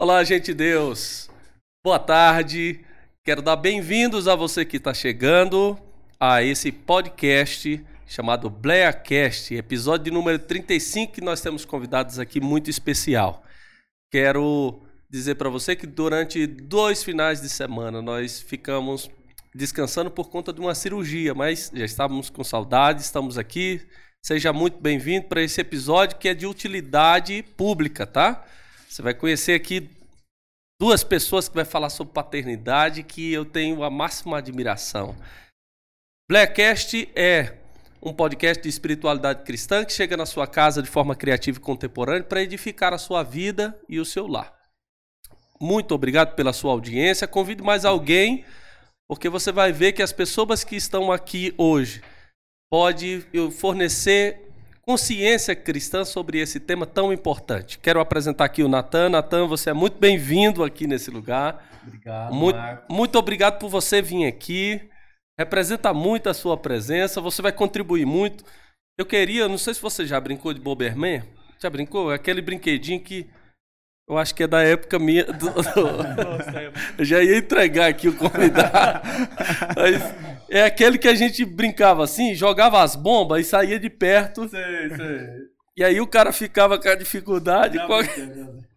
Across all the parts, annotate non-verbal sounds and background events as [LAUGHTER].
Olá, gente de Deus. Boa tarde. Quero dar bem-vindos a você que está chegando a esse podcast chamado Bleacast, episódio número 35, que nós temos convidados aqui muito especial. Quero dizer para você que durante dois finais de semana nós ficamos descansando por conta de uma cirurgia, mas já estávamos com saudade, estamos aqui. Seja muito bem-vindo para esse episódio que é de utilidade pública, tá? Você vai conhecer aqui duas pessoas que vai falar sobre paternidade que eu tenho a máxima admiração. Blackcast é um podcast de espiritualidade cristã que chega na sua casa de forma criativa e contemporânea para edificar a sua vida e o seu lar. Muito obrigado pela sua audiência. Convido mais alguém, porque você vai ver que as pessoas que estão aqui hoje pode fornecer consciência cristã sobre esse tema tão importante. Quero apresentar aqui o Natan. Natan, você é muito bem-vindo aqui nesse lugar. Obrigado, muito, Marcos. muito obrigado por você vir aqui. Representa muito a sua presença, você vai contribuir muito. Eu queria, não sei se você já brincou de Boberman. Já brincou? É aquele brinquedinho que eu acho que é da época minha. do- do- [LAUGHS] eu já ia entregar aqui o convidado. [LAUGHS] Mas é aquele que a gente brincava assim, jogava as bombas e saía de perto. Sei, sei. E aí o cara ficava com a dificuldade. Não, qual- brincadeira. [LAUGHS]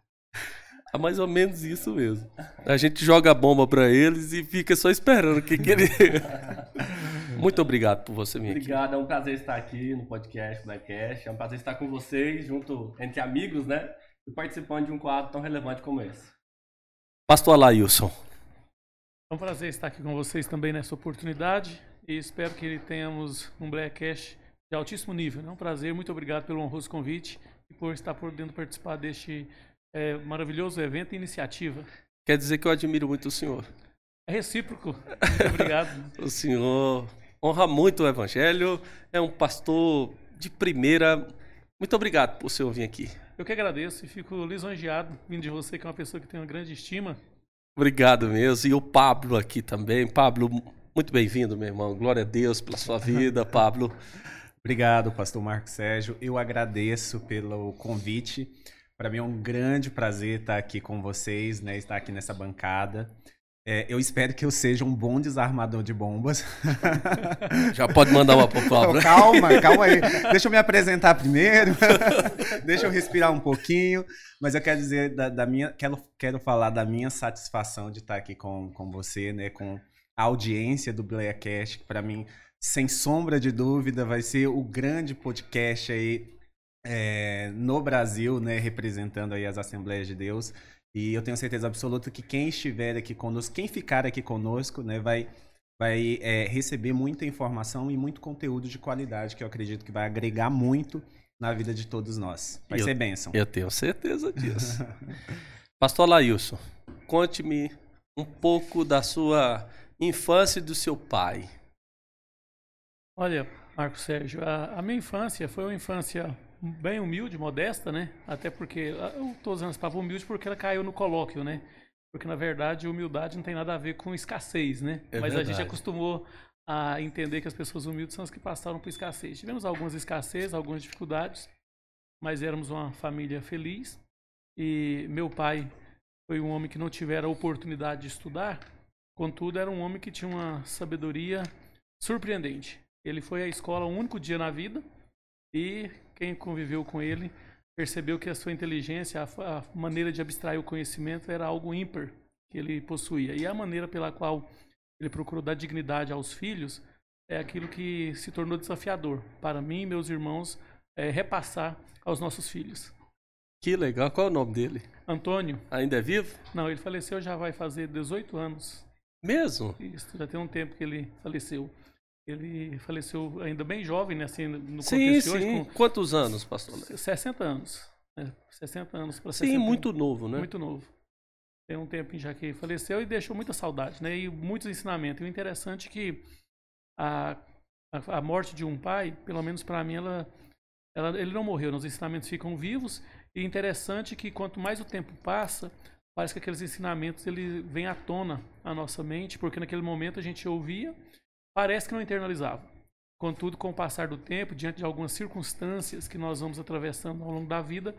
É mais ou menos isso mesmo. A gente joga a bomba pra eles e fica só esperando o que, que ele. [LAUGHS] Muito obrigado por você vir aqui. Obrigado, é um prazer estar aqui no podcast Blackcast. É um prazer estar com vocês, junto entre amigos, né? E participando de um quadro tão relevante como esse. Pastor Alailson. É um prazer estar aqui com vocês também nessa oportunidade e espero que tenhamos um Blackcast de altíssimo nível. É um prazer, muito obrigado pelo honroso convite e por estar podendo participar deste eh, maravilhoso evento e iniciativa. Quer dizer que eu admiro muito o senhor. É recíproco. Muito obrigado. [LAUGHS] O senhor honra muito o evangelho, é um pastor de primeira. Muito obrigado por o senhor vir aqui. Eu que agradeço e fico lisonjeado vindo de você, que é uma pessoa que tem uma grande estima. Obrigado mesmo. E o Pablo aqui também. Pablo, muito bem-vindo, meu irmão. Glória a Deus pela sua vida, [LAUGHS] Pablo. Obrigado, pastor Marco Sérgio. Eu agradeço pelo convite. Para mim é um grande prazer estar aqui com vocês, né? Estar aqui nessa bancada. É, eu espero que eu seja um bom desarmador de bombas. [LAUGHS] Já pode mandar uma. Oh, calma, calma aí. Deixa eu me apresentar primeiro. [LAUGHS] Deixa eu respirar um pouquinho. Mas eu quero dizer da, da minha, quero, quero falar da minha satisfação de estar aqui com, com você, né? Com a audiência do Blackcast, que para mim, sem sombra de dúvida, vai ser o grande podcast aí é, no Brasil, né? Representando aí as Assembleias de Deus. E eu tenho certeza absoluta que quem estiver aqui conosco, quem ficar aqui conosco, né? Vai vai é, receber muita informação e muito conteúdo de qualidade que eu acredito que vai agregar muito na vida de todos nós. Vai Eu- ser bênção. Eu tenho certeza disso. [LAUGHS] Pastor Alailson, conte-me um pouco da sua infância e do seu pai. Olha, Marco Sérgio, a, a minha infância foi uma infância bem humilde, modesta, né? Até porque ah, eu estou usando essa palavra humilde porque ela caiu no colóquio, né? Porque na verdade humildade não tem nada a ver com escassez, né? É Mas a gente verdade. acostumou a entender que as pessoas humildes são as que passaram por escassez. Tivemos algumas escassez, algumas dificuldades, mas éramos uma família feliz. E meu pai foi um homem que não tivera a oportunidade de estudar, contudo era um homem que tinha uma sabedoria surpreendente. Ele foi à escola um único dia na vida e quem conviveu com ele percebeu que a sua inteligência, a, a maneira de abstrair o conhecimento era algo ímpar que ele possuía. E a maneira pela qual ele procurou dar dignidade aos filhos é aquilo que se tornou desafiador para mim e meus irmãos é, repassar aos nossos filhos. Que legal. Qual é o nome dele? Antônio, Ainda é vivo? não, ele faleceu já vai fazer 18 anos. Mesmo? Isso, já tem um tempo que ele faleceu. Ele faleceu ainda bem jovem, né? Assim, no Sim, sim. hoje, Quantos anos, pastor? com Alailson? 60 anos. né? 60 anos para Sim, muito novo, né? Muito novo. Tem um tempo já que faleceu e deixou muita saudade, né? E muitos ensinamentos. E o interessante é que a, a, a morte de um pai, pelo menos para mim, ela, ela, ele não morreu. né? Os ensinamentos ficam vivos. E interessante que quanto mais o tempo passa, parece que aqueles ensinamentos ele vêm à tona à nossa mente, porque naquele momento a gente ouvia, parece que não internalizava. Contudo, com o passar do tempo, diante de algumas circunstâncias que nós vamos atravessando ao longo da vida,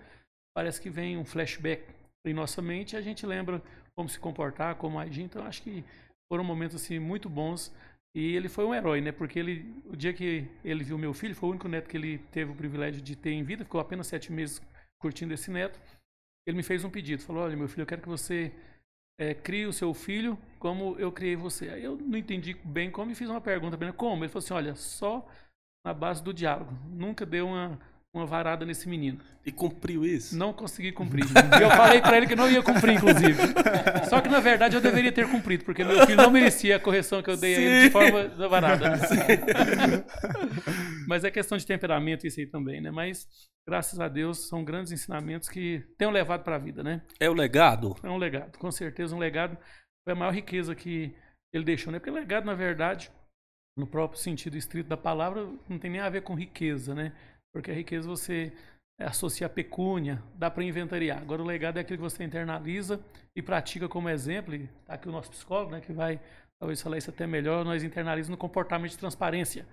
parece que vem um flashback em nossa mente, a gente lembra como se comportar, como agir. Então, acho que foram momentos assim muito bons. E ele foi um herói, né? Porque ele, o dia que ele viu meu filho, foi o único neto que ele teve o privilégio de ter em vida, ficou apenas sete meses curtindo esse neto. Ele me fez um pedido, falou: Olha, meu filho, eu quero que você é, crie o seu filho como eu criei você. Aí eu não entendi bem como e fiz uma pergunta bem como. Ele falou assim: Olha, só na base do diálogo. Nunca deu uma uma varada nesse menino. E cumpriu isso? Não consegui cumprir. E eu falei para ele que não ia cumprir, inclusive. Só que, na verdade, eu deveria ter cumprido, porque meu filho não merecia a correção que eu dei a ele de forma varada. Mas é questão de temperamento isso aí também, né? Mas, graças a Deus, são grandes ensinamentos que tenham levado para a vida, né? É o legado? É um legado, com certeza um legado. Foi a maior riqueza que ele deixou, né? Porque legado, na verdade, no próprio sentido estrito da palavra, não tem nem a ver com riqueza, né? Porque a riqueza você associa a pecúnia, dá para inventariar. Agora o legado é aquilo que você internaliza e pratica como exemplo. E tá aqui o nosso psicólogo, né, que vai talvez falar isso até melhor. Nós internalizamos no comportamento de transparência.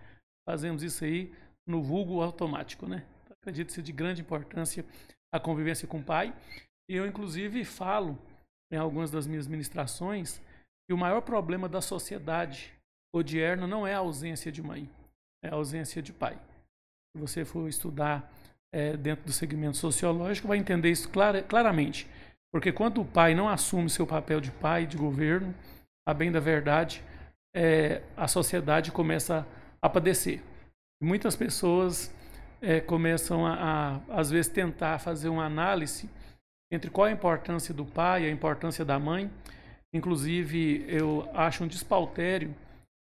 Fazemos isso aí no vulgo automático, né? Então, acredito ser de grande importância a convivência com o pai. E eu inclusive falo em algumas das minhas ministrações que o maior problema da sociedade odierna não é a ausência de mãe, é a ausência de pai você for estudar é, dentro do segmento sociológico, vai entender isso clara, claramente. Porque quando o pai não assume seu papel de pai, de governo, a bem da verdade, é, a sociedade começa a padecer. Muitas pessoas é, começam a, a, às vezes, tentar fazer uma análise entre qual a importância do pai e a importância da mãe. Inclusive, eu acho um despautério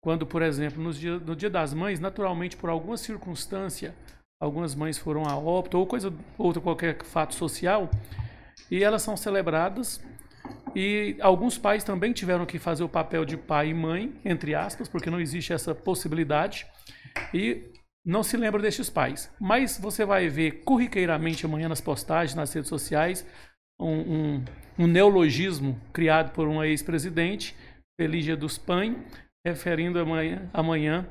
quando, por exemplo, no dia, no dia das mães, naturalmente, por alguma circunstância, algumas mães foram a óbito ou coisa, outro qualquer fato social, e elas são celebradas. E alguns pais também tiveram que fazer o papel de pai e mãe, entre aspas, porque não existe essa possibilidade. E não se lembra destes pais. Mas você vai ver corriqueiramente amanhã nas postagens, nas redes sociais, um, um, um neologismo criado por uma ex-presidente, Feliz Dia dos Pães, referindo amanhã, amanhã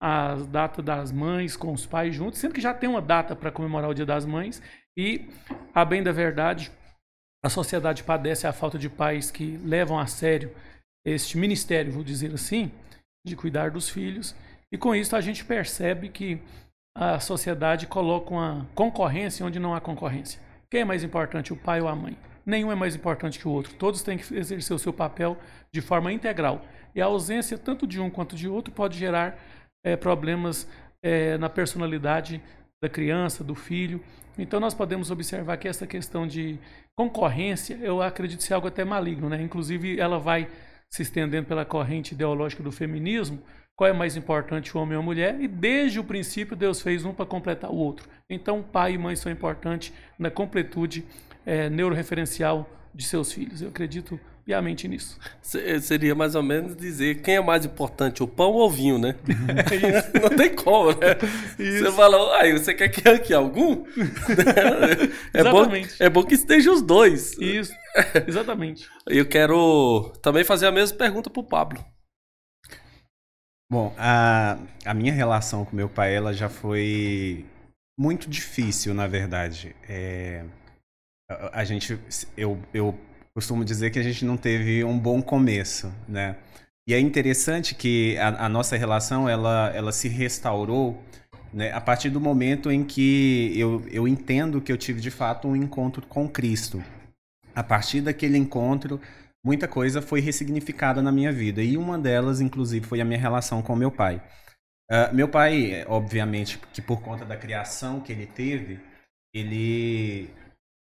a data das mães com os pais juntos, sendo que já tem uma data para comemorar o Dia das Mães e, a bem da verdade, a sociedade padece a falta de pais que levam a sério este ministério, vou dizer assim, de cuidar dos filhos. E com isso a gente percebe que a sociedade coloca uma concorrência onde não há concorrência. Quem é mais importante, o pai ou a mãe? Nenhum é mais importante que o outro. Todos têm que exercer o seu papel de forma integral. E a ausência tanto de um quanto de outro pode gerar é, problemas é, na personalidade da criança, do filho. Então nós podemos observar que essa questão de concorrência, eu acredito ser algo até maligno, né? Inclusive ela vai se estendendo pela corrente ideológica do feminismo, qual é mais importante, o homem ou a mulher, e desde o princípio Deus fez um para completar o outro. Então pai e mãe são importantes na completude é, neuroreferencial de seus filhos. Eu acredito piamente nisso. Seria mais ou menos dizer quem é mais importante, o pão ou o vinho, né? É [LAUGHS] Não tem como, né? Isso. Você fala, aí você quer que ranque algum? é, [LAUGHS] bom, é bom que esteja os dois. Isso, [LAUGHS] exatamente. Eu quero também fazer a mesma pergunta para o Pablo. Bom, a, a minha relação com meu pai, ela já foi muito difícil, na verdade. É, a, a gente, eu, eu costumo dizer que a gente não teve um bom começo, né? E é interessante que a, a nossa relação ela, ela se restaurou né, a partir do momento em que eu, eu entendo que eu tive de fato um encontro com Cristo. A partir daquele encontro, muita coisa foi ressignificada na minha vida. E uma delas, inclusive, foi a minha relação com meu pai. Uh, meu pai, obviamente, que por conta da criação que ele teve, ele,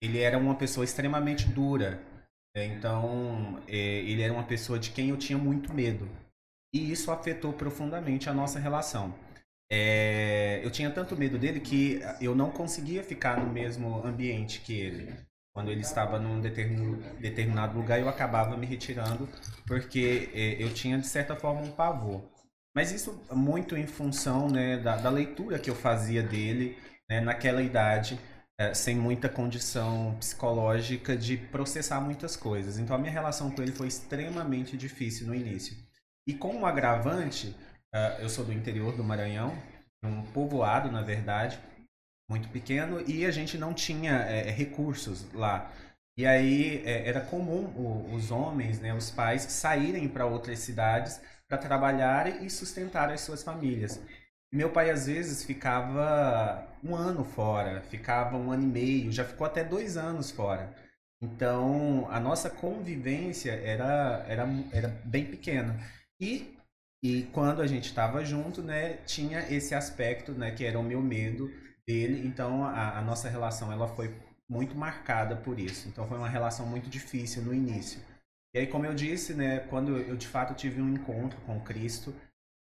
ele era uma pessoa extremamente dura. É, então, é, ele era uma pessoa de quem eu tinha muito medo. E isso afetou profundamente a nossa relação. É, eu tinha tanto medo dele que eu não conseguia ficar no mesmo ambiente que ele. Quando ele estava num determinado lugar, eu acabava me retirando porque é, eu tinha, de certa forma, um pavor. Mas isso muito em função né, da, da leitura que eu fazia dele né, naquela idade é, sem muita condição psicológica de processar muitas coisas. Então a minha relação com ele foi extremamente difícil no início. E com um agravante, uh, eu sou do interior do Maranhão, um povoado, na verdade, muito pequeno, e a gente não tinha é, recursos lá. E aí é, era comum o, os homens, né, os pais, saírem para outras cidades para trabalhar e sustentar as suas famílias. Meu pai às vezes ficava um ano fora, ficava um ano e meio, já ficou até dois anos fora. Então a nossa convivência era, era, era bem pequena. E, e quando a gente estava junto, né, tinha esse aspecto, né, que era o meu medo dele. Então a, a nossa relação ela foi muito marcada por isso. Então foi uma relação muito difícil no início. E aí, como eu disse, né, quando eu de fato tive um encontro com Cristo,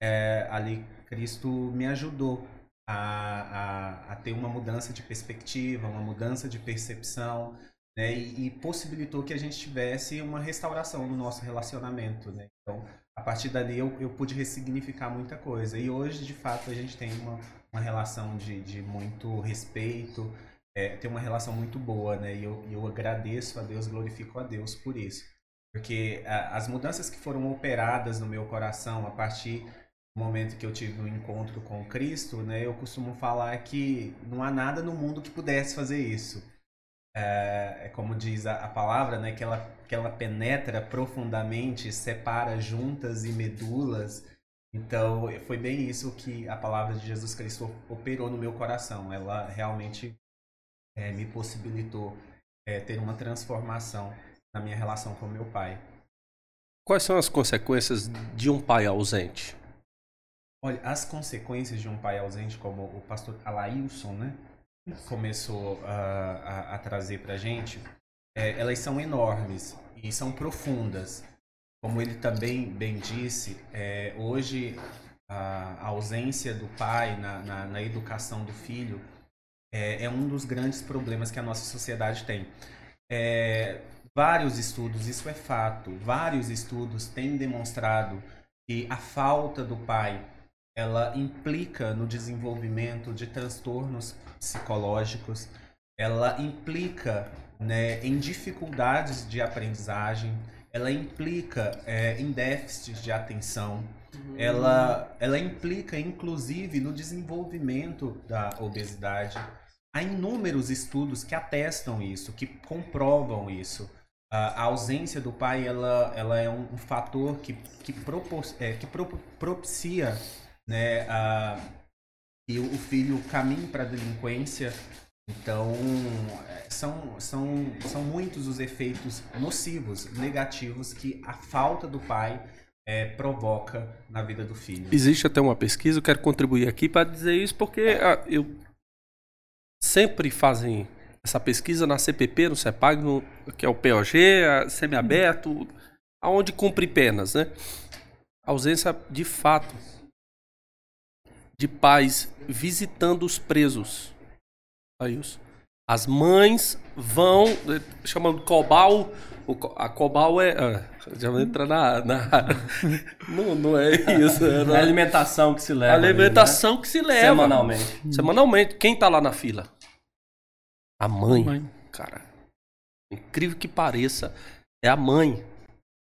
é, ali Cristo me ajudou a, a, a, ter uma mudança de perspectiva, uma mudança de percepção, né, e, e, possibilitou que a gente tivesse uma restauração no nosso relacionamento. Né? Então, a partir dali eu, eu pude ressignificar muita coisa. E hoje, de fato, a gente tem uma, uma relação de, de muito respeito, é, tem uma relação muito boa, né? E eu, eu agradeço a Deus, glorifico a Deus por isso. Porque a, as mudanças que foram operadas no meu coração a partir momento que eu tive um encontro com Cristo, né? Eu costumo falar que não há nada no mundo que pudesse fazer isso. É, é como diz a, a, palavra, né? Que ela, que ela penetra profundamente, separa juntas e medulas. Então, foi bem isso que a palavra de Jesus Cristo operou no meu coração. Ela realmente é, me possibilitou é, ter uma transformação na minha relação com meu pai. Quais são as consequências de um pai ausente? Olha, as consequências de um pai ausente, como o pastor Alailson, né, começou a, a, a trazer para a gente, é, elas são enormes e são profundas. Como ele também bem disse, é, hoje a, a, ausência do pai na, na, na educação do filho é, é, um dos grandes problemas que a nossa sociedade tem. É, vários estudos, isso é fato, vários estudos têm demonstrado que a falta do pai ela implica no desenvolvimento de transtornos psicológicos, ela implica né, em dificuldades de aprendizagem, ela implica é, em déficits de atenção, uhum. ela, ela implica inclusive no desenvolvimento da obesidade. Há inúmeros estudos que atestam isso, que comprovam isso. A ausência do pai ela, ela é um, fator que, que, propor, é, que propicia né, a, que o filho caminhe para a delinquência. Então, é, são, são, são muitos os efeitos nocivos, negativos, que a falta do pai é, provoca na vida do filho. Existe até uma pesquisa, eu quero contribuir aqui para dizer isso, porque ah, eu sempre fazem essa pesquisa na CPP, no CEPAG, no, que é o POG, semiaberto, aonde cumpre penas, né? A ausência de fato de pais visitando os presos. Aí as mães vão, chamando Cobal, a Cobal é. Ah, já vai entrar na. na [LAUGHS] não, não é isso. É na, a alimentação que se leva. A alimentação ali, né? que se leva. Semanalmente. Semanalmente. Quem tá lá na fila? A mãe. mãe. Cara. Incrível que pareça. É a mãe.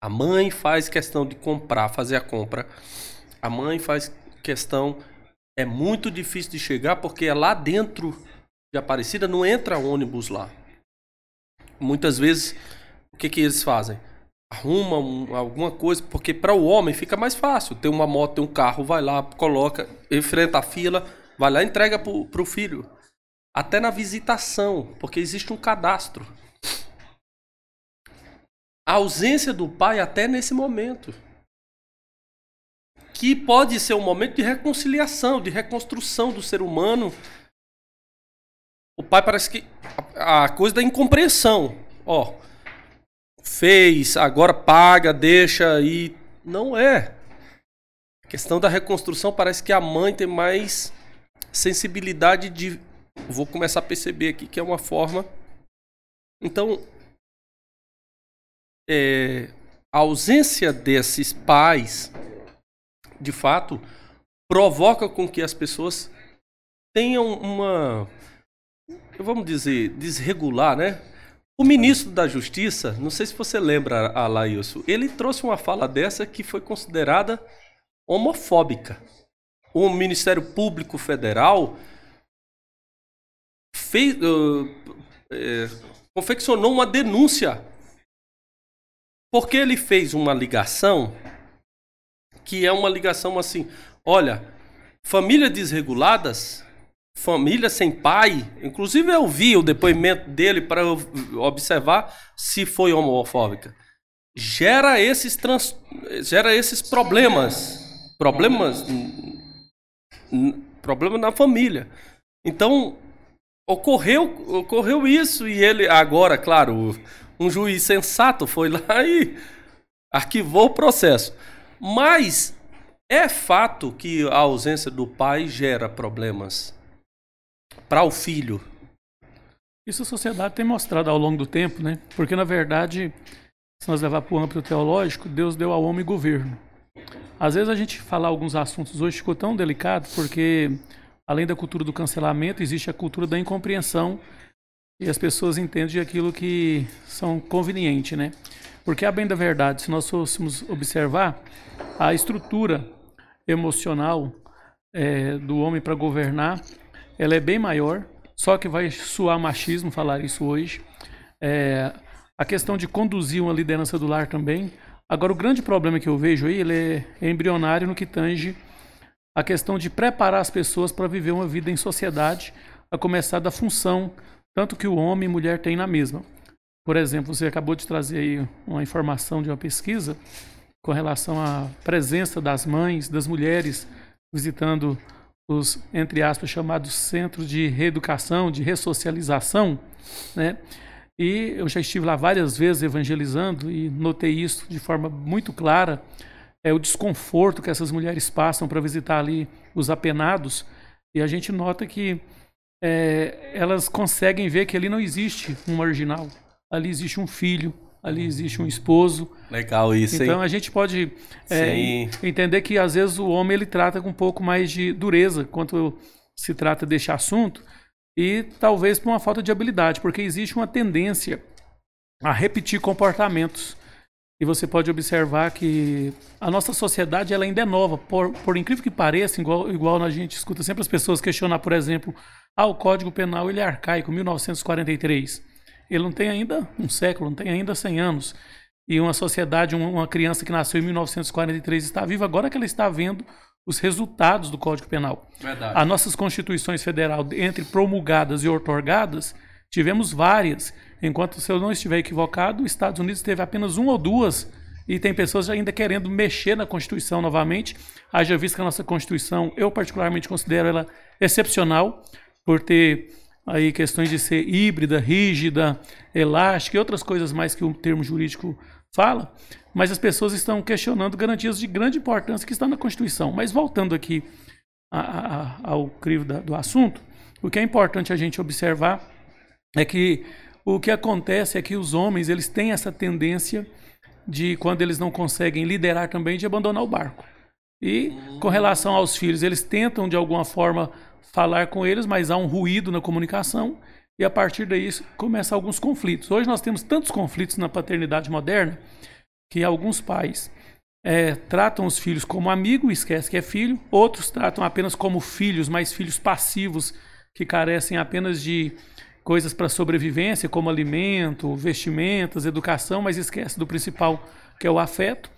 A mãe faz questão de comprar, fazer a compra. A mãe faz questão. É muito difícil de chegar porque é lá dentro de Aparecida, não entra ônibus lá. Muitas vezes, o que, que eles fazem? Arrumam alguma coisa, porque para o homem fica mais fácil. Tem uma moto, tem um carro, vai lá, coloca, enfrenta a fila, vai lá entrega para o filho. Até na visitação, porque existe um cadastro. A ausência do pai até nesse momento. Que pode ser um momento de reconciliação, de reconstrução do ser humano o pai parece que. A, coisa da incompreensão. Ó. Fez, agora paga, deixa e. Não é. A questão da reconstrução parece que a mãe tem mais sensibilidade de. Vou começar a perceber aqui que é uma forma. Então. É, a ausência desses pais, de fato, provoca com que as pessoas tenham uma vamos dizer, desregular, né? O ministro da Justiça, não sei se você lembra, Alailson, ele trouxe uma fala dessa que foi considerada homofóbica. O Ministério Público Federal fez, uh, é, confeccionou uma denúncia. Porque ele fez uma ligação que é uma ligação assim, olha, famílias desreguladas, família sem pai, inclusive eu vi o depoimento dele para observar se foi homofóbica. Gera esses trans, gera esses problemas, problemas problema na família. Então, ocorreu, ocorreu isso e ele agora, claro, um juiz sensato foi lá [LAUGHS] e arquivou o processo. Mas é fato que a ausência do pai gera problemas para o filho. Isso a sociedade tem mostrado ao longo do tempo, né? Porque na verdade, se nós levar para o âmbito teológico, Deus deu ao homem governo. Às vezes a gente falar alguns assuntos hoje ficou tão delicado porque além da cultura do cancelamento, existe a cultura da incompreensão e as pessoas entendem aquilo que são conveniente, né? Porque a bem da verdade, se nós fôssemos observar a estrutura emocional é, do homem para governar, ela é bem maior. Só que vai suar machismo falar isso hoje. É, a questão de conduzir uma liderança do lar também. Agora, o grande problema que eu vejo aí, ele é embrionário no que tange a questão de preparar as pessoas para viver uma vida em sociedade, a começar da função tanto que o homem e mulher têm na mesma. Por exemplo, você acabou de trazer aí uma informação de uma pesquisa com relação à presença das mães, das mulheres visitando os, entre aspas, chamados centros de reeducação, de ressocialização, né? E eu já estive lá várias vezes evangelizando e notei isso de forma muito clara é o desconforto que essas mulheres passam para visitar ali os apenados. E a gente nota que é, elas conseguem ver que ali não existe um marginal. Ali existe um filho, ali existe um esposo. Legal isso, Então hein? a gente pode é, entender que às vezes o homem ele trata com um pouco mais de dureza quando se trata deste assunto e talvez por uma falta de habilidade, porque existe uma tendência a repetir comportamentos. E você pode observar que a nossa sociedade ela ainda é nova. Por, por incrível que pareça, igual, igual a gente escuta sempre as pessoas questionar, por exemplo, ah, o Código Penal ele é arcaico, 1943. Ele não tem ainda um século, não tem ainda 100 anos. E uma sociedade, uma criança que nasceu em 1943 está viva agora que ela está vendo os resultados do Código Penal. Verdade. As nossas constituições federal, entre promulgadas e otorgadas, tivemos várias Enquanto, se eu não estiver equivocado, os Estados Unidos teve apenas uma ou duas e tem pessoas ainda querendo mexer na Constituição novamente. Haja visto que a nossa Constituição, eu particularmente considero ela excepcional por ter aí questões de ser híbrida, rígida, elástica e outras coisas mais que o termo jurídico fala, mas as pessoas estão questionando garantias de grande importância que estão na Constituição. Mas voltando aqui a, a, ao crivo da, do assunto, o que é importante a gente observar é que o que acontece é que os homens eles têm essa tendência de quando eles não conseguem liderar também de abandonar o barco. E com relação aos filhos, eles tentam de alguma forma falar com eles, mas há um ruído na comunicação e a partir daí começam alguns conflitos. Hoje nós temos tantos conflitos na paternidade moderna que alguns pais é, tratam os filhos como amigo, esquece que é filho, outros tratam apenas como filhos, mas filhos passivos que carecem apenas de coisas para sobrevivência, como alimento, vestimentas, educação, mas esquece do principal, que é o afeto.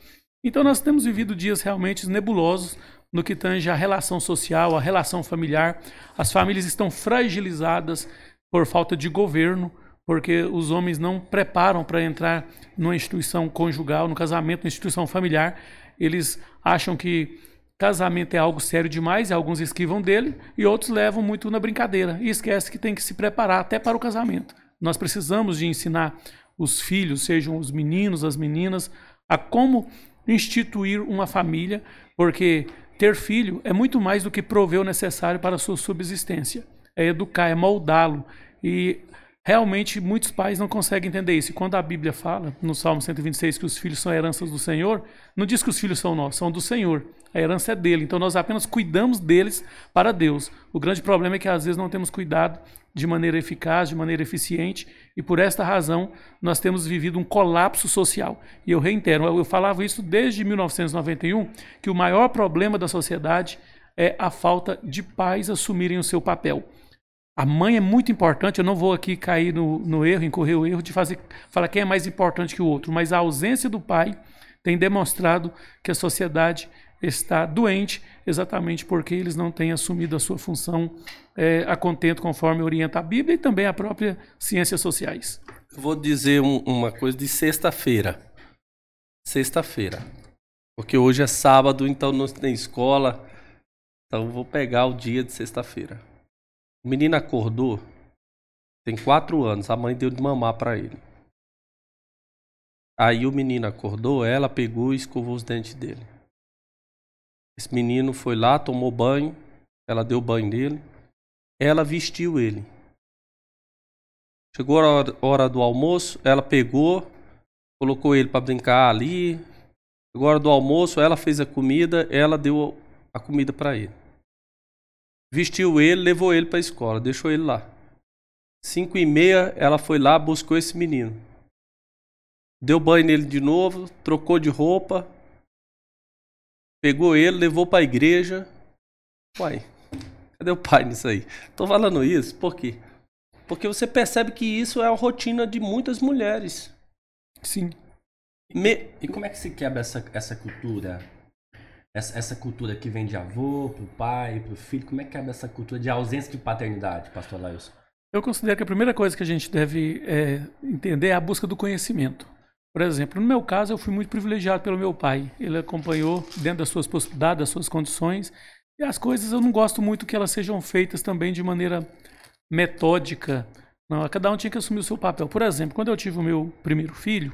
Então nós temos vivido dias realmente nebulosos no que tange a relação social, a relação familiar. As famílias estão fragilizadas por falta de governo, porque os homens não preparam para entrar numa instituição conjugal, no casamento, numa instituição familiar. Eles acham que Casamento é algo sério demais, e alguns esquivam dele, e outros levam muito na brincadeira e esquece que tem que se preparar até para o casamento. Nós precisamos de ensinar os filhos, sejam os meninos, as meninas, a como instituir uma família, porque ter filho é muito mais do que prover o necessário para a sua subsistência. É educar, é moldá-lo. E realmente muitos pais não conseguem entender isso. E quando a Bíblia fala, no Salmo 126, que os filhos são heranças do Senhor, não diz que os filhos são nossos, são do Senhor. A herança é dele. Então nós apenas cuidamos deles para Deus. O grande problema é que às vezes não temos cuidado de maneira eficaz, de maneira eficiente, e por esta razão nós temos vivido um colapso social. E eu reitero, eu falava isso desde 1991, que o maior problema da sociedade é a falta de pais assumirem o seu papel. a mãe é muito importante. Eu não vou aqui cair no, no erro, incorrer o erro de fazer falar quem é mais importante que o outro, mas a ausência do pai tem demonstrado que a sociedade está doente exatamente porque eles não têm assumido a sua função é, a contento conforme orienta a Bíblia e também a própria ciências sociais. Eu vou dizer um, uma coisa de sexta-feira. Sexta-feira. Porque hoje é sábado, então não tem escola. Então vou pegar o dia de sexta-feira. O menino acordou, tem quatro anos, a mãe deu de mamar para ele. Aí o menino acordou, ela pegou e escovou os dentes dele. Esse menino foi lá, tomou banho, ela deu banho nele, ela vestiu ele. Chegou a hora, do almoço, ela pegou, colocou ele para brincar ali. Chegou a hora do almoço, ela fez a comida, ela deu a comida para ele. Vestiu ele, levou ele para a escola, deixou ele lá. Cinco e meia, ela foi lá, buscou esse menino. Deu banho nele de novo, trocou de roupa, pegou ele, levou para a igreja. Uai, cadê o pai nisso aí? Tô falando isso, por quê? Porque você percebe que isso é a rotina de muitas mulheres. Sim. Me... E como é que se quebra essa, essa cultura? Essa, essa cultura que vem de avô, pro pai, pro filho, como é que quebra essa cultura de ausência de paternidade, pastor Lailson? Eu considero que a primeira coisa que a gente deve é, entender é a busca do conhecimento. Por exemplo, no meu caso, eu fui muito privilegiado pelo meu pai. Ele acompanhou dentro das suas possibilidades, das suas condições. E as coisas eu não gosto muito que elas sejam feitas também de maneira metódica. Não, cada um tinha que assumir o seu papel. Por exemplo, quando eu tive o meu primeiro filho,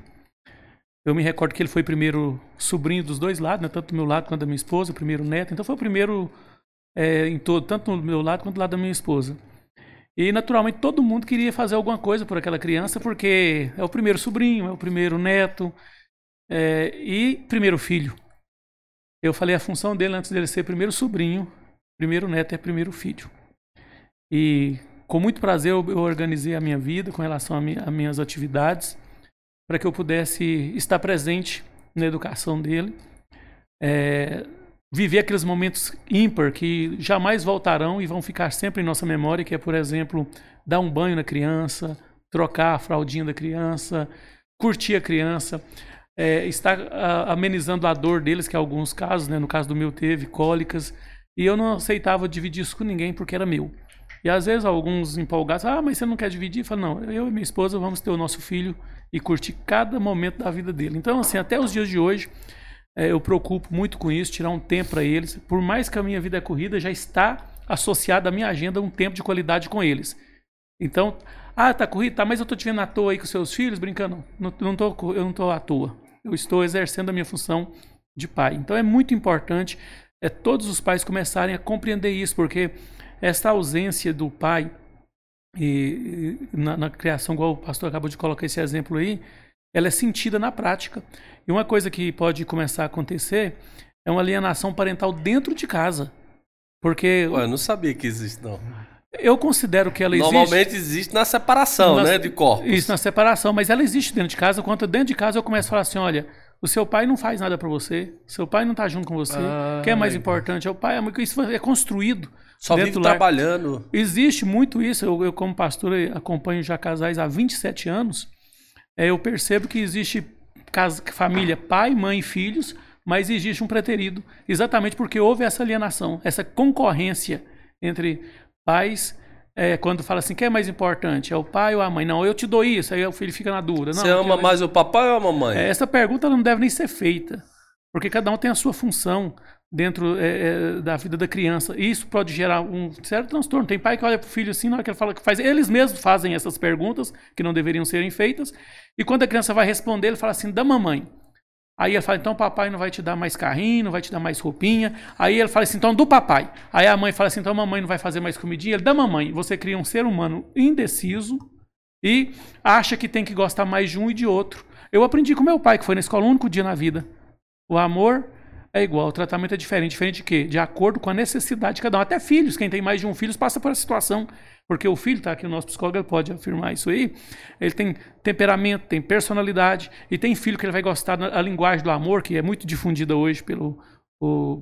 eu me recordo que ele foi primeiro sobrinho dos dois lados, né, tanto do meu lado quanto da minha esposa, o primeiro neto. Então foi o primeiro é, em todo, tanto do meu lado quanto do lado da minha esposa. E naturalmente todo mundo queria fazer alguma coisa por aquela criança, porque é o primeiro sobrinho, é o primeiro neto é, e primeiro filho. Eu falei a função dele antes dele ser primeiro sobrinho, primeiro neto é primeiro filho. E com muito prazer eu, organizei a minha vida com relação a, minha, minhas atividades para que eu pudesse estar presente na educação dele. É, viver aqueles momentos ímpar que jamais voltarão e vão ficar sempre em nossa memória, que é, por exemplo, dar um banho na criança, trocar a fraldinha da criança, curtir a criança, é, estar a, amenizando a dor deles, que em alguns casos, né, no caso do meu teve cólicas, e eu não aceitava dividir isso com ninguém porque era meu. E às vezes alguns empolgados, ah, mas você não quer dividir? Eu falo, não, eu e minha esposa vamos ter o nosso filho e curtir cada momento da vida dele. Então, assim, até os dias de hoje, é, eu preocupo muito com isso, tirar um tempo para eles. Por mais que a minha vida é corrida, já está associada à minha agenda um tempo de qualidade com eles. Então, ah, tá corrido, tá, mas eu tô te vendo à toa aí com seus filhos, brincando. Não, não tô, eu não tô à toa. Eu estou exercendo a minha função de pai. Então é muito importante é, todos os pais começarem a compreender isso, porque essa ausência do pai e, na, na criação, igual o pastor acabou de colocar esse exemplo aí, ela é sentida na prática. E uma coisa que pode começar a acontecer é uma alienação parental dentro de casa. Porque. Ué, eu não sabia que existe, não. Eu considero que ela existe. Normalmente existe na separação, na, né? De corpos. Isso, na separação, mas ela existe dentro de casa. Quando dentro de casa eu começo a falar assim: olha, o seu pai não faz nada para você, seu pai não tá junto com você. Ah, Quem é mais importante é o pai. Isso é construído. Só vive trabalhando. Existe muito isso. Eu, eu, como pastor, acompanho já casais há 27 anos. É, eu percebo que existe casa, família, pai, mãe e filhos, mas existe um preterido, exatamente porque houve essa alienação, essa concorrência entre pais. É, quando fala assim, quem é mais importante? É o pai ou a mãe? Não, eu te dou isso, aí o filho fica na dúvida. Não, Você ama mais o papai ou a mamãe? É, essa pergunta não deve nem ser feita, porque cada um tem a sua função dentro é, é, da vida da criança. E isso pode gerar um certo transtorno. Tem pai que olha para o filho assim, na hora que ele fala que faz, eles mesmos fazem essas perguntas que não deveriam serem feitas. E quando a criança vai responder, ele fala assim: da mamãe. Aí ele fala, então papai não vai te dar mais carrinho, não vai te dar mais roupinha. Aí ele fala assim, então do papai. Aí a mãe fala assim, então mamãe não vai fazer mais comidinha. Ele, da mamãe. Você cria um ser humano indeciso e acha que tem que gostar mais de um e de outro. Eu aprendi com meu pai, que foi na escola um único dia na vida. O amor é igual, o tratamento é diferente. Diferente de quê? De acordo com a necessidade de cada um. Até filhos, quem tem mais de um filho passa por essa situação. Porque o filho, tá aqui o nosso psicólogo pode afirmar isso aí, ele tem temperamento, tem personalidade, e tem filho que ele vai gostar da linguagem do amor, que é muito difundida hoje pelo o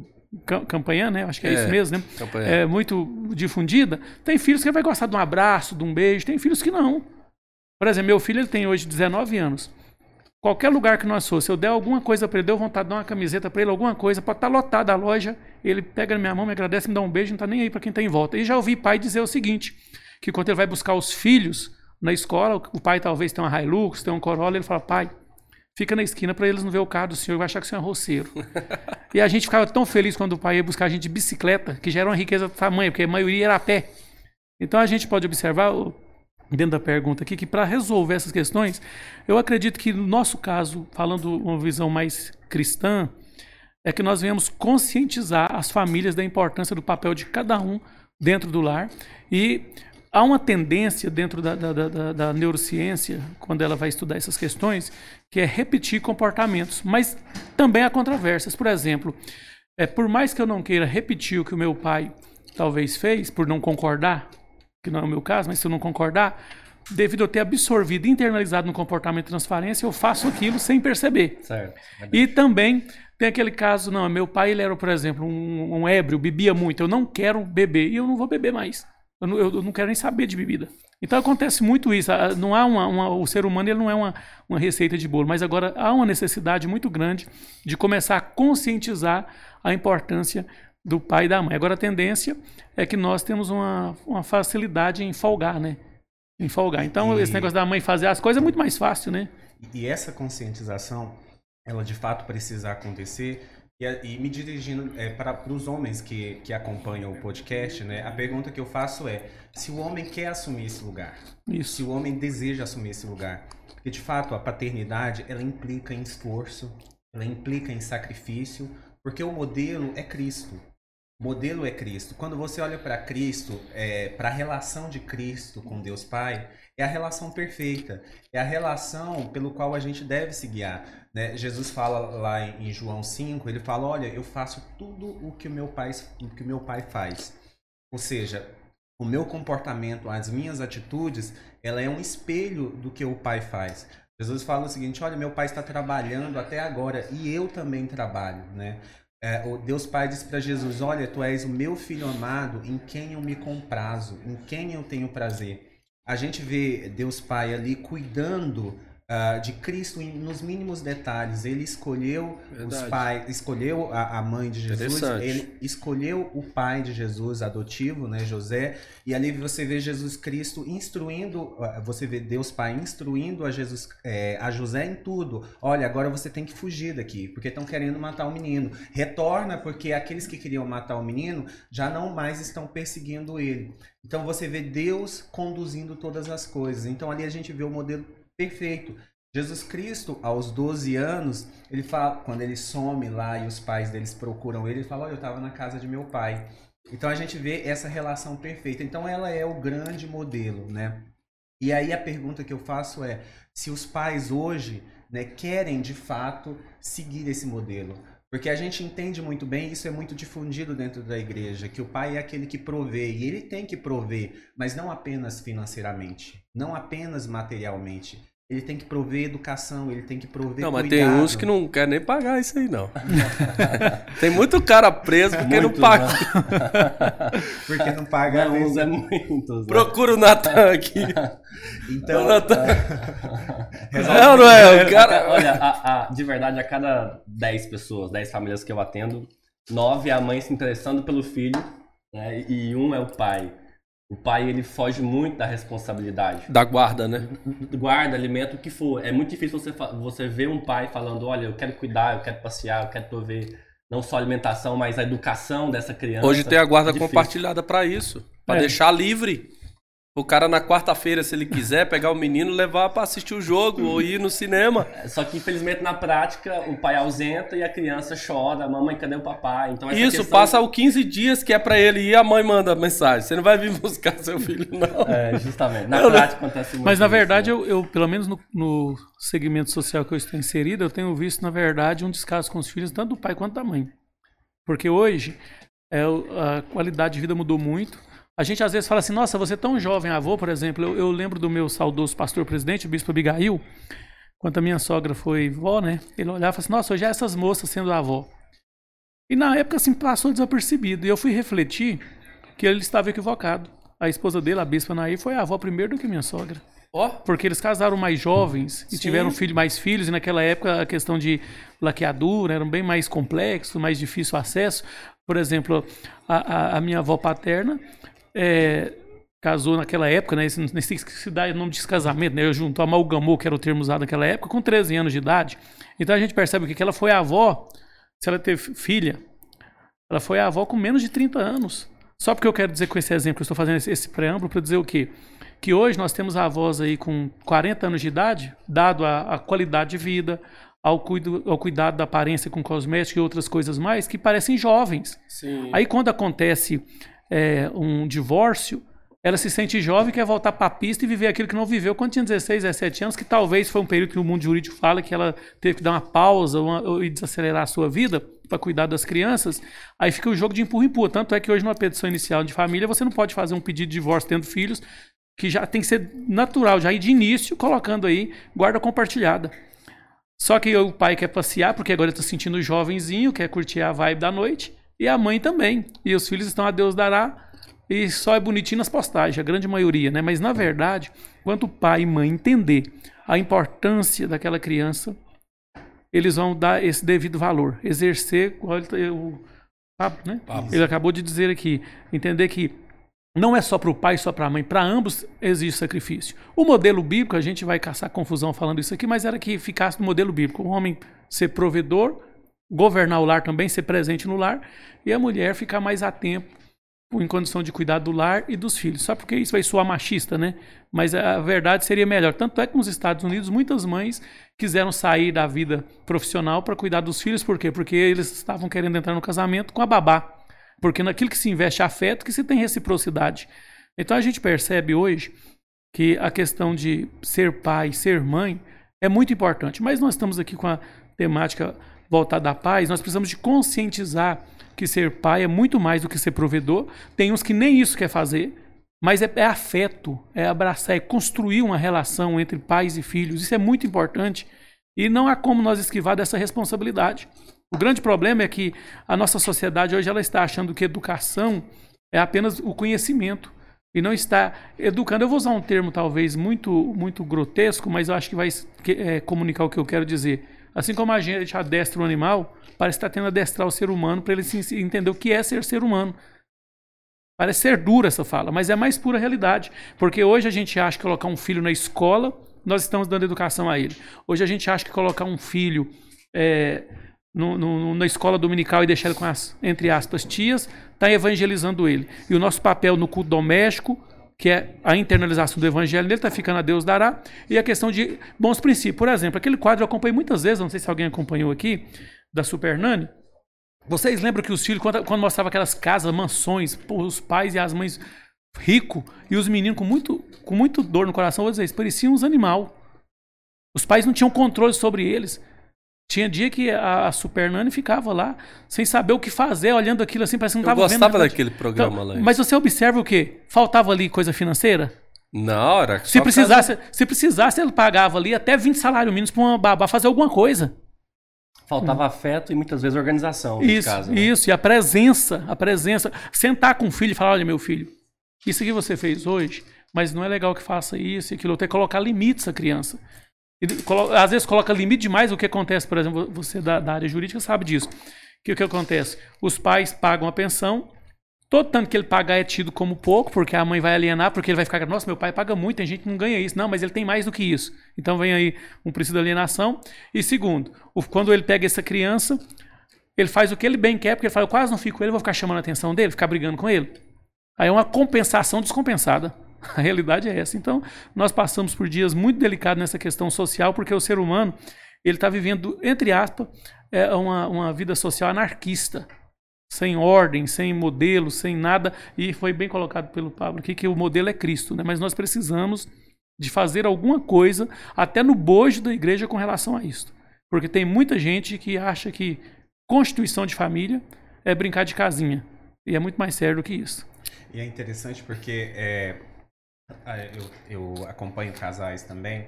campanha, né? Acho que é, É, isso mesmo, né? Campanha. É muito difundida. Tem filhos que vai gostar de um abraço, de um beijo. Tem filhos que não. Por exemplo, meu filho ele tem hoje 19 anos. Qualquer lugar que nós for, se eu der alguma coisa para ele, deu vontade de dar uma camiseta para ele, alguma coisa, pode estar lotada a loja, ele pega na minha mão, me agradece, me dá um beijo, não está nem aí para quem está em volta. E já ouvi pai dizer o seguinte, que quando ele vai buscar os filhos na escola, o pai talvez tenha uma Hilux, tenha um Corolla, ele fala, pai, fica na esquina para eles não ver o carro do senhor, vai achar que o senhor é roceiro. [LAUGHS] e a gente ficava tão feliz quando o pai ia buscar a gente de bicicleta, que já era uma riqueza do tamanho, porque a maioria era a pé. Então a gente pode observar, dentro da pergunta aqui, que para resolver essas questões, eu acredito que no nosso caso, falando uma visão mais cristã, é que nós viemos conscientizar as famílias da importância do papel de cada um dentro do lar e há uma tendência dentro da, da, da- da- neurociência, quando ela vai estudar essas questões, que é repetir comportamentos, mas também há controvérsias. Por exemplo, é, por mais que eu não queira repetir o que o meu pai talvez fez, por não concordar, que não é o meu caso, mas se eu não concordar, devido a ter absorvido, internalizado no comportamento de transparência, eu faço aquilo sem perceber. Certo. E também tem aquele caso, não, meu pai ele era, por exemplo, um, um ébrio, bebia muito, eu não quero beber e eu não vou beber mais. Eu não, eu não quero nem saber de bebida. Então acontece muito isso. Não há uma, uma- o ser humano ele não é uma, uma receita de bolo, mas agora há uma necessidade muito grande de começar a conscientizar a importância do pai e da mãe. Agora a tendência é que nós temos uma, uma facilidade em folgar, né? Em folgar. Então E- esse negócio da mãe fazer as coisas é muito mais fácil, né? E essa conscientização, ela de fato precisa acontecer. E, e me dirigindo para os homens que, que acompanham o podcast, né, a pergunta que eu faço é: se o homem quer assumir esse lugar, se Isso. o homem deseja assumir esse lugar, porque de fato a paternidade ela implica em esforço, ela implica em sacrifício, porque o modelo é Cristo. Modelo é Cristo. Quando você olha para Cristo, para a relação de Cristo com Deus Pai, é a relação perfeita. É a relação pelo qual a gente deve se guiar. né? Jesus fala lá em João 5, ele fala, olha, eu faço tudo o que o meu pai, o que meu pai faz. Ou seja, o meu comportamento, as minhas atitudes, ela é um espelho do que o pai faz. Jesus fala o seguinte, olha, meu pai está trabalhando até agora e eu também trabalho, né? É, o Deus Pai diz para Jesus, olha, tu és o meu filho amado em quem eu me comprazo, em quem eu tenho prazer. A gente vê Deus Pai ali cuidando ah, de Cristo em- nos mínimos detalhes. Ele escolheu os Verdade. pais, escolheu a, a mãe de Jesus, ele escolheu o pai de Jesus adotivo, né, José, e ali você vê Jesus Cristo instruindo, ah, você vê Deus Pai instruindo a Jesus, eh, a José em tudo. Olha, agora você tem que fugir daqui, porque estão querendo matar o menino. Retorna, porque aqueles que queriam matar o menino já não mais estão perseguindo ele. Então você vê Deus conduzindo todas as coisas. Então ali a gente vê o modelo perfeito. Jesus Cristo, aos 12 anos, ele fala, quando ele some lá e os pais deles procuram ele, ele fala: Olha, eu estava na casa de meu pai. Então a gente vê essa relação perfeita. Então ela é o grande modelo, né? E aí a pergunta que eu faço é: se os pais hoje né, querem de fato seguir esse modelo? Porque a gente entende muito bem, isso é muito difundido dentro da igreja, que o pai é aquele que provê, e ele tem que prover, mas não apenas financeiramente, não apenas materialmente. Ele tem que prover educação, ele tem que prover Não, mas cuidado. tem uns que não querem nem pagar isso aí, não. [LAUGHS] tem muito cara preso porque Muitos, não paga. né? [LAUGHS] Porque não paga. Não, uns é muitos. né? Procura o Natan aqui. [LAUGHS] Então, O Natan- resolve- Não, não é. O cara. Olha, a- a- de verdade, a cada 10 pessoas, 10 famílias que eu atendo, 9 é a mãe se interessando pelo filho, né? E um é o pai. O pai, ele foge muito da responsabilidade. Da guarda, né? Guarda, alimenta, o que for. É muito difícil você, você ver um pai falando, olha, eu quero cuidar, eu quero passear, eu quero prover não só a alimentação, mas a educação dessa criança. Hoje tem a guarda Difícil. compartilhada pra isso. Pra É. deixar livre. O cara na quarta-feira, se ele quiser, pegar o menino e levar pra assistir o jogo ou ir no cinema. Só que, infelizmente, na prática, o pai ausenta e a criança chora, mamãe, cadê o papai? Então, essa Isso, questão- passa os 15 dias que é pra ele ir, a mãe manda mensagem. Você não vai vir buscar seu filho, não. É, justamente. Na Não, não. prática acontece muito Mas na isso, verdade, né? eu, eu, pelo menos no, no segmento social que eu estou inserido, eu tenho visto, na verdade, um descaso com os filhos, tanto do pai quanto da mãe. Porque hoje é, a qualidade de vida mudou muito. A gente às vezes fala assim, nossa, você é tão jovem, avô, por exemplo. Eu, eu lembro do meu saudoso pastor presidente, o bispo Abigail, quando a minha sogra foi vó, né? Ele olhava e falava assim, nossa, hoje é essas moças sendo avó. E na época, assim, passou desapercebido. E eu fui refletir que ele estava equivocado. A esposa dele, a Bispa Nair, foi a avó primeiro do que minha sogra. Ó, Porque eles casaram mais jovens e Sim. tiveram filho, mais filhos, e naquela época a questão de laqueadura era bem mais complexo, mais difícil o acesso. Por exemplo, a, a- a minha avó paterna é, casou naquela época, né? Nem sei se dá o nome de casamento, né? Eu junto amalgamou, que era o termo usado naquela época, com 13 anos de idade. Então a gente percebe que ela foi avó, se ela teve filha, ela foi a avó com menos de 30 anos. Só porque eu quero dizer com esse exemplo, eu estou fazendo esse, esse preâmbulo para dizer o quê? Que hoje nós temos avós aí com 40 anos de idade, dado a, a qualidade de vida, ao, cuido, ao cuidado da aparência com cosméticos e outras coisas mais, que parecem jovens. sim. Aí quando acontece é, um divórcio, ela se sente jovem quer voltar para a pista e viver aquilo que não viveu quando tinha 16, 17 anos, que talvez foi um período que o mundo jurídico fala que ela teve que dar uma pausa uma, e desacelerar a sua vida para cuidar das crianças. Aí fica o jogo de empurra-empurra. Tanto é que hoje, numa petição inicial de família, você não pode fazer um pedido de divórcio tendo filhos, que já tem que ser natural, já ir de início, colocando aí guarda compartilhada. Só que o pai quer passear, porque agora está se sentindo jovenzinho, quer curtir a vibe da noite, e a mãe também. E os filhos estão a Deus dará, e só é bonitinho nas postagens, a grande maioria, né? Mas na verdade, quando pai e mãe entender a importância daquela criança, eles vão dar esse devido valor, exercer o né? Ele acabou de dizer aqui, entender que não é só para o pai, só para a mãe, para ambos existe sacrifício. O modelo bíblico, a gente vai caçar confusão falando isso aqui, mas era que ficasse no modelo bíblico. O homem ser provedor, governar o lar também, ser presente no lar, e a mulher ficar mais a tempo em condição de cuidar do lar e dos filhos. Só porque isso vai soar machista, né? Mas a verdade seria melhor. Tanto é que nos Estados Unidos muitas mães quiseram sair da vida profissional para cuidar dos filhos, por quê? Porque eles estavam querendo entrar no casamento com a babá. Porque naquilo que se investe afeto, que se tem reciprocidade. Então a gente percebe hoje que a questão de ser pai, ser mãe, é muito importante. Mas nós estamos aqui com a temática voltada à paz, nós precisamos de conscientizar que ser pai é muito mais do que ser provedor. Tem uns que nem isso quer fazer, mas é, é afeto, é abraçar, é construir uma relação entre pais e filhos. Isso é muito importante. E não há como nós esquivar dessa responsabilidade. O grande problema é que a nossa sociedade hoje ela está achando que educação é apenas o conhecimento e não está educando. Eu vou usar um termo talvez muito muito grotesco, mas eu acho que vai é, comunicar o que eu quero dizer. Assim como a gente adestra o animal, parece estar tendo a adestrar o ser humano para ele se- entender o que é ser ser humano. Parece ser dura essa fala, mas é mais pura realidade. Porque hoje a gente acha que colocar um filho na escola, nós estamos dando educação a ele. Hoje a gente acha que colocar um filho é, no- no- na escola dominical e deixar ele com as, entre aspas, tias, está evangelizando ele. E o nosso papel no culto doméstico, que é a internalização do evangelho dele, está ficando a Deus dará. E a questão de bons princípios. Por exemplo, aquele quadro eu acompanhei muitas vezes, não sei se alguém acompanhou aqui, da Super Nani. Vocês lembram que os filhos, quando, quando mostrava aquelas casas, mansões, os pais e as mães ricos e os meninos com muito, com muito dor no coração, vou dizer isso, pareciam uns animal. Os pais não tinham controle sobre eles. Tinha dia que a, a Super Nani ficava lá sem saber o que fazer, olhando aquilo assim, parece que não Eu estava vendo. gostava nada. daquele programa Então, lá. Mas você observa o quê? Faltava ali coisa financeira? Não, era Se só precisasse, se precisasse, ele pagava ali até 20 salários mínimos para uma babá fazer alguma coisa. Faltava afeto e muitas vezes organização, nesse Isso, caso. né? isso. E a presença, a presença. Sentar com o filho e falar: olha, meu filho, isso que você fez hoje, mas não é legal que faça isso e aquilo. Eu tenho que colocar limites à criança. E colo- às vezes coloca limite demais. O que acontece, por exemplo, você da, da área jurídica sabe disso. Que o que acontece? Os pais pagam a pensão, todo tanto que ele pagar é tido como pouco, porque a mãe vai alienar, porque ele vai ficar, nossa, meu pai paga muito, tem gente que não ganha isso. Não, mas ele tem mais do que isso. Então vem aí um princípio de alienação. E segundo, quando ele pega essa criança, ele faz o que ele bem quer, porque ele fala, eu quase não fico com ele, vou ficar chamando a atenção dele, ficar brigando com ele. Aí é uma compensação descompensada. A realidade é essa. Então, nós passamos por dias muito delicados nessa questão social, porque o ser humano, ele está vivendo, entre aspas, é uma, uma vida social anarquista. Sem ordem, sem modelo, sem nada. E foi bem colocado pelo Pablo aqui que o modelo é Cristo, né? Mas nós precisamos de fazer alguma coisa, até no bojo da igreja, com relação a isso. Porque tem muita gente que acha que constituição de família é brincar de casinha. E é muito mais sério do que isso. E é interessante porque é, eu, eu acompanho casais também.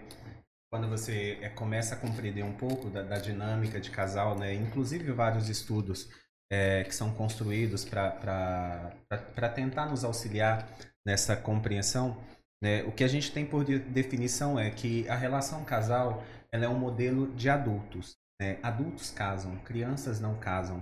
Quando você é, começa a compreender um pouco da, da dinâmica de casal, né? Inclusive vários estudos é, que são construídos para tentar nos auxiliar nessa compreensão, né, o que a gente tem por de- definição é que a relação casal ela é um modelo de adultos. né? Adultos casam, crianças não casam.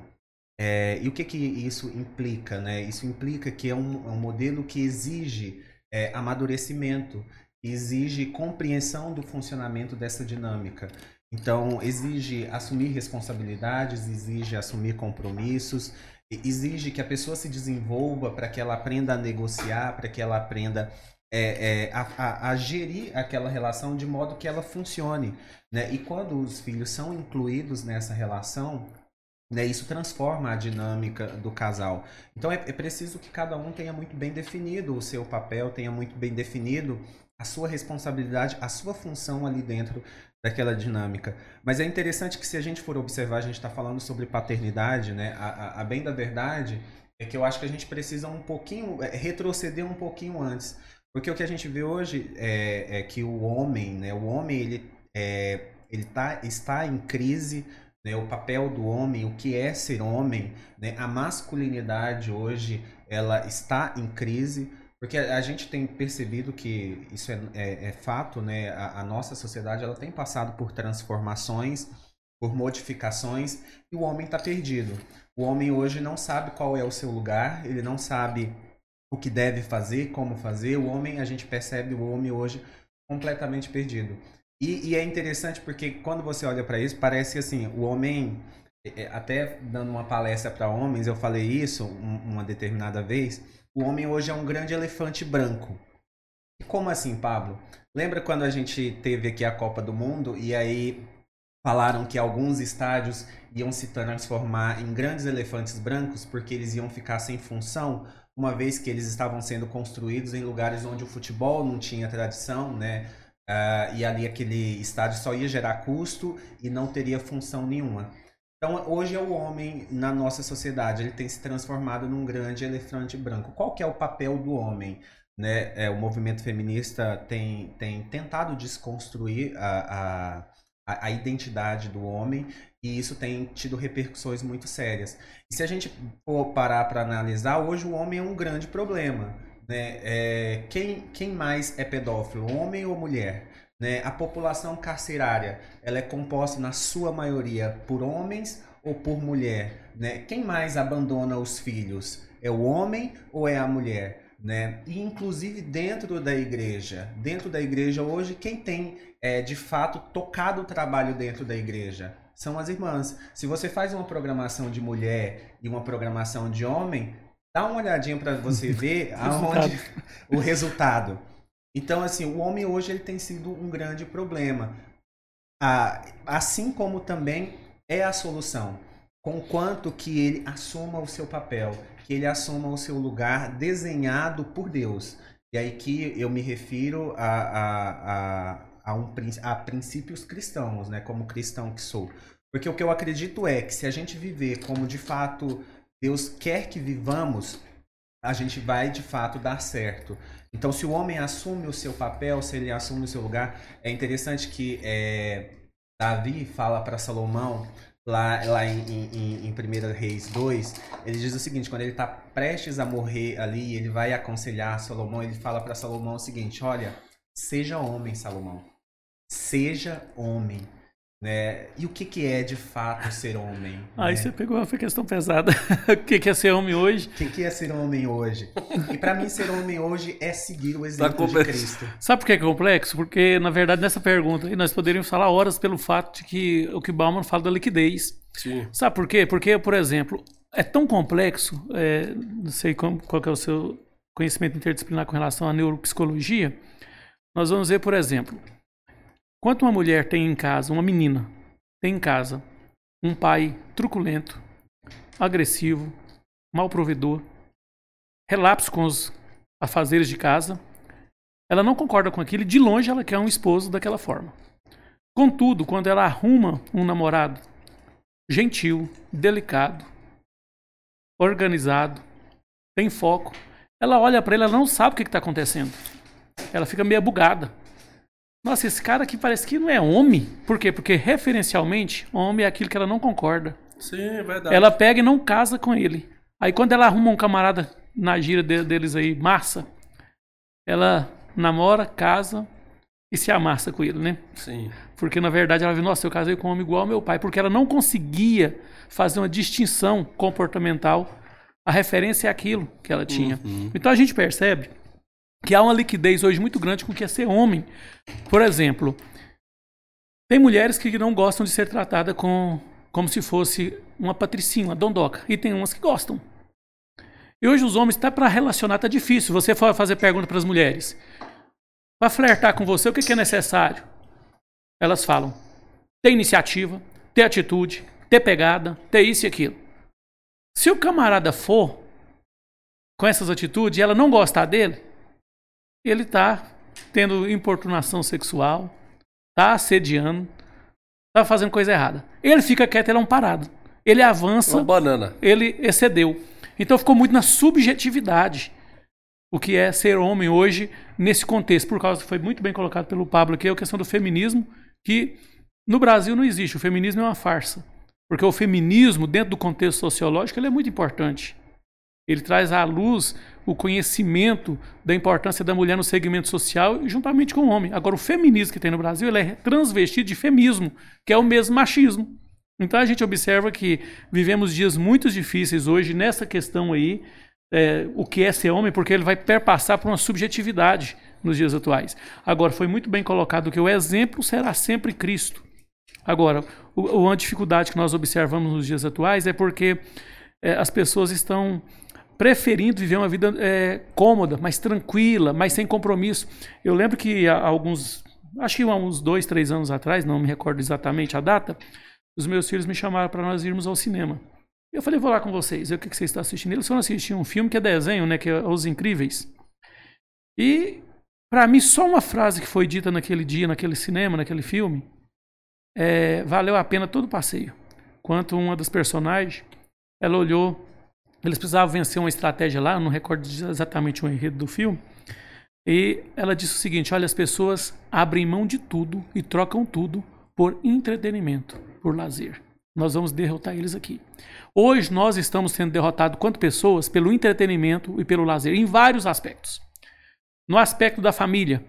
É, e o que, que isso implica? Né? Isso implica que é um, é um modelo que exige é, amadurecimento, exige compreensão do funcionamento dessa dinâmica. Então, exige assumir responsabilidades, exige assumir compromissos, exige que a pessoa se desenvolva para que ela aprenda a negociar, para que ela aprenda é, é, a, a- a gerir aquela relação de modo que ela funcione. Né? E quando os filhos são incluídos nessa relação, né, isso transforma a dinâmica do casal. Então é, é preciso que cada um tenha muito bem definido o seu papel, tenha muito bem definido a sua responsabilidade, a sua função ali dentro daquela dinâmica. Mas é interessante que se a gente for observar, a gente está falando sobre paternidade, né? A, a- a bem da verdade é que eu acho que a gente precisa um pouquinho, é, retroceder um pouquinho antes. Porque o que a gente vê hoje é, é que o homem, né? O homem, ele, é, ele tá, está em crise, né? O papel do homem, o que é ser homem, né? A masculinidade hoje, ela está em crise. Porque a gente tem percebido que isso é, é- é fato, né? A, a nossa sociedade ela tem passado por transformações, por modificações, e o homem está perdido. O homem hoje não sabe qual é o seu lugar, ele não sabe o que deve fazer, como fazer. O homem, a gente percebe o homem hoje completamente perdido. E, e é interessante porque quando você olha para isso, parece assim, o homem, é, é, até dando uma palestra para homens, eu falei isso um- uma determinada vez, o homem hoje é um grande elefante branco. E como assim, Pablo? Lembra quando a gente teve aqui a Copa do Mundo e aí falaram que alguns estádios iam se transformar em grandes elefantes brancos porque eles iam ficar sem função, uma vez que eles estavam sendo construídos em lugares onde o futebol não tinha tradição, né? Ah, e ali aquele estádio só ia gerar custo e não teria função nenhuma. Então, hoje é o homem na nossa sociedade, ele tem se transformado num grande elefante branco. Qual que é o papel do homem? Né? É, o movimento feminista tem, tem tentado desconstruir a, a, a, a identidade do homem e isso tem tido repercussões muito sérias. E se a gente for parar para analisar, hoje o homem é um grande problema. Né? É, quem, quem mais é pedófilo, homem ou mulher? Né? A população carcerária ela é composta na sua maioria por homens ou por mulher? Né? Quem mais abandona os filhos? É o homem ou é a mulher? Né? E inclusive dentro da igreja, dentro da igreja hoje, quem tem é, de fato tocado o trabalho dentro da igreja são as irmãs. Se você faz uma programação de mulher e uma programação de homem, dá uma olhadinha para você [LAUGHS] ver aonde [LAUGHS] o resultado. Então, assim, o homem hoje ele tem sido um grande problema. Assim como também é a solução, conquanto que ele assuma o seu papel, que ele assuma o seu lugar desenhado por Deus. E aí que eu me refiro a, a, a, a, um, a princípios cristãos, né? Como cristão que sou. Porque o que eu acredito é que se a gente viver como de fato Deus quer que vivamos, a gente vai de fato dar certo. Então, se o homem assume o seu papel, se ele assume o seu lugar, é interessante que é, Davi fala para Salomão, lá, lá em, em, em 1 Reis 2, ele diz o seguinte: quando ele está prestes a morrer ali, ele vai aconselhar Salomão, ele fala para Salomão o seguinte: olha, seja homem, Salomão, seja homem. Né? E o que, que é de fato ser homem? Aí [LAUGHS] né? você pegou uma questão pesada. [LAUGHS] o que que é ser homem hoje? O que, que é ser homem hoje? E para mim, ser homem hoje é seguir o exemplo de. Cristo. Sabe por que é complexo? Porque, na verdade, nessa pergunta aí nós poderíamos falar horas pelo fato de que o que Bauman fala da liquidez. Sim. Sabe por quê? Porque, por exemplo, é tão complexo, é, não sei como, qual que é o seu conhecimento interdisciplinar com relação à neuropsicologia. Nós vamos ver, por exemplo, quanto uma mulher tem em casa, uma menina tem em casa um pai truculento, agressivo, mal provedor, relapso com os afazeres de casa, ela não concorda com aquilo e de longe ela quer um esposo daquela forma. Contudo, quando ela arruma um namorado gentil, delicado, organizado, tem foco, ela olha para ele, ela não sabe o que está acontecendo. Ela fica meio bugada. Nossa, esse cara aqui parece que não é homem. Por quê? Porque referencialmente, homem é aquilo que ela não concorda. Sim, é verdade. Ela pega e não casa com ele. Aí quando ela arruma um camarada na gira de- deles aí, massa, ela namora, casa e se amassa com ele, né? Sim. Porque na verdade ela viu, nossa, eu casei com um homem igual ao meu pai, porque ela não conseguia fazer uma distinção comportamental. A referência é aquilo que ela tinha. Uhum. Então a gente percebe que há uma liquidez hoje muito grande com o que é ser homem. Por exemplo, tem mulheres que não gostam de ser tratada com, como se fosse uma patricinha, uma dondoca. E tem umas que gostam. E hoje os homens, até para relacionar, tá difícil. Você for fazer pergunta para as mulheres. Para flertar com você, o que, que é necessário? Elas falam: ter iniciativa, ter atitude, ter pegada, ter isso e aquilo. Se o camarada for com essas atitudes e ela não gostar dele, ele está tendo importunação sexual, está assediando, está fazendo coisa errada. Ele fica quieto, ele é um parado. Ele avança, Uma banana. ele excedeu. Então ficou muito na subjetividade o que é ser homem hoje nesse contexto, por causa foi muito bem colocado pelo Pablo aqui, é a questão do feminismo, que no Brasil não existe. O feminismo é uma farsa. Porque o feminismo, dentro do contexto sociológico, ele é muito importante. Ele traz à luz o conhecimento da importância da mulher no segmento social juntamente com o homem. Agora, o feminismo que tem no Brasil ele é transvestido de feminismo, que é o mesmo machismo. Então a gente observa que vivemos dias muito difíceis hoje nessa questão aí, é, o que é ser homem, porque ele vai perpassar por uma subjetividade nos dias atuais. Agora, foi muito bem colocado que o exemplo será sempre Cristo. Agora, o, uma dificuldade que nós observamos nos dias atuais é porque é, as pessoas estão preferindo viver uma vida é, cômoda, mais tranquila, mais sem compromisso. Eu lembro que há alguns, acho que há uns dois, três anos atrás, não me recordo exatamente a data, os meus filhos me chamaram para nós irmos ao cinema. Eu falei, vou lá com vocês, ver o que, vocês estão assistindo. Eles foram assistir um filme que é desenho, né, que é Os Incríveis. E, para mim, só uma frase que foi dita naquele dia, naquele cinema, naquele filme, é, valeu a pena todo o passeio. Quanto uma das personagens, ela olhou, eles precisavam vencer uma estratégia lá, eu não recordo exatamente o enredo do filme, e ela disse o seguinte: olha, as pessoas abrem mão de tudo e trocam tudo por entretenimento, por lazer. Nós vamos derrotar eles aqui. Hoje nós estamos sendo derrotados quanto pessoas pelo entretenimento e pelo lazer, em vários aspectos. No aspecto da família,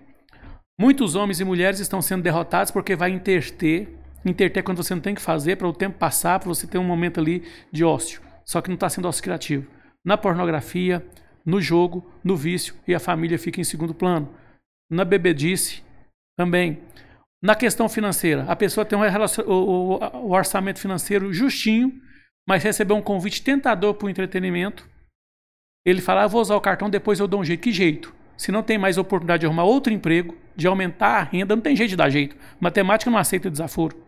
muitos homens e mulheres estão sendo derrotados porque vai interter, interter quando você não tem que fazer, para o tempo passar, para você ter um momento ali de ócio. Só que não está sendo ócio criativo. Na pornografia, no jogo, no vício, e a família fica em segundo plano. Na bebedice, também. Na questão financeira, a pessoa tem um o orçamento financeiro justinho, mas recebeu um convite tentador para o entretenimento. Ele fala, ah, vou usar o cartão, depois eu dou um jeito. Que jeito? Se não tem mais oportunidade de arrumar outro emprego, de aumentar a renda, não tem jeito de dar jeito. Matemática não aceita desaforo.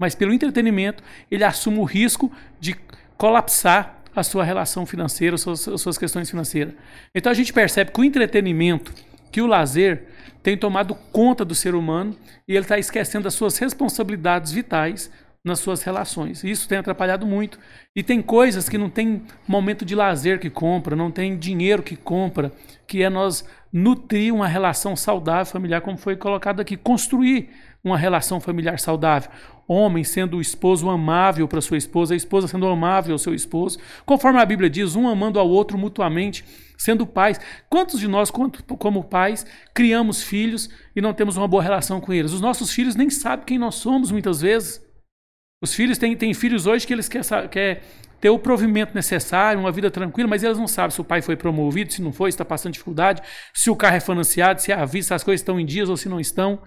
Mas pelo entretenimento, ele assume o risco de colapsar a sua relação financeira, as suas, as suas questões financeiras. Então a gente percebe que o entretenimento, que o lazer, tem tomado conta do ser humano e ele está esquecendo das suas responsabilidades vitais nas suas relações. Isso tem atrapalhado muito. E tem coisas que não tem momento de lazer que compra, não tem dinheiro que compra, que é nós nutrir uma relação saudável familiar, como foi colocado aqui, construir uma relação familiar saudável. Homem sendo o esposo amável para sua esposa, a esposa sendo amável ao seu esposo, conforme a Bíblia diz, um amando ao outro mutuamente, sendo pais. Quantos de nós, como pais, criamos filhos e não temos uma boa relação com eles? Os nossos filhos nem sabem quem nós somos muitas vezes. Os filhos têm, têm filhos hoje que eles querem quer ter o provimento necessário, uma vida tranquila, mas eles não sabem se o pai foi promovido, se não foi, se está passando dificuldade, se o carro é financiado, se é à vista, se as coisas estão em dias ou se não estão.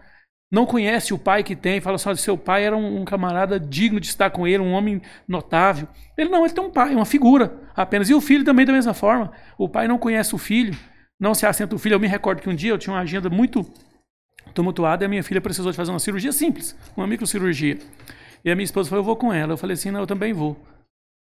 Não conhece o pai que tem, fala só, seu pai era um, um, camarada digno de estar com ele, um homem notável. Ele não, ele tem um pai, uma figura apenas. E o filho também da mesma forma. O pai não conhece o filho, não se assenta o filho. Eu me recordo que um dia eu tinha uma agenda muito tumultuada e a minha filha precisou de fazer uma cirurgia simples, uma microcirurgia. E a minha esposa falou, eu vou com ela. Eu falei assim, não, eu também vou.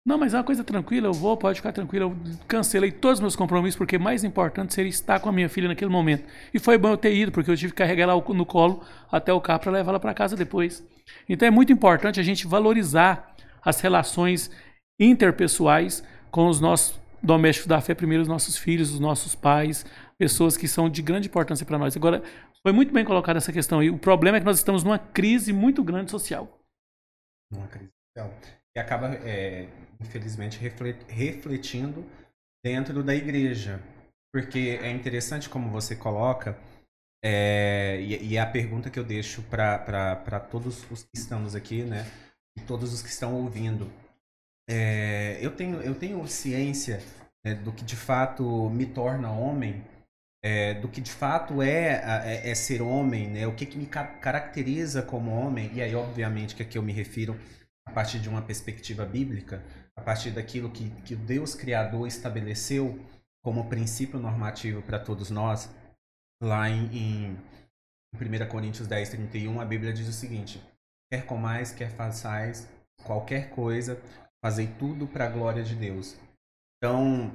Não, mas é uma coisa tranquila, eu vou, pode ficar tranquila. Eu cancelei todos os meus compromissos, porque mais importante seria estar com a minha filha naquele momento. E foi bom eu ter ido, porque eu tive que carregar ela no colo até o carro para levar ela para casa depois. Então é muito importante a gente valorizar as relações interpessoais com os nossos domésticos da fé, primeiro os nossos filhos, os nossos pais, pessoas que são de grande importância para nós. Agora, foi muito bem colocada essa questão aí. O problema é que nós estamos numa crise muito grande social. Uma crise social. que acaba, é, infelizmente, refletindo dentro da igreja. Porque é interessante como você coloca, é, e, e, é a pergunta que eu deixo para todos os que estamos aqui, né? E todos os que estão ouvindo. É, eu, tenho, eu tenho ciência né, do que de fato me torna homem, é, do que de fato é, é, é, ser homem, né? O que, que me caracteriza como homem, e aí obviamente que aqui eu me refiro a partir de uma perspectiva bíblica, a partir daquilo que, que o Deus Criador estabeleceu como princípio normativo para todos nós, lá em, em 1 Coríntios 10, 31, a Bíblia diz o seguinte: quer comais, quer façais qualquer coisa, fazei tudo para a glória de Deus. Então,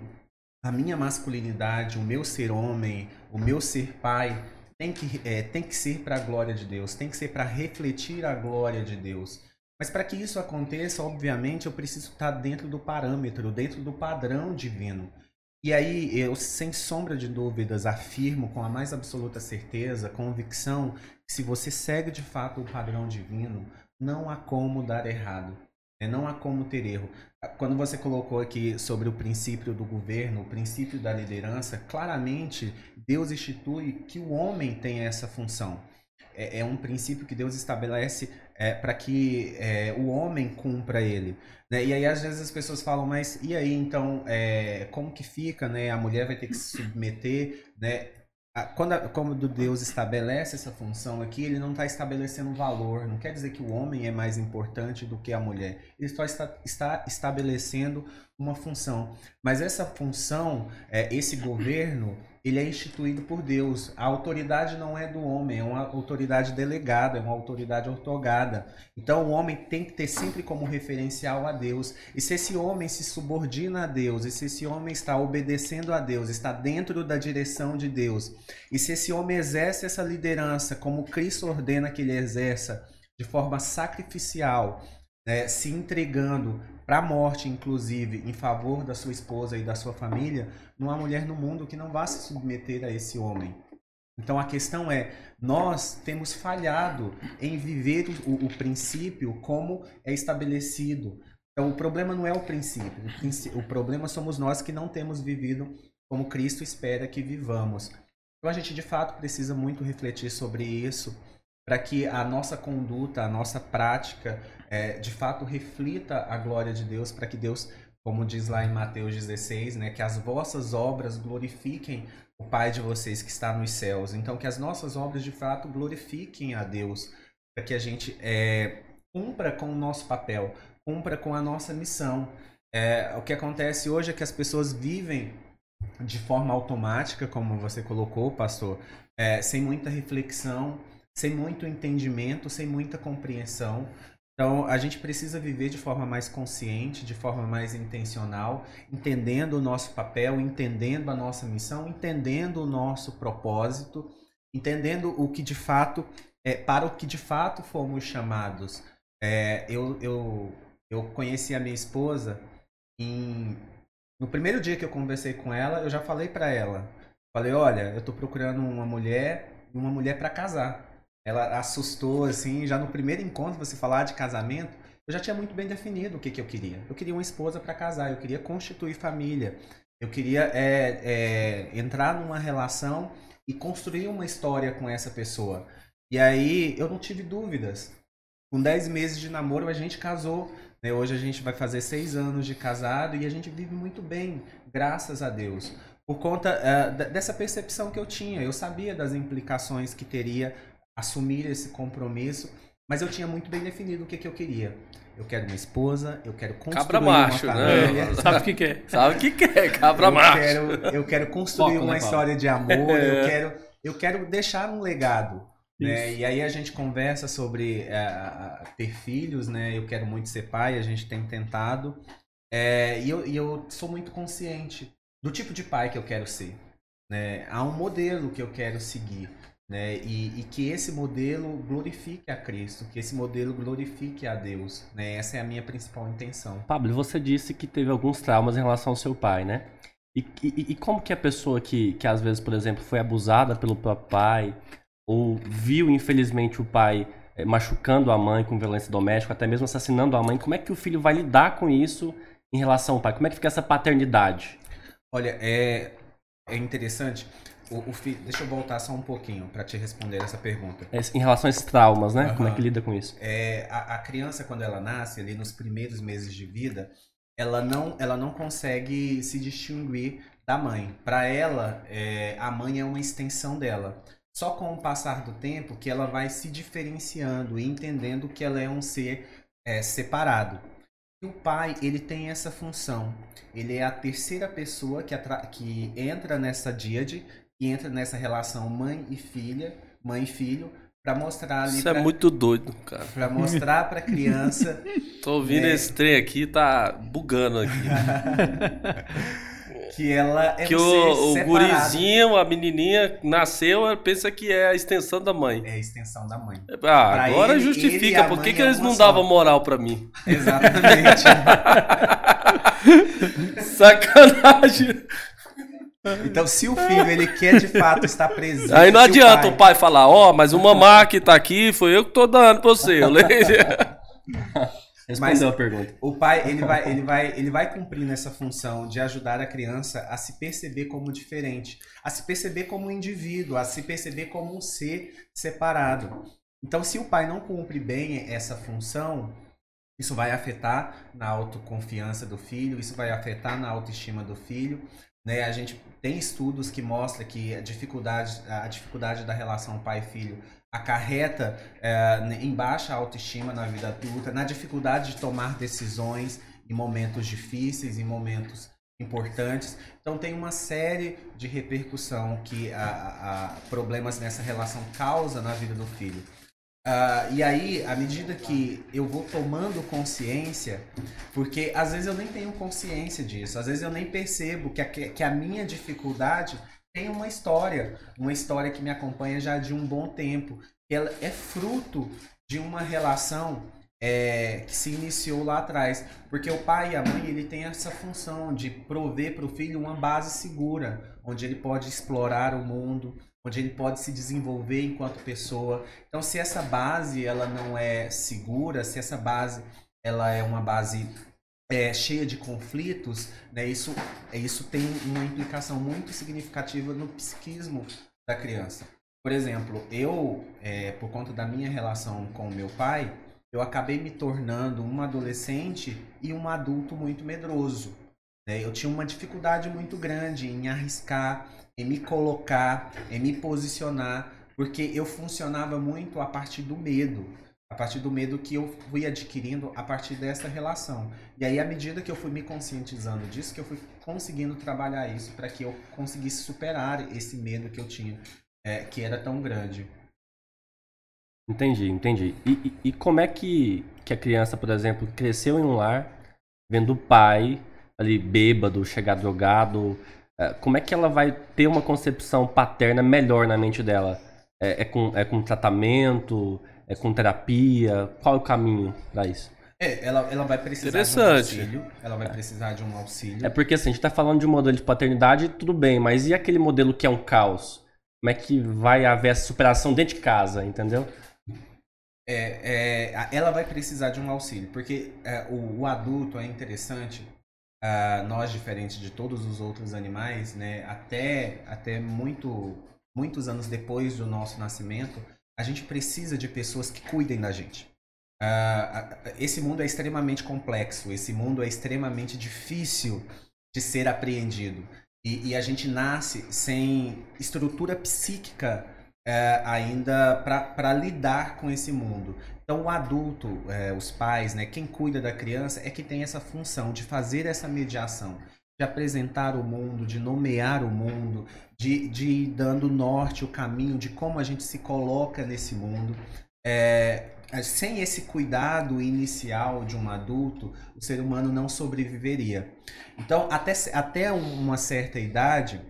a minha masculinidade, o meu ser homem, o meu ser pai, tem que, é, tem que ser para a glória de Deus, tem que ser para refletir a glória de Deus. Mas para que isso aconteça, obviamente, eu preciso estar dentro do parâmetro, dentro do padrão divino. E aí, eu, sem sombra de dúvidas, afirmo com a mais absoluta certeza, convicção, que se você segue de fato o padrão divino, não há como dar errado. Né? Não há como ter erro. Quando você colocou aqui sobre o princípio do governo, o princípio da liderança, claramente Deus institui que o homem tem essa função. É, é um princípio que Deus estabelece é, para que é, o homem cumpra ele. Né? E aí às vezes as pessoas falam, mas e aí então é, como que fica? Né? A mulher vai ter que se submeter, né? quando, quando Deus estabelece essa função aqui, ele não está estabelecendo valor. Não quer dizer que o homem é mais importante do que a mulher. Ele só está, está estabelecendo uma função. Mas essa função, é, esse governo, ele é instituído por Deus. A autoridade não é do homem, é uma autoridade delegada, é uma autoridade otorgada. Então o homem tem que ter sempre como referencial a Deus. E se esse homem se subordina a Deus, e se esse homem está obedecendo a Deus, está dentro da direção de Deus, e se esse homem exerce essa liderança como Cristo ordena que ele exerça, de forma sacrificial, né, se entregando para a morte, inclusive, em favor da sua esposa e da sua família, não há mulher no mundo que não vá se submeter a esse homem. Então a questão é, nós temos falhado em viver o, o princípio como é estabelecido. Então o problema não é o princípio, o, princípio, o problema somos nós que não temos vivido como Cristo espera que vivamos. Então a gente de fato precisa muito refletir sobre isso para que a nossa conduta, a nossa prática, é, de fato reflita a glória de Deus, para que Deus, como diz lá em Mateus 16, né, que as vossas obras glorifiquem o Pai de vocês que está nos céus. Então, que as nossas obras de fato glorifiquem a Deus, para que a gente é, cumpra com o nosso papel, cumpra com a nossa missão. É, o que acontece hoje é que as pessoas vivem de forma automática, como você colocou, pastor, é, sem muita reflexão, sem muito entendimento, sem muita compreensão. Então, a gente precisa viver de forma mais consciente, de forma mais intencional, entendendo o nosso papel, entendendo a nossa missão, entendendo o nosso propósito, entendendo o que de fato, é, para o que de fato fomos chamados. É, eu, eu, eu conheci a minha esposa em, no primeiro dia que eu conversei com ela, eu já falei para ela, falei, olha, eu estou procurando uma mulher, uma mulher para casar. Ela assustou, assim, já no primeiro encontro, você falar de casamento, eu já tinha muito bem definido o que, que eu queria. Eu queria uma esposa para casar, eu queria constituir família, eu queria é, é, entrar numa relação e construir uma história com essa pessoa. E aí eu não tive dúvidas. Com 10 meses de namoro a gente casou. Né? Hoje a gente vai fazer 6 anos de casado e a gente vive muito bem, graças a Deus. Por conta uh, dessa percepção que eu tinha. Eu sabia das implicações que teria assumir esse compromisso, mas eu tinha muito bem definido o que, que eu queria. Eu quero uma esposa, eu quero construir cabra macho, uma né? família. Né? [LAUGHS] Sabe o que quer. Sabe o que quer, cabra eu macho. Quero, eu quero construir Foco, uma né, história de amor, eu, quero, eu quero deixar um legado. Né? E aí a gente conversa sobre é, ter filhos, né? Eu quero muito ser pai, a gente tem tentado. É, e, eu, e eu sou muito consciente do tipo de pai que eu quero ser. Né? Há um modelo que eu quero seguir. Né? E, e, que esse modelo glorifique a Cristo, que esse modelo glorifique a Deus. Né? Essa é a minha principal intenção. Pablo, você disse que teve alguns traumas em relação ao seu pai, né? E, e, e como que a pessoa que, que às vezes, por exemplo, foi abusada pelo próprio pai, ou viu infelizmente o pai é, machucando a mãe com violência doméstica, até mesmo assassinando a mãe, como é que o filho vai lidar com isso em relação ao pai? Como é que fica essa paternidade? Olha, é, é interessante. O, o filho, deixa eu voltar só um pouquinho para te responder essa pergunta. É, em relação a esses traumas, né? Aham. Como é que lida com isso? É, a, a criança, quando ela nasce, ali nos primeiros meses de vida, ela não, ela não consegue se distinguir da mãe. Para ela, é, a mãe é uma extensão dela. Só com o passar do tempo que ela vai se diferenciando e entendendo que ela é um ser é, separado. E o pai, ele tem essa função. Ele é a terceira pessoa que, que entra nessa díade, que entra nessa relação mãe e filha, mãe e filho, para mostrar ali Isso é pra- muito doido, cara. Pra mostrar pra criança [LAUGHS] Tô ouvindo É. esse trem aqui, tá bugando aqui. [LAUGHS] que ela é que o, o gurizinho, a menininha nasceu, pensa que é a extensão da mãe. É a extensão da mãe. Ah, Pra agora ele- ele justifica. a Por que, que é eles não só. davam moral pra mim? Exatamente. [LAUGHS] Sacanagem. Então, se o filho ele quer de fato estar presente. Aí não adianta o pai- pai falar, ó, mas o mamá que tá aqui foi eu que tô dando pra você. Eu. [LAUGHS] Respondeu a pergunta. O pai ele vai, ele vai, ele vai cumprir nessa função de ajudar a criança a se perceber como diferente, a se perceber como um indivíduo, a se perceber como um ser separado. Então, se o pai não cumpre bem essa função, isso vai afetar na autoconfiança do filho, isso vai afetar na autoestima do filho. Né? A gente tem estudos que mostram que a dificuldade, a dificuldade da relação pai-filho acarreta é, em baixa autoestima na vida adulta, na dificuldade de tomar decisões em momentos difíceis, em momentos importantes. Então tem uma série de repercussão que a, a- problemas nessa relação causa na vida do filho. Ah, e aí, à medida que eu vou tomando consciência, porque às vezes eu nem tenho consciência disso, às vezes eu nem percebo que a, que a minha dificuldade tem uma história, uma história que me acompanha já de um bom tempo. Ela é fruto de uma relação é, que se iniciou lá atrás, porque o pai e a mãe ele tem essa função de prover para o filho uma base segura, onde ele pode explorar o mundo, onde ele pode se desenvolver enquanto pessoa. Então, se essa base ela não é segura, se essa base ela é uma base é, cheia de conflitos, né, isso, isso tem uma implicação muito significativa no psiquismo da criança. Por exemplo, eu, é, por conta da minha relação com meu pai, eu acabei me tornando um adolescente e um adulto muito medroso. né? Eu tinha uma dificuldade muito grande em arriscar, em me colocar, em me posicionar, porque eu funcionava muito a partir do medo, a partir do medo que eu fui adquirindo a partir dessa relação. E aí, à medida que eu fui me conscientizando disso, que eu fui conseguindo trabalhar isso para que eu conseguisse superar esse medo que eu tinha, é, que era tão grande. Entendi, entendi. E, e- e como é que, que a criança, por exemplo, cresceu em um lar, vendo o pai ali bêbado, chegar drogado, como é que ela vai ter uma concepção paterna melhor na mente dela? É, é com, é com tratamento? É com terapia? Qual é o caminho para isso? É, ela, ela vai precisar de um Interessante. auxílio. Ela vai precisar de um auxílio. É porque assim, a gente tá falando de um modelo de paternidade, tudo bem, mas e aquele modelo que é um caos? Como é que vai haver essa superação dentro de casa, entendeu? É, é, ela vai precisar de um auxílio, porque é, o, o adulto é interessante, ah, nós diferentes de todos os outros animais, né, até, até muito, muitos anos depois do nosso nascimento, a gente precisa de pessoas que cuidem da gente. A- esse mundo é extremamente complexo, esse mundo é extremamente difícil de ser apreendido. E, e a gente nasce sem estrutura psíquica é, ainda para lidar com esse mundo. Então, o adulto, é, os pais, né, quem cuida da criança, é que tem essa função de fazer essa mediação, de apresentar o mundo, de nomear o mundo, de, de ir dando norte, o caminho de como a gente se coloca nesse mundo. É, sem esse cuidado inicial de um adulto, o ser humano não sobreviveria. Então, até, até uma certa idade,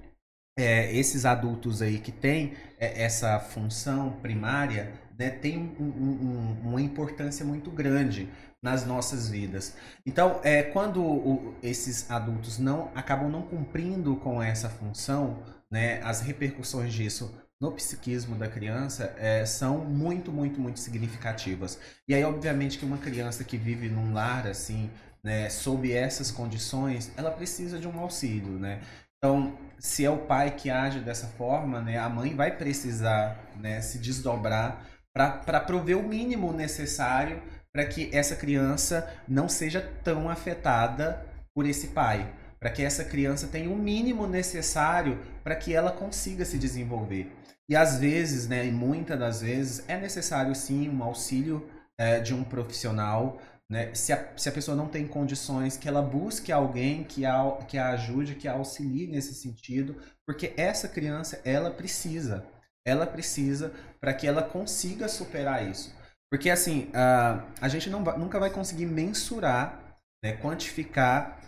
é, esses adultos aí que têm é, essa função primária, né, tem um- um- um- uma importância muito grande nas nossas vidas. Então, é, quando o- esses adultos não acabam não cumprindo com essa função, né, as repercussões disso no psiquismo da criança é, são muito, muito, muito significativas. E aí, obviamente, que uma criança que vive num lar assim, né, sob essas condições, ela precisa de um auxílio, né? Então, se é o pai que age dessa forma, né, a mãe vai precisar né, se desdobrar para prover o mínimo necessário para que essa criança não seja tão afetada por esse pai, para que essa criança tenha o mínimo necessário para que ela consiga se desenvolver. E às vezes, né, e muitas das vezes, é necessário sim um auxílio é, de um profissional. Né? Se, a, se a pessoa não tem condições, que ela busque alguém que a, que a ajude, que a auxilie nesse sentido, porque essa criança, ela precisa. Ela precisa para que ela consiga superar isso. Porque assim, a, a gente não, nunca vai conseguir mensurar, né, quantificar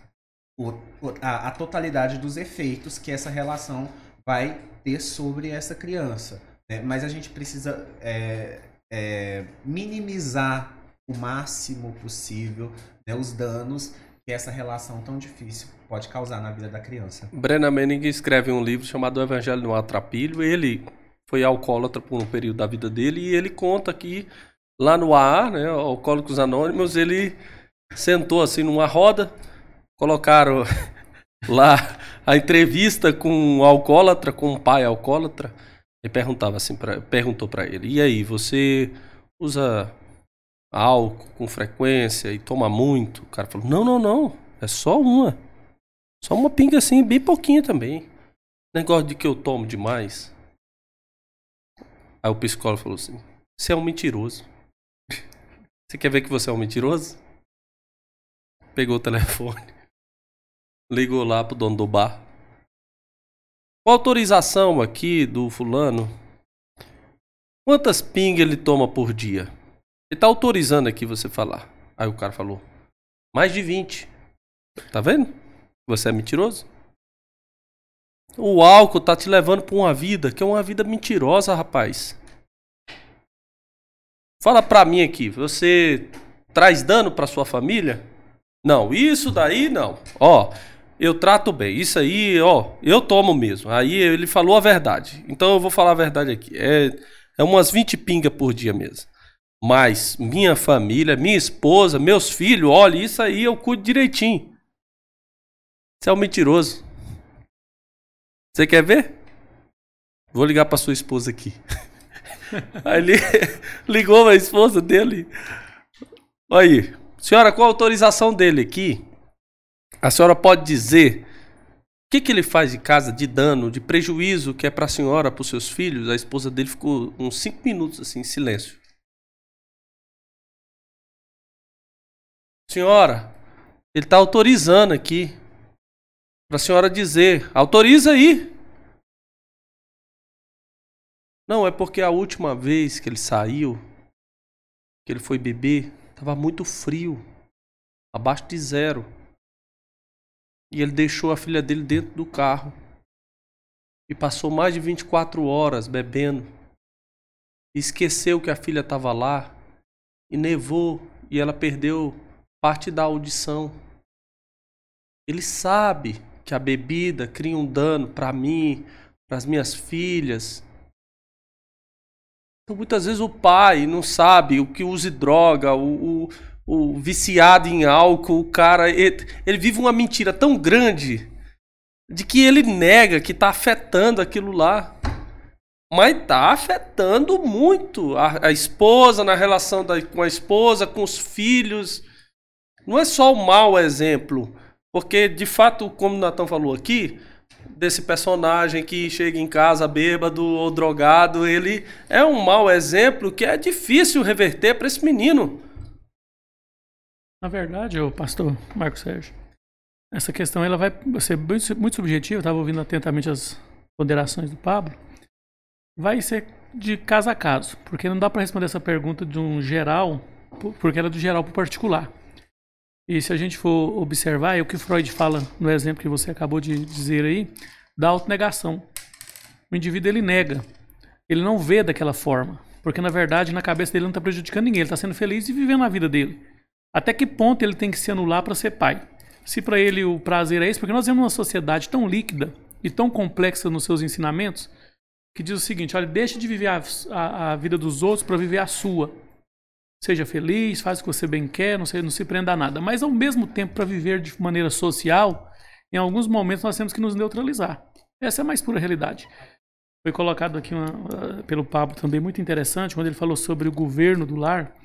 o, a, a totalidade dos efeitos que essa relação vai ter sobre essa criança. Né? Mas a gente precisa é, é, minimizar o máximo possível né, os danos que essa relação tão difícil pode causar na vida da criança. Brenna Manning escreve um livro chamado Evangelho no Atrapilho. Ele foi alcoólatra por um período da vida dele e ele conta que lá no AA, né, Alcoólicos Anônimos, ele sentou assim numa roda, colocaram [LAUGHS] lá a entrevista com um alcoólatra, com um pai alcoólatra, e perguntava assim pra, perguntou para ele: "E aí, você usa álcool com frequência e toma muito?" O cara falou: "Não, não, não, é só uma. Só uma pinga assim, bem pouquinho também. Negócio de que eu tomo demais." Aí o psicólogo falou assim: "Você é um mentiroso." [LAUGHS] Você quer ver que você é um mentiroso? Pegou o telefone, [LAUGHS] ligou lá pro dono do bar. Com autorização aqui do fulano, quantas pingas ele toma por dia? Ele tá autorizando aqui você falar. Aí o cara falou, mais de 20. Tá vendo? Você é mentiroso? O álcool tá te levando pra uma vida que é uma vida mentirosa, rapaz. Fala pra mim aqui, você traz dano pra sua família? Não, isso daí não. Ó, eu trato bem. Isso aí, ó, eu tomo mesmo. Aí ele falou a verdade. Então eu vou falar a verdade aqui. É, é umas 20 pingas por dia mesmo. Mas minha família, minha esposa, meus filhos, olha, isso aí eu cuido direitinho. Você é um mentiroso. Você quer ver? Vou ligar para sua esposa aqui. [LAUGHS] Aí ele [LAUGHS] ligou a esposa dele. Aí, senhora, com a autorização dele aqui, a senhora pode dizer o que, que ele faz de casa de dano, de prejuízo que é para a senhora, para os seus filhos? A esposa dele ficou uns cinco minutos assim, em silêncio. Senhora, ele está autorizando aqui para a senhora dizer. Autoriza aí. Não, é porque a última vez que ele saiu, que ele foi beber, estava muito frio, abaixo de zero. E ele deixou a filha dele dentro do carro. E passou mais de 24 horas bebendo. Esqueceu que a filha estava lá. E nevou. E ela perdeu parte da audição. Ele sabe que a bebida cria um dano para mim, para as minhas filhas, então, muitas vezes o pai não sabe o que use droga, o, o, o viciado em álcool, o cara, ele, ele, vive uma mentira tão grande de que ele nega que está afetando aquilo lá. Mas está afetando muito a, a, esposa, na relação da, com a esposa, com os filhos. Não é só o mau exemplo, porque de fato, como o Natan falou aqui, desse personagem que chega em casa bêbado ou drogado, ele é um mau exemplo que é difícil reverter para esse menino. Na verdade, o pastor Marco Sérgio, essa questão ela vai ser muito subjetiva, estava ouvindo atentamente as ponderações do Pablo. Vai ser de caso a caso, porque não dá para responder essa pergunta de um geral, porque ela é do geral para o particular. E se a gente for observar, é o que Freud fala no exemplo que você acabou de dizer aí, da autonegação. O indivíduo ele nega, ele não vê daquela forma, porque na verdade na cabeça dele não está prejudicando ninguém, ele está sendo feliz e vivendo a vida dele. Até que ponto ele tem que se anular para ser pai? Se para ele o prazer é esse, porque nós vemos uma sociedade tão líquida e tão complexa nos seus ensinamentos, que diz o seguinte: olha, deixe de viver a, a, a vida dos outros para viver a sua. Seja feliz, faz o que você bem quer, não se, não se prenda a nada. Mas ao mesmo tempo, para viver de maneira social, em alguns momentos nós temos que nos neutralizar. Essa é a mais pura realidade. Foi colocado aqui uma, uh, pelo Pablo também muito interessante, quando ele falou sobre o governo do lar.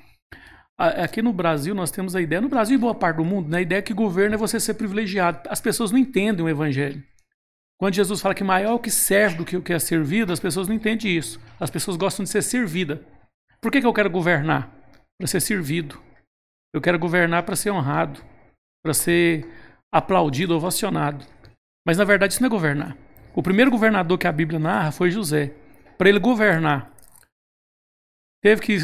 Aqui no Brasil nós temos a ideia, no Brasil e boa parte do mundo, né, a ideia que governo é você ser privilegiado. As pessoas não entendem o evangelho. Quando Jesus fala que maior é o que serve do que o que é servido, as pessoas não entendem isso. As pessoas gostam de ser servida. Por que, que eu quero governar? Para ser servido. Eu quero governar para ser honrado, para ser aplaudido, ovacionado. Mas na verdade isso não é governar. O primeiro governador que a Bíblia narra foi José. Para ele governar, teve que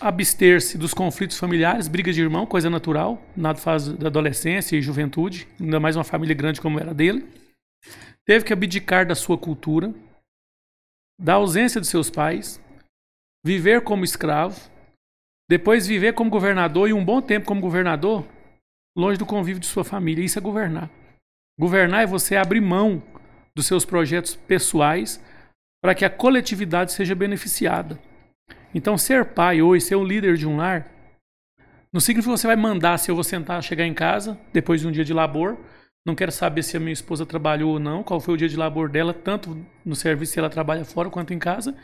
abster-se dos conflitos familiares, brigas de irmão, coisa natural, na fase da adolescência e juventude, ainda mais uma família grande como era dele. Teve que abdicar da sua cultura, da ausência de seus pais, viver como escravo, depois viver como governador e um bom tempo como governador, longe do convívio de sua família. Isso é governar. Governar é você abrir mão dos seus projetos pessoais para que a coletividade seja beneficiada. Então, ser pai hoje, ser um líder de um lar, não significa que você vai mandar se eu vou sentar, chegar em casa depois de um dia de labor. Não quero saber se a minha esposa trabalhou ou não, qual foi o dia de labor dela, tanto no serviço se ela trabalha fora quanto em casa.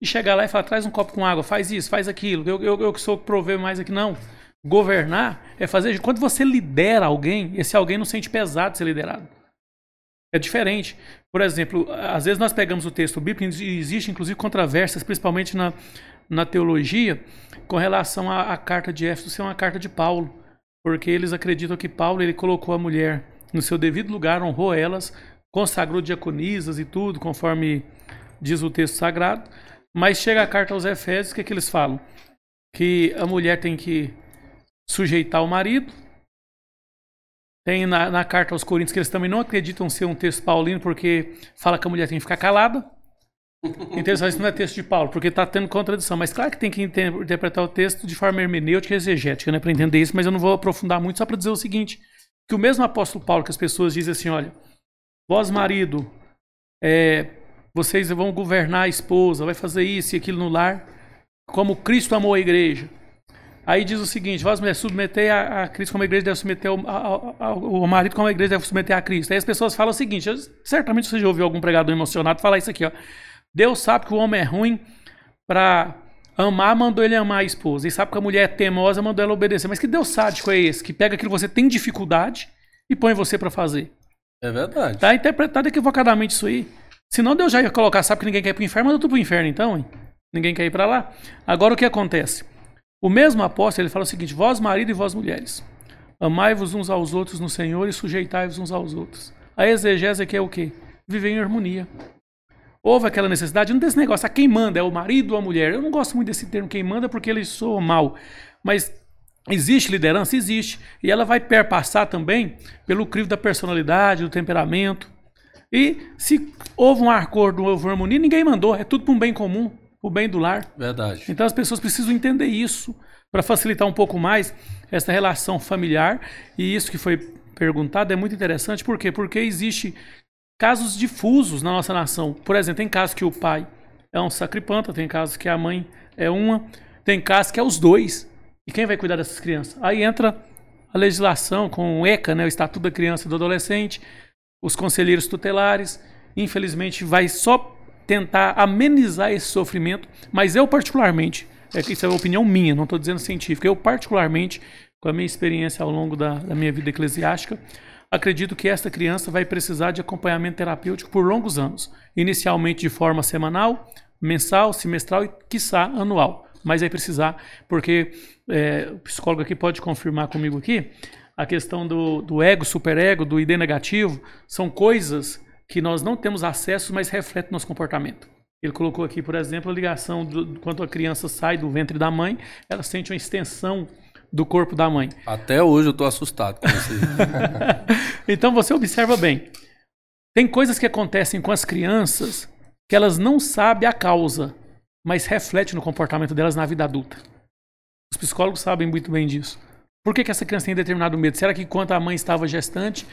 E chegar lá e falar: traz um copo com água, faz isso, faz aquilo. Eu, eu, eu que sou prover mais aqui. Não. Governar é fazer. Quando você lidera alguém, esse alguém não sente pesado ser liderado. É diferente. Por exemplo, às vezes nós pegamos o texto bíblico e existe inclusive controvérsias, principalmente na, na teologia, com relação à, à carta de Éfeso ser uma carta de Paulo. Porque eles acreditam que Paulo ele colocou a mulher no seu devido lugar, honrou elas, consagrou diaconisas e tudo, conforme diz o texto sagrado. Mas chega a carta aos Efésios, o que, é que eles falam? Que a mulher tem que sujeitar o marido, tem na, na, carta aos Coríntios que eles também não acreditam ser um texto paulino, porque fala que a mulher tem que ficar calada. Então isso não é texto de Paulo, porque está tendo contradição. Mas claro que tem que interpretar o texto de forma hermenêutica e exegética, né, para entender isso, mas eu não vou aprofundar muito, só para dizer o seguinte: que o mesmo apóstolo Paulo, que as pessoas dizem assim, olha, vós marido, é, vocês vão governar a esposa, vai fazer isso e aquilo no lar, como Cristo amou a igreja. Aí diz o seguinte: vós mulheres submeter a, a, Cristo como a igreja deve submeter ao, ao, ao, o marido como a igreja deve submeter a Cristo. Aí as pessoas falam o seguinte: certamente você já ouviu algum pregador emocionado falar isso aqui, ó. Deus sabe que o homem é ruim para amar, mandou ele amar a esposa. E sabe que a mulher é teimosa, mandou ela obedecer. Mas que Deus sádico é esse? Que pega aquilo que você tem dificuldade e põe você para fazer. É verdade. Tá interpretado equivocadamente isso aí. Senão Deus já ia colocar, sabe que ninguém quer ir pro inferno, manda tu pro inferno então, hein? Ninguém quer ir para lá. Agora o que acontece? O mesmo apóstolo, ele fala o seguinte: Vós, marido e vós, mulheres, amai-vos uns aos outros no Senhor e sujeitai-vos uns aos outros. A exegese aqui é o quê? Viver em harmonia. Houve aquela necessidade, não desse negócio, a quem manda é o marido ou a mulher. Eu não gosto muito desse termo quem manda porque ele soa mal. Mas existe liderança? Existe. E ela vai perpassar também pelo crivo da personalidade, do temperamento. E se houve um acordo, houve uma harmonia, ninguém mandou. É tudo para um bem comum o bem do lar. Verdade. Então as pessoas precisam entender isso para facilitar um pouco mais essa relação familiar. E isso que foi perguntado é muito interessante, por quê? Porque existe casos difusos na nossa nação. Por exemplo, tem casos que o pai é um sacripanta, tem casos que a mãe é uma, tem casos que é os dois. E quem vai cuidar dessas crianças? Aí entra a legislação com o ECA, né, o Estatuto da Criança e do Adolescente, os conselheiros tutelares. Infelizmente, vai só tentar amenizar esse sofrimento, mas eu particularmente, é, isso é opinião minha, não estou dizendo científica, eu particularmente, com a minha experiência ao longo da, da minha vida eclesiástica, acredito que esta criança vai precisar de acompanhamento terapêutico por longos anos, inicialmente de forma semanal, mensal, semestral e, quiçá, anual. Mas vai precisar, porque é, o psicólogo aqui pode confirmar comigo aqui, a questão do, do ego, superego, do ID negativo, são coisas que nós não temos acesso, mas reflete nosso comportamento. Ele colocou aqui, por exemplo, a ligação do, quando a criança sai do ventre da mãe, ela sente uma extensão do corpo da mãe. Até hoje eu estou assustado com isso. [LAUGHS] então você observa bem. Tem coisas que acontecem com as crianças que elas não sabem a causa, mas reflete no comportamento delas na vida adulta. Os psicólogos sabem muito bem disso. Por que, que essa criança tem determinado medo? Será que enquanto a mãe estava gestante,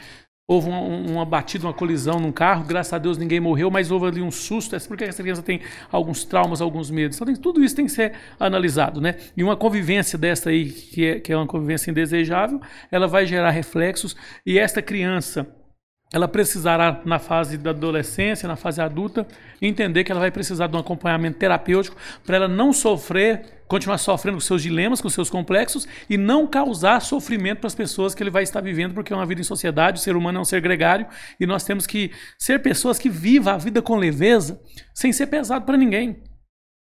houve uma, uma batida, uma colisão num carro, graças a Deus ninguém morreu, mas houve ali um susto, é porque essa criança tem alguns traumas, alguns medos. Então tem, tudo isso tem que ser analisado, né? E uma convivência dessa aí, que é, que é uma convivência indesejável, ela vai gerar reflexos e esta criança ela precisará, na fase da adolescência, na fase adulta, entender que ela vai precisar de um acompanhamento terapêutico para ela não sofrer, continuar sofrendo com seus dilemas, com seus complexos e não causar sofrimento para as pessoas que ele vai estar vivendo, porque é uma vida em sociedade, o ser humano é um ser gregário e nós temos que ser pessoas que vivam a vida com leveza, sem ser pesado para ninguém.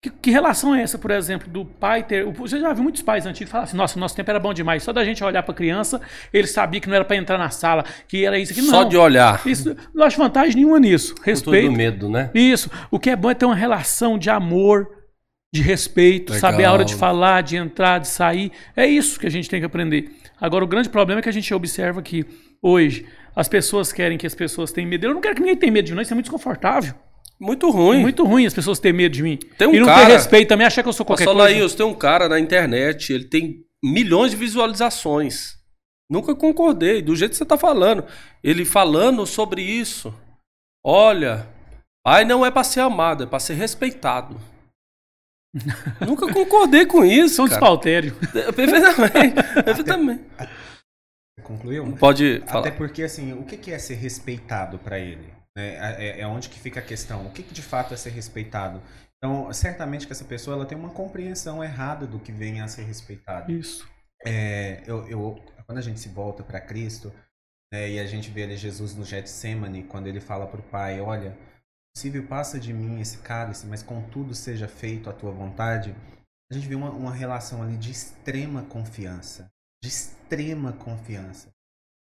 Que, que, relação é essa, por exemplo, do pai ter. Você já viu muitos pais antigos falar assim: nossa, nosso tempo era bom demais. Só da gente olhar para a criança, ele sabia que não era para entrar na sala, que era isso aqui. Não. Só de olhar. Isso, não acho vantagem nenhuma nisso. Respeito. Todo medo, né? Isso. O que é bom é ter uma relação de amor, de respeito, Legal. saber a hora de falar, de entrar, de sair. É isso que a gente tem que aprender. Agora, o grande problema é que a gente observa que hoje as pessoas querem que as pessoas tenham medo. Eu não quero que ninguém tenha medo de nós, isso é muito desconfortável. Muito ruim. É muito ruim as pessoas terem medo de mim. Tem um e não cara- ter respeito também, achar que eu sou qualquer coisa. Laíus, tem um cara na internet, ele tem milhões de visualizações. Nunca concordei, do jeito que você tá falando. Ele falando sobre isso. Olha, pai não é pra ser amado, é pra ser respeitado. [LAUGHS] Nunca concordei com isso. São cara. despautério. Perfeitamente. Perfeitamente. Concluiu? Pode falar. Até porque, assim, o que que é ser respeitado para ele? Né? É, é onde que fica a questão. O que, que de fato é ser respeitado? Então, certamente que essa pessoa ela tem uma compreensão errada do que vem a ser respeitado. Isso. É, eu, eu- quando a gente se volta para Cristo né, e a gente vê ali Jesus no Getsemane, quando ele fala para o Pai, olha, possível passa de mim esse cálice, mas contudo seja feito a tua vontade, a gente vê uma, uma relação ali de extrema confiança, de extrema confiança.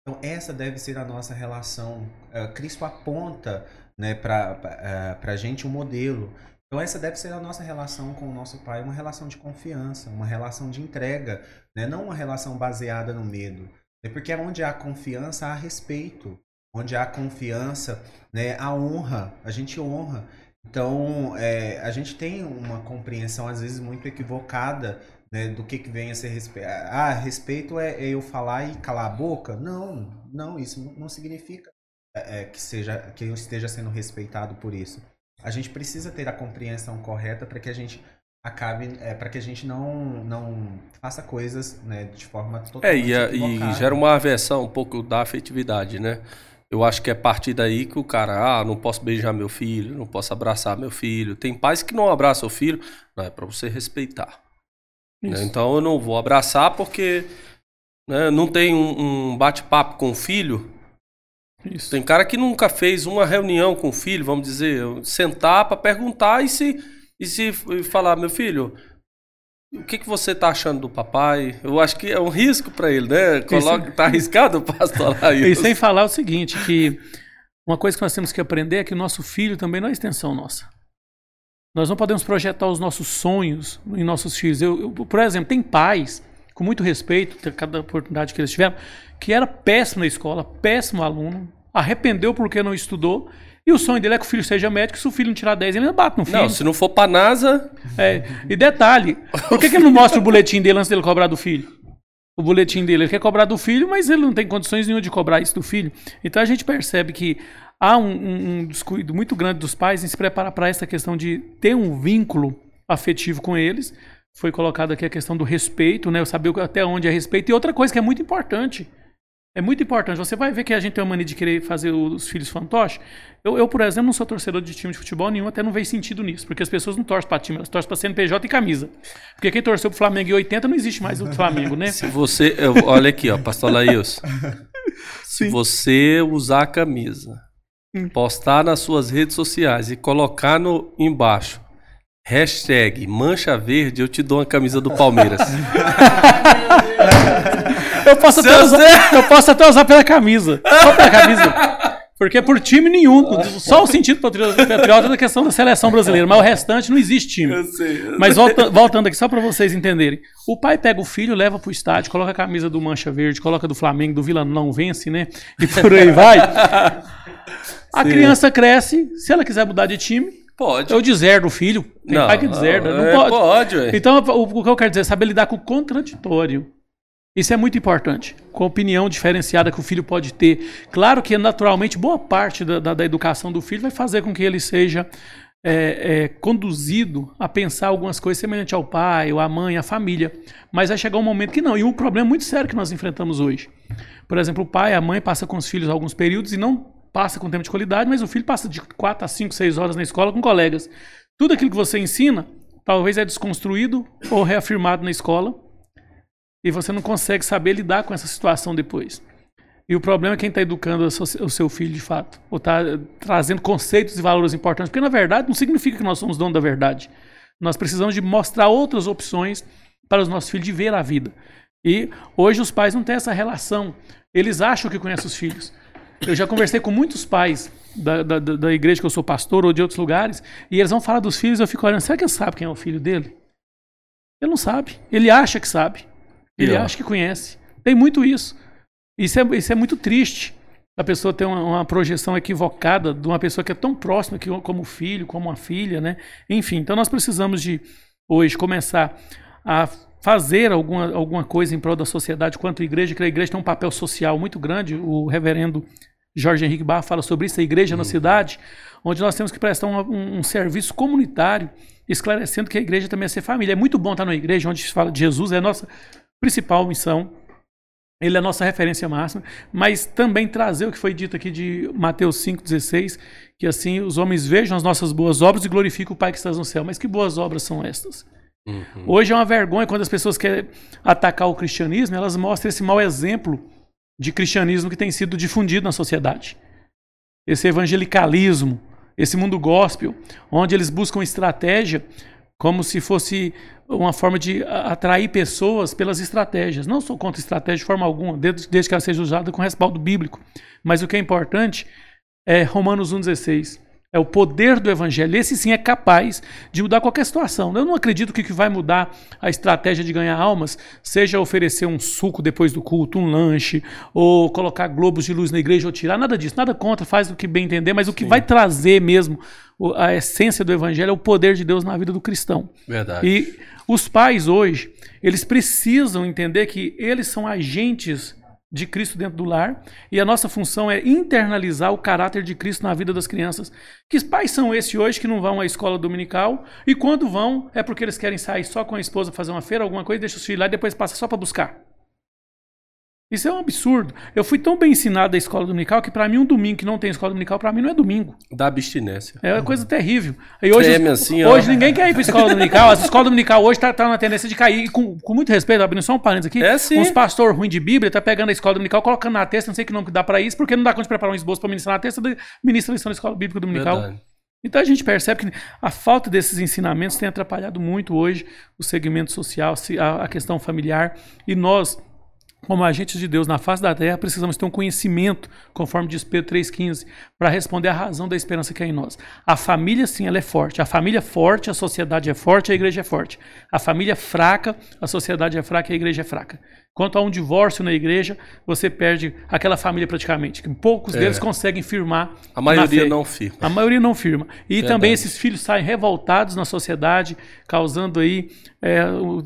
Então essa deve ser a nossa relação. Eh, Cristo aponta né, para a gente um modelo. Então essa deve ser a nossa relação com o nosso Pai, uma relação de confiança, uma relação de entrega, né? não uma relação baseada no medo. É porque onde há confiança, há respeito. Onde há confiança, né, há honra. A gente honra. Então, é, a gente tem uma compreensão, às vezes, muito equivocada né, do que, que vem a ser respeito. Ah, respeito é, é eu falar e calar a boca? Não, não, isso não- significa é, é, que, seja, que eu esteja sendo respeitado por isso. A gente precisa ter a compreensão correta para que a gente acabe, é, para que a gente não, não faça coisas né, de forma É, totalmente e, a- e equivocada. gera uma aversão um pouco da afetividade, né? Eu acho que é a partir daí que o cara, ah, não posso beijar meu filho, não posso abraçar meu filho. Tem pais que não abraçam o filho, não, é pra você respeitar. Né? Isso. Então eu não vou abraçar porque né, não tem um, um bate-papo com o filho. Isso. Tem cara que nunca fez uma reunião com o filho, vamos dizer, sentar pra perguntar e se, e se falar, meu filho, o que, que você tá achando do papai? Eu acho que é um risco pra ele, né? Coloca, tá arriscado o pastor lá. [LAUGHS] E sem falar o seguinte, que uma coisa que nós temos que aprender é que o nosso filho também não é extensão nossa. Nós não podemos projetar os nossos sonhos em nossos filhos. Eu, eu, por exemplo, tem pais, com muito respeito, cada oportunidade que eles tiveram, que era péssimo na escola, péssimo aluno, arrependeu porque não estudou, e o sonho dele é que o filho seja médico, se o filho não tirar 10, ele ainda bate no filho. Não, se não for pra NASA, É, e detalhe, por que, que ele não mostra o boletim dele antes dele cobrar do filho? O boletim dele, ele quer cobrar do filho, mas ele não tem condições nenhuma de cobrar isso do filho. Então a gente percebe que há um, um- um descuido muito grande dos pais em se preparar para essa questão de ter um vínculo afetivo com eles. Foi colocado aqui a questão do respeito, né? Eu saber o- até onde é respeito. E outra coisa que é muito importante. É muito importante. Você vai ver que a gente tem uma mania de querer fazer os filhos fantoches. Eu, eu, por exemplo, não sou torcedor de time de futebol nenhum, até não vejo sentido nisso. Porque as pessoas não torcem para time, elas torcem para CNPJ e camisa. Porque quem torceu pro Flamengo em 80 não existe mais o Flamengo, né? se você. eu- olha aqui, ó, pastor Laís. [LAUGHS] Se você usar a camisa, postar nas suas redes sociais e colocar no embaixo. Hashtag Mancha Verde, eu te dou uma camisa do Palmeiras. [LAUGHS] Eu posso, usar, eu posso até usar pela camisa. Só pela camisa. Porque por time nenhum. Só o sentido patri- patriota é da questão da seleção brasileira. Mas o restante não existe time. sei. Mas volta- voltando aqui, só para vocês entenderem. O pai pega o filho, leva pro estádio, coloca a camisa do Mancha Verde, coloca do Flamengo, do Vila não vence, né? E por aí vai. A Sim. criança cresce, se ela quiser mudar de time, Pode. eu deserdo o filho. Tem pai que deserda. Não é, pode. Pode, ué. Então, o, o que eu quero dizer é saber lidar com o contraditório. Isso é muito importante. Com a opinião diferenciada que o filho pode ter. Claro que, naturalmente, boa parte da, da, da educação do filho vai fazer com que ele seja é, é, conduzido a pensar algumas coisas semelhantes ao pai, ou à mãe, à família. Mas vai chegar um momento que não. E um problema muito sério que nós enfrentamos hoje. Por exemplo, o pai, a mãe passa com os filhos alguns períodos e não passa com tempo de qualidade, mas o filho passa de 4 a 5, 6 horas na escola com colegas. Tudo aquilo que você ensina, talvez é desconstruído ou reafirmado na escola e você não consegue saber lidar com essa situação depois. E o problema é quem está educando o seu filho de fato, ou está trazendo conceitos e valores importantes, porque na verdade não significa que nós somos donos da verdade. Nós precisamos de mostrar outras opções para os nossos filhos de ver a vida. E hoje os pais não têm essa relação. Eles acham que conhecem os filhos. Eu já conversei com muitos pais da, da, da igreja que eu sou pastor ou de outros lugares, e eles vão falar dos filhos, eu fico olhando, será que ele sabe quem é o filho dele? Ele não sabe. Ele acha que sabe. Ele acha que conhece. Tem muito isso. Isso é, isso é muito triste. A pessoa ter uma, uma, projeção equivocada de uma pessoa que é tão próxima que, como filho, como uma filha, né? Enfim, então nós precisamos de hoje começar a fazer alguma, alguma coisa em prol da sociedade quanto igreja, que a igreja tem um papel social muito grande. O reverendo Jorge Henrique Barra fala sobre isso, a igreja uhum. na cidade, onde nós temos que prestar um, um, um, serviço comunitário, esclarecendo que a igreja também é ser família. É muito bom estar na igreja, onde se fala de Jesus, é nossa principal missão. Ele é a nossa referência máxima, mas também trazer o que foi dito aqui de Mateus 5,16, que assim os homens vejam as nossas boas obras e glorificam o Pai que está no céu. Mas que boas obras são estas? Uhum. Hoje é uma vergonha quando as pessoas querem atacar o cristianismo, elas mostram esse mau exemplo de cristianismo que tem sido difundido na sociedade. Esse evangelicalismo, esse mundo gospel, onde eles buscam estratégia como se fosse uma forma de atrair pessoas pelas estratégias. Não sou contra estratégia de forma alguma, desde, que ela seja usada com respaldo bíblico. Mas o que é importante é Romanos 1,16. É o poder do evangelho. Esse sim é capaz de mudar qualquer situação. Eu não acredito que o que vai mudar a estratégia de ganhar almas seja oferecer um suco depois do culto, um lanche, ou colocar globos de luz na igreja ou tirar. Nada disso. Nada contra, faz o que bem entender, mas o que sim. vai trazer mesmo a essência do evangelho é o poder de Deus na vida do cristão. Verdade. E os pais hoje, eles precisam entender que eles são agentes de Cristo dentro do lar e a nossa função é internalizar o caráter de Cristo na vida das crianças. Que pais são esses hoje que não vão à escola dominical e quando vão é porque eles querem sair só com a esposa fazer uma feira, alguma coisa, deixa os filhos lá e depois passa só para buscar? Isso é um absurdo. Eu fui tão bem ensinado da escola dominical que para mim um domingo que não tem escola dominical para mim não é domingo. Da abstinência. É uma coisa terrível. E hoje, Treme assim, hoje ninguém quer ir para escola dominical. A escola dominical hoje está tá na tendência de cair. E com, com muito respeito, abrindo só um parênteses aqui. É sim. Uns pastor ruim de Bíblia tá pegando a escola dominical, colocando na testa, não sei que nome que dá para isso, porque não dá conta de preparar um esboço para ministrar na testa, ministra a lição da escola bíblica dominical. Verdade. Então a gente percebe que a falta desses ensinamentos tem atrapalhado muito hoje o segmento social, a questão familiar. E nós, como agentes de Deus na face da terra, precisamos ter um conhecimento, conforme diz Pedro 3,15, para responder à razão da esperança que é em nós. A família, sim, ela é forte. A família é forte, a sociedade é forte, a igreja é forte. A família é fraca, a sociedade é fraca a igreja é fraca. Quanto a um divórcio na igreja, você perde aquela família praticamente. Poucos é. deles conseguem firmar. A maioria não firma. A maioria não firma. E Verdade. também esses filhos saem revoltados na sociedade, causando aí é,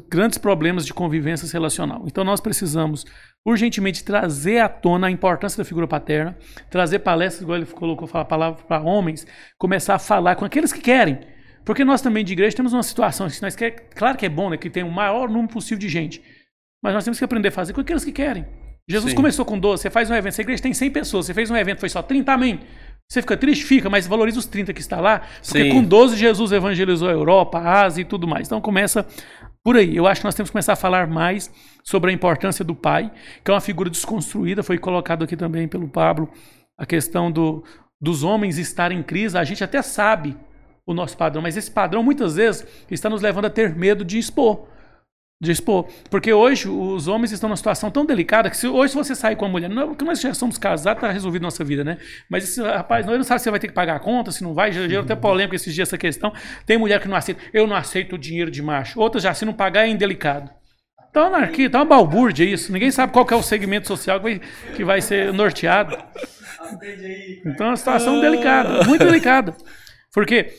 grandes problemas de convivência relacional. Então nós precisamos urgentemente trazer à tona a importância da figura paterna, trazer palestras, igual ele colocou a palavra para homens, começar a falar com aqueles que querem. Porque nós também de igreja temos uma situação que nós quer, claro que é bom, né, que tem o maior número possível de gente. Mas nós temos que aprender a fazer com aqueles que querem. Jesus Sim. começou com 12, você faz um evento, essa igreja tem 100 pessoas, você fez um evento, foi só 30, amém. Você fica triste? Fica, mas valoriza os 30 que está lá, porque Sim. com 12 Jesus evangelizou a Europa, a Ásia e tudo mais. Então começa por aí. Eu acho que nós temos que começar a falar mais sobre a importância do pai, que é uma figura desconstruída, foi colocado aqui também pelo Pablo, a questão do, dos homens estarem em crise. A gente até sabe o nosso padrão, mas esse padrão muitas vezes está nos levando a ter medo de expor de expor. Porque hoje os homens estão numa situação tão delicada que se, hoje se você sair com a mulher, não é porque nós já somos casados, está resolvido nossa vida, né? Mas esse rapaz, não, ele não sabe se você vai ter que pagar a conta, se não vai, já gerou até polêmica esses dias essa questão. Tem mulher que não aceita, eu não aceito o dinheiro de macho. Outras já, se não pagar, é indelicado. Tá uma anarquia, tá uma balbúrdia isso. Ninguém sabe qual é o segmento social que vai, que vai ser norteado. Então é uma situação delicada, muito delicada. Porque,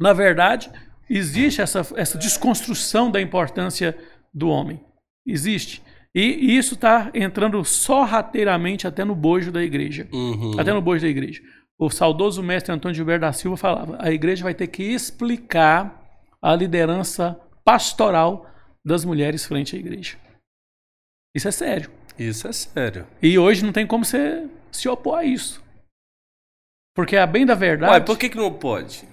na verdade, existe essa, essa desconstrução da importância do homem. Existe. E isso está entrando sorrateiramente até no bojo da igreja. Uhum. Até no bojo da igreja. O saudoso mestre Antônio Gilberto da Silva falava: a igreja vai ter que explicar a liderança pastoral das mulheres frente à igreja. Isso é sério. Isso é sério. E hoje não tem como você se opor a isso. Porque a bem da verdade. Ué, por que, que não pode?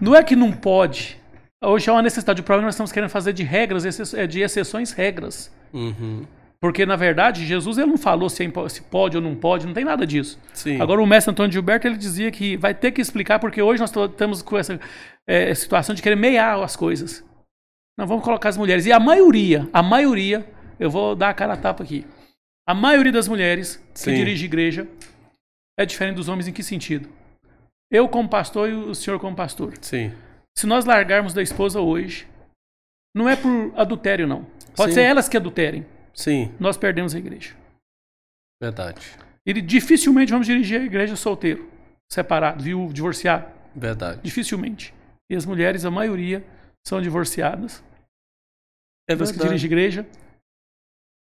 Não é que não pode. Hoje é uma necessidade. O problema que nós estamos querendo fazer de regras, é de exceções, regras. Uhum. Porque, na verdade, Jesus ele não falou se, é se pode ou não pode, não tem nada disso. Sim. Agora, o mestre Antônio Gilberto ele dizia que vai ter que explicar, porque hoje nós estamos com essa é, situação de querer meiar as coisas. Não vamos colocar as mulheres. E a maioria, a maioria, eu vou dar a cara a tapa aqui. A maioria das mulheres que Sim. dirige igreja é diferente dos homens em que sentido? Eu como pastor e o senhor como pastor. Sim. Se nós largarmos da esposa hoje, não é por adultério, não. Pode Sim. ser elas que adulterem. Sim. Nós perdemos a igreja. Verdade. E dificilmente vamos dirigir a igreja solteiro, separado, viúvo, divorciado. Verdade. Dificilmente. E as mulheres, a maioria, são divorciadas. É Das que dirigem igreja.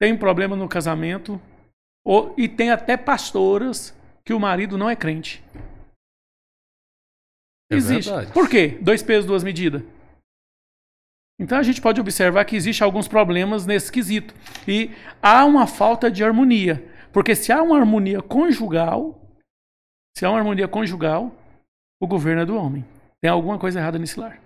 Tem problema no casamento. Ou, e tem até pastoras que o marido não é crente. É Existe. verdade. Por quê? Dois pesos, duas medidas. Então a gente pode observar que existe alguns problemas nesse quesito. E há uma falta de harmonia. Porque se há uma harmonia conjugal, se há uma harmonia conjugal, o governo é do homem. Tem alguma coisa errada nesse lar.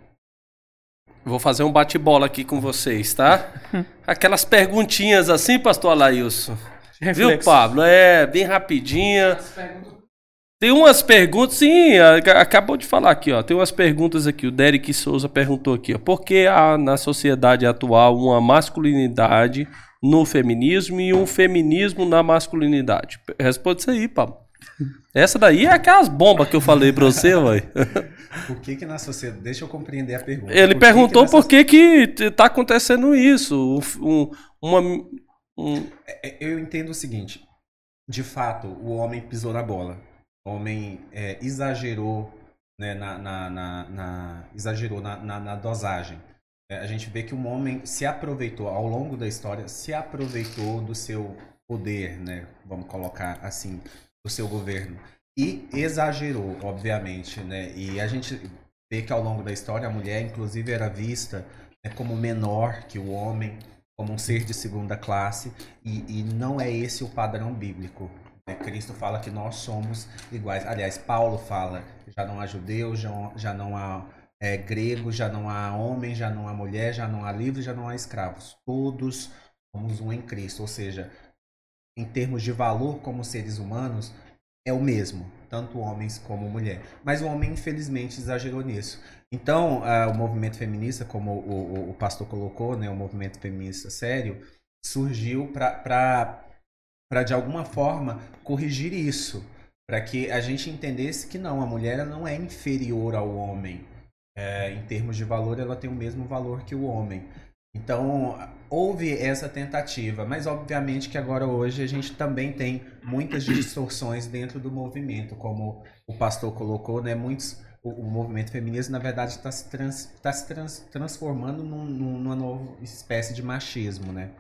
Vou fazer um bate-bola aqui com vocês, tá? [LAUGHS] Aquelas perguntinhas assim, pastor Alailson. Viu. Pablo? É, bem rapidinha. Tem umas perguntas, sim, acabou de falar aqui, ó. Tem umas perguntas aqui. O Derek Souza perguntou aqui, ó. Por que há na sociedade atual uma masculinidade no feminismo e um feminismo na masculinidade? Responde isso aí, Pablo. Essa daí é aquelas bombas que eu falei pra você, [LAUGHS] velho. Por que que na sociedade... Deixa eu compreender a pergunta. Ele Por que perguntou que por nessa- que que tá acontecendo isso. Um, uma, um- É, Eu entendo o seguinte. De fato, o homem pisou na bola. Homem é, exagerou, né, na, na- na- na- exagerou na, na- na dosagem. É, a gente vê que um homem se aproveitou, ao longo da história, se aproveitou do seu poder, né? Vamos colocar assim, do seu governo. E exagerou, obviamente, né? E a gente vê que ao longo da história a mulher, inclusive, era vista né, como menor que o homem, como um ser de segunda classe, e, e não é esse o padrão bíblico. Né? Cristo fala que nós somos iguais. Aliás, Paulo fala: já não há judeu, já, não há é, grego, já não há homem, já não há mulher, já não há livre, já não há escravos. Todos somos um em Cristo. Ou seja, em termos de valor como seres humanos, é o mesmo, tanto homens como mulher. Mas o homem, infelizmente, exagerou nisso. Então, ah, o movimento feminista, como o, o- o pastor colocou, né, o movimento feminista sério, surgiu para, de alguma forma, corrigir isso. Para que a gente entendesse que não, a mulher não é inferior ao homem. É, em termos de valor, ela tem o mesmo valor que o homem. Então, houve essa tentativa, mas obviamente que agora hoje a gente também tem muitas distorções dentro do movimento, como o pastor colocou, né? Muitos, o, o movimento feminista, na verdade, está se, trans, tá se trans, transformando num- numa nova espécie de machismo, né?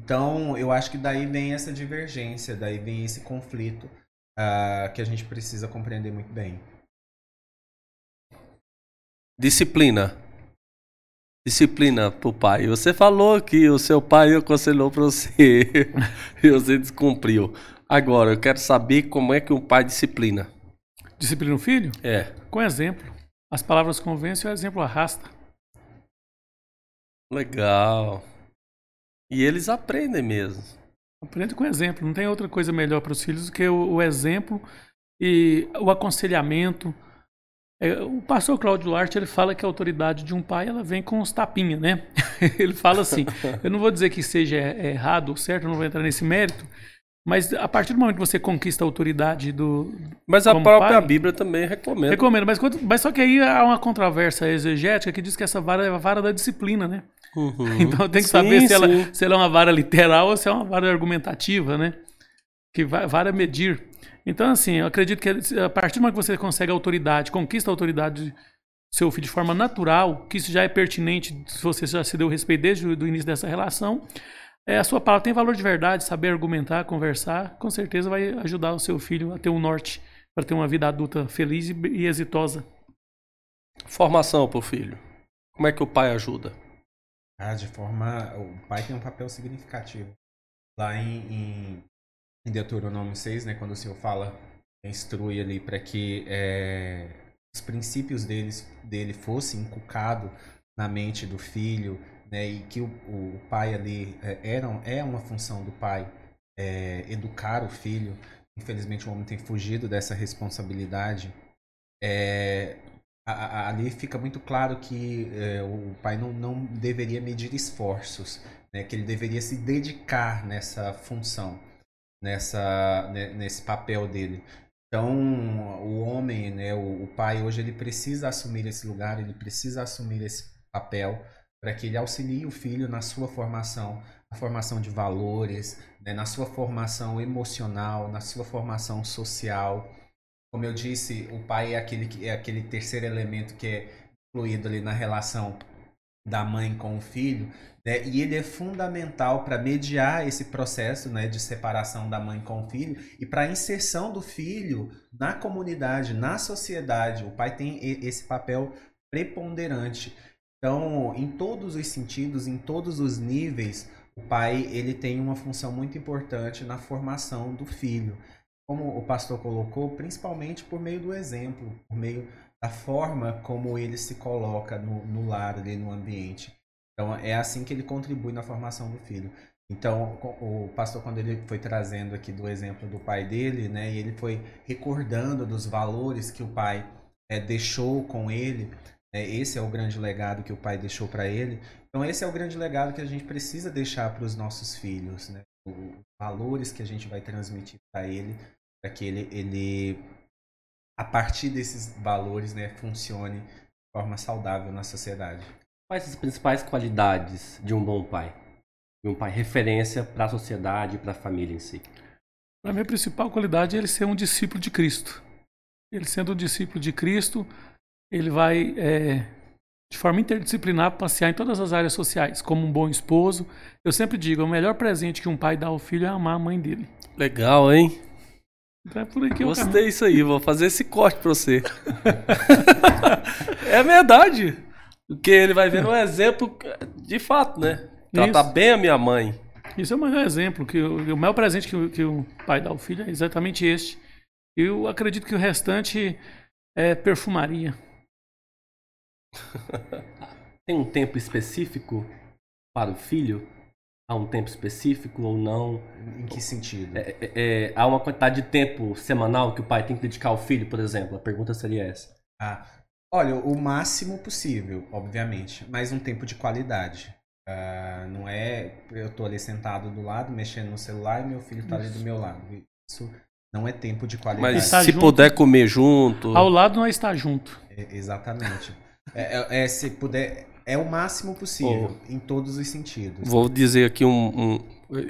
Então, eu acho que daí vem essa divergência, daí vem esse conflito ah, que a gente precisa compreender muito bem. disciplina. Disciplina pro pai. Você falou que o seu pai aconselhou pra você [LAUGHS] e você descumpriu. Agora, eu quero saber como é que um pai disciplina. Disciplina o filho? É. Com exemplo. As palavras convencem, o exemplo arrasta. Legal. E eles aprendem mesmo. Aprende com exemplo. Não tem outra coisa melhor para os filhos do que o, o exemplo e o aconselhamento. É, o pastor Cláudio Duarte ele fala que a autoridade de um pai ela vem com os tapinhas, né? [LAUGHS] ele fala assim. Eu não vou dizer que seja errado ou certo, não vou entrar nesse mérito. Mas a partir do momento que você conquista a autoridade do. Mas a própria pai? Bíblia também recomenda. Recomendo, mas, mas só que aí há uma controvérsia exegética que diz que essa vara é a vara da disciplina, né? Uhum. [LAUGHS] Então tem que Sim, saber se ela, se ela é uma vara literal ou se é uma vara argumentativa, né? Que vai, vara medir. Então, assim, eu acredito que a partir do momento que você consegue a autoridade, conquista a autoridade do seu filho de forma natural, que isso já é pertinente se você já se deu respeito desde o início dessa relação, é, a sua palavra tem valor de verdade, saber argumentar, conversar, com certeza vai ajudar o seu filho a ter um norte para ter uma vida adulta feliz e, e exitosa. Formação pro filho. Como é que o pai ajuda? Ah, de forma. O pai tem um papel significativo. Lá em, em, em Deuteronômio 6, né, quando o Senhor fala, instrui ali para que é, os princípios deles, dele fossem inculcados na mente do filho, né, e que o, o pai ali é, era, é uma função do pai é, educar o filho. Infelizmente o homem tem fugido dessa responsabilidade. É, ali fica muito claro que é, o pai não, não deveria medir esforços, né, que ele deveria se dedicar nessa função, nessa, né, nesse papel dele. Então, o homem, né, o, o, pai hoje ele precisa assumir esse lugar, ele precisa assumir esse papel para que ele auxilie o filho na sua formação, na formação de valores, né, na sua formação emocional, na sua formação social. Como eu disse, o pai é aquele, é aquele terceiro elemento que é incluído ali na relação da mãe com o filho, né? e ele é fundamental para mediar esse processo né, de separação da mãe com o filho e para a inserção do filho na comunidade, na sociedade. O pai tem esse papel preponderante. Então, em todos os sentidos, em todos os níveis, o pai ele tem uma função muito importante na formação do filho como o pastor colocou, principalmente por meio do exemplo, por meio da forma como ele se coloca no, no lar, ali no ambiente. Então, é assim que ele contribui na formação do filho. Então, o pastor, quando ele foi trazendo aqui do exemplo do pai dele, né, e ele foi recordando dos valores que o pai é, deixou com ele, é, esse é o grande legado que o pai deixou para ele. Então, esse é o grande legado que a gente precisa deixar para os nossos filhos, né? Os valores que a gente vai transmitir para ele, para que ele, ele, a partir desses valores, né, funcione de forma saudável na sociedade. Quais as principais qualidades de um bom pai? De um pai referência para a sociedade e para a família em si? Para mim, a principal qualidade é ele ser um discípulo de Cristo. Ele sendo um discípulo de Cristo, ele vai é, de forma interdisciplinar, passear em todas as áreas sociais, como um bom esposo. Eu sempre digo, o melhor presente que um pai dá ao filho é amar a mãe dele. Legal, hein? Então é por aí que Gostei disso aí, vou fazer esse corte pra você. [LAUGHS] é verdade. Porque ele vai ver um exemplo de fato, né? Tratar Isso. bem a minha mãe. Isso é o maior exemplo, que o, o maior presente que, que o pai dá ao filho é exatamente este. Eu acredito que o restante é perfumaria. [LAUGHS] Tem um tempo específico para o filho? Há um tempo específico ou não? Em que sentido? É, é, é, há uma quantidade de tempo semanal que o pai tem que dedicar ao filho, por exemplo? A pergunta seria essa. Ah, olha, o máximo possível, obviamente, mas um tempo de qualidade. Uh, não é eu tô ali sentado do lado, mexendo no celular e meu filho tá ali do meu lado. Isso não é tempo de qualidade. Mas se junto, puder comer junto. Ao lado não é estar junto. É, exatamente. É, é, é, se puder, é o máximo possível, oh, em todos os sentidos. Vou dizer aqui um, um.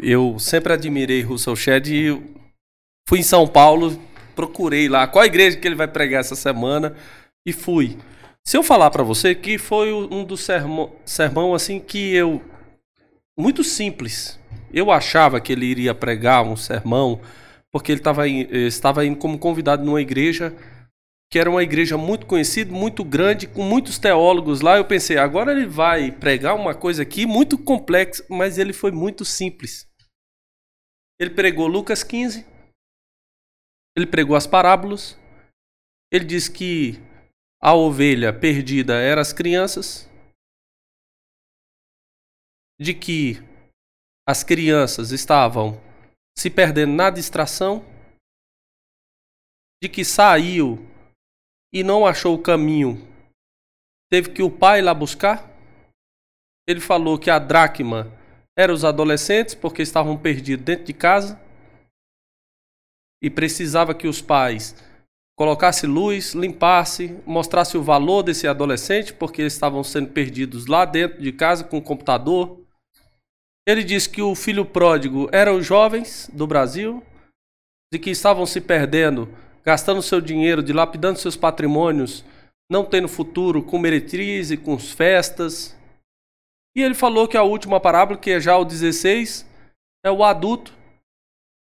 eu sempre admirei Russell Shedd e fui em São Paulo, procurei lá qual igreja que ele vai pregar essa semana e fui. Se eu falar para você que foi um dos sermão, sermão assim que eu muito simples. Eu achava que ele iria pregar um sermão porque ele tava, estava indo como convidado numa igreja que era uma igreja muito conhecida, muito grande, com muitos teólogos lá. Eu pensei, agora ele vai pregar uma coisa aqui muito complexa, mas ele foi muito simples. Ele pregou Lucas 15, ele pregou as parábolas, ele disse que a ovelha perdida eram as crianças, de que as crianças estavam se perdendo na distração, de que saiu e não achou o caminho, teve que o pai lá buscar. Ele falou que a dracma era os adolescentes porque estavam perdidos dentro de casa e precisava que os pais colocassem luz, limpassem, mostrassem o valor desse adolescente porque eles estavam sendo perdidos lá dentro de casa com o computador. Ele disse que o filho pródigo eram os jovens do Brasil, de que estavam se perdendo gastando seu dinheiro, dilapidando seus patrimônios, não tendo futuro com meretriz e com festas. E ele falou que a última parábola, que é já o 16, é o adulto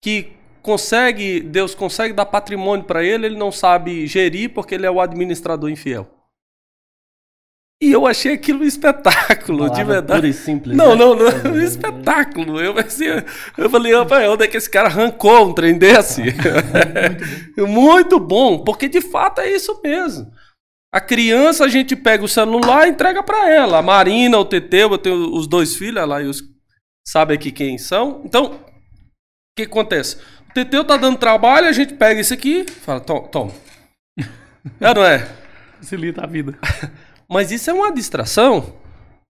que consegue, Deus consegue dar patrimônio para ele, ele não sabe gerir porque ele é o administrador infiel. E eu achei aquilo um espetáculo, de verdade. Pura e simples. Não, né? não, não, um espetáculo. Eu, assim, eu falei, rapaz, onde é que esse cara arrancou um trem desse? [LAUGHS] Muito bom, porque de fato é isso mesmo. A criança, a gente pega o celular e entrega para ela. A Marina, o Teteu, eu tenho os dois filhos lá e os sabe aqui quem são. Então, o que acontece? O Teteu tá dando trabalho, a gente pega isso aqui, fala, toma, toma. [LAUGHS] É, não é? Facilita a vida. [LAUGHS] Mas isso é uma distração.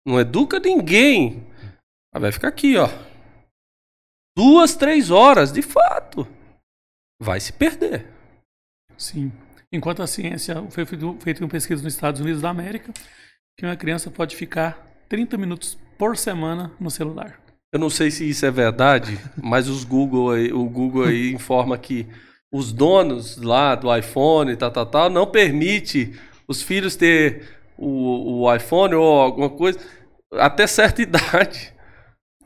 Não educa ninguém. Mas vai ficar aqui, ó. Duas, três horas, de fato. Vai se perder. Sim. Enquanto a ciência foi feito, feito uma pesquisa nos Estados Unidos da América, que uma criança pode ficar 30 minutos por semana no celular. Eu não sei se isso é verdade, mas os Google aí, o Google aí [LAUGHS] informa que os donos lá do iPhone, tal, tal, tal, não permite os filhos ter o, o iPhone ou alguma coisa até certa [LAUGHS] idade.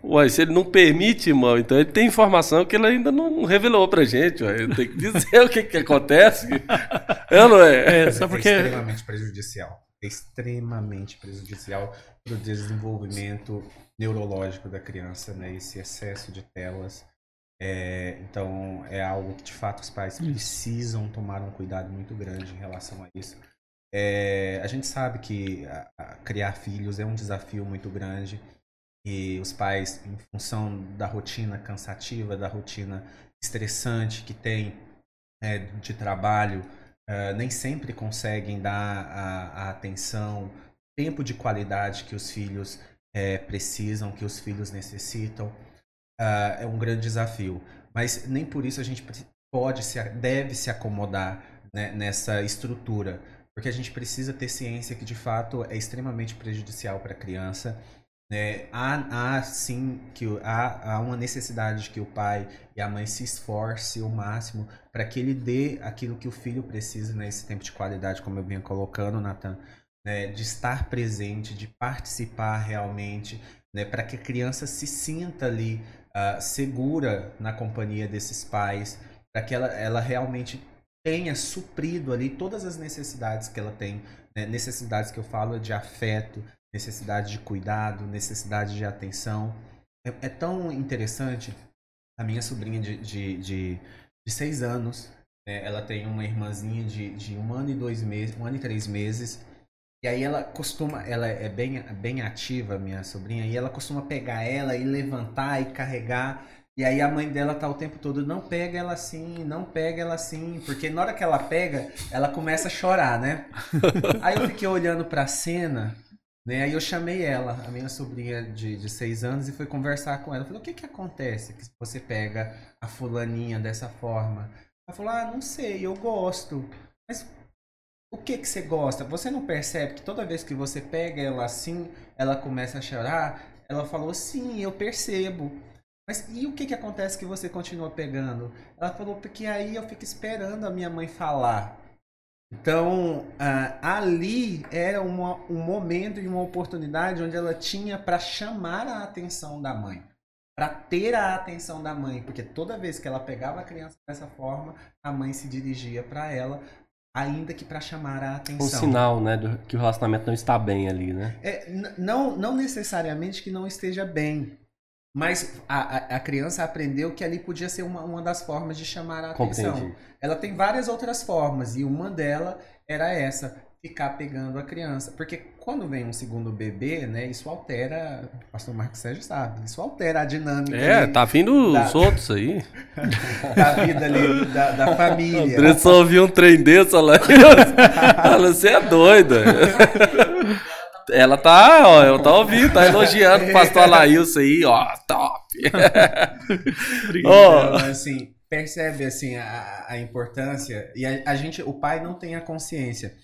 Ué, se ele não permite, irmão, então ele tem informação que ele ainda não revelou pra gente. Ué. Tem que dizer [LAUGHS] o que, que acontece. É, não é? É, só porque. É extremamente prejudicial. É extremamente prejudicial para o desenvolvimento neurológico da criança, né? Esse excesso de telas. É, então, é algo que de fato os pais precisam tomar um cuidado muito grande em relação a isso. É, a gente sabe que a, a criar filhos é um desafio muito grande e os pais, em função da rotina cansativa, da rotina estressante que tem é, de trabalho, é, nem sempre conseguem dar a, a, atenção, tempo de qualidade que os filhos é, precisam, que os filhos necessitam. Uh, é um grande desafio. Mas nem por isso a gente pode, se, deve se acomodar né, nessa estrutura, porque a gente precisa ter ciência que de fato é extremamente prejudicial para a criança. Né? Há, há sim que há, há uma necessidade de que o pai e a mãe se esforce o máximo para que ele dê aquilo que o filho precisa nesse né, tempo de qualidade, como eu vinha colocando, Nathan, né? de estar presente, de participar realmente, né? para que a criança se sinta ali uh, segura na companhia desses pais, para que ela, ela realmente tenha suprido ali todas as necessidades que ela tem, né? necessidades que eu falo de afeto, necessidade de cuidado, necessidade de atenção. É, é tão interessante. A minha sobrinha de, de, de, de seis anos, né? ela tem uma irmãzinha de, de um ano e dois meses, um ano e três meses. E aí ela costuma, ela é bem, bem ativa, minha sobrinha, e ela costuma pegar ela e levantar e carregar. E aí a mãe dela tá o tempo todo, não pega ela assim, não pega ela assim, porque na hora que ela pega, ela começa a chorar, né? [LAUGHS] aí eu fiquei olhando pra cena né? Aí eu chamei ela, a minha sobrinha de, de seis anos, e fui conversar com ela. Eu falei, o que que acontece que você pega a fulaninha dessa forma? Ela falou, ah, não sei, eu gosto. Mas o que que você gosta? Você não percebe que toda vez que você pega ela assim, ela começa a chorar? Ela falou, sim, eu percebo. Mas e o que que acontece que você continua pegando? Ela falou, porque aí eu fico esperando a minha mãe falar. Então, uh, ali era uma, um momento e uma oportunidade onde ela tinha para chamar a atenção da mãe, para ter a atenção da mãe, porque toda vez que ela pegava a criança dessa forma, a mãe se dirigia para ela, ainda que para chamar a atenção. Um sinal, né, do, que o relacionamento não está bem ali, né? É, não, não necessariamente que não esteja bem, mas a, a, criança aprendeu que ali podia ser uma, uma das formas de chamar a atenção. Compreendi. Ela tem várias outras formas, e uma delas era essa, ficar pegando a criança. Porque quando vem um segundo bebê, né, isso altera, o pastor Marcos Sérgio sabe, isso altera a dinâmica. É, ali, tá vindo da, os outros aí. [LAUGHS] Da vida ali, da, da família. André só ouviu um trem desse, olha lá. [LAUGHS] Você é doida. [LAUGHS] Ela tá, ó, eu tá ouvindo, tá elogiando o pastor Alailson aí, ó, top. oh. assim, percebe assim a, a importância e a, a, gente, o pai não tem a consciência.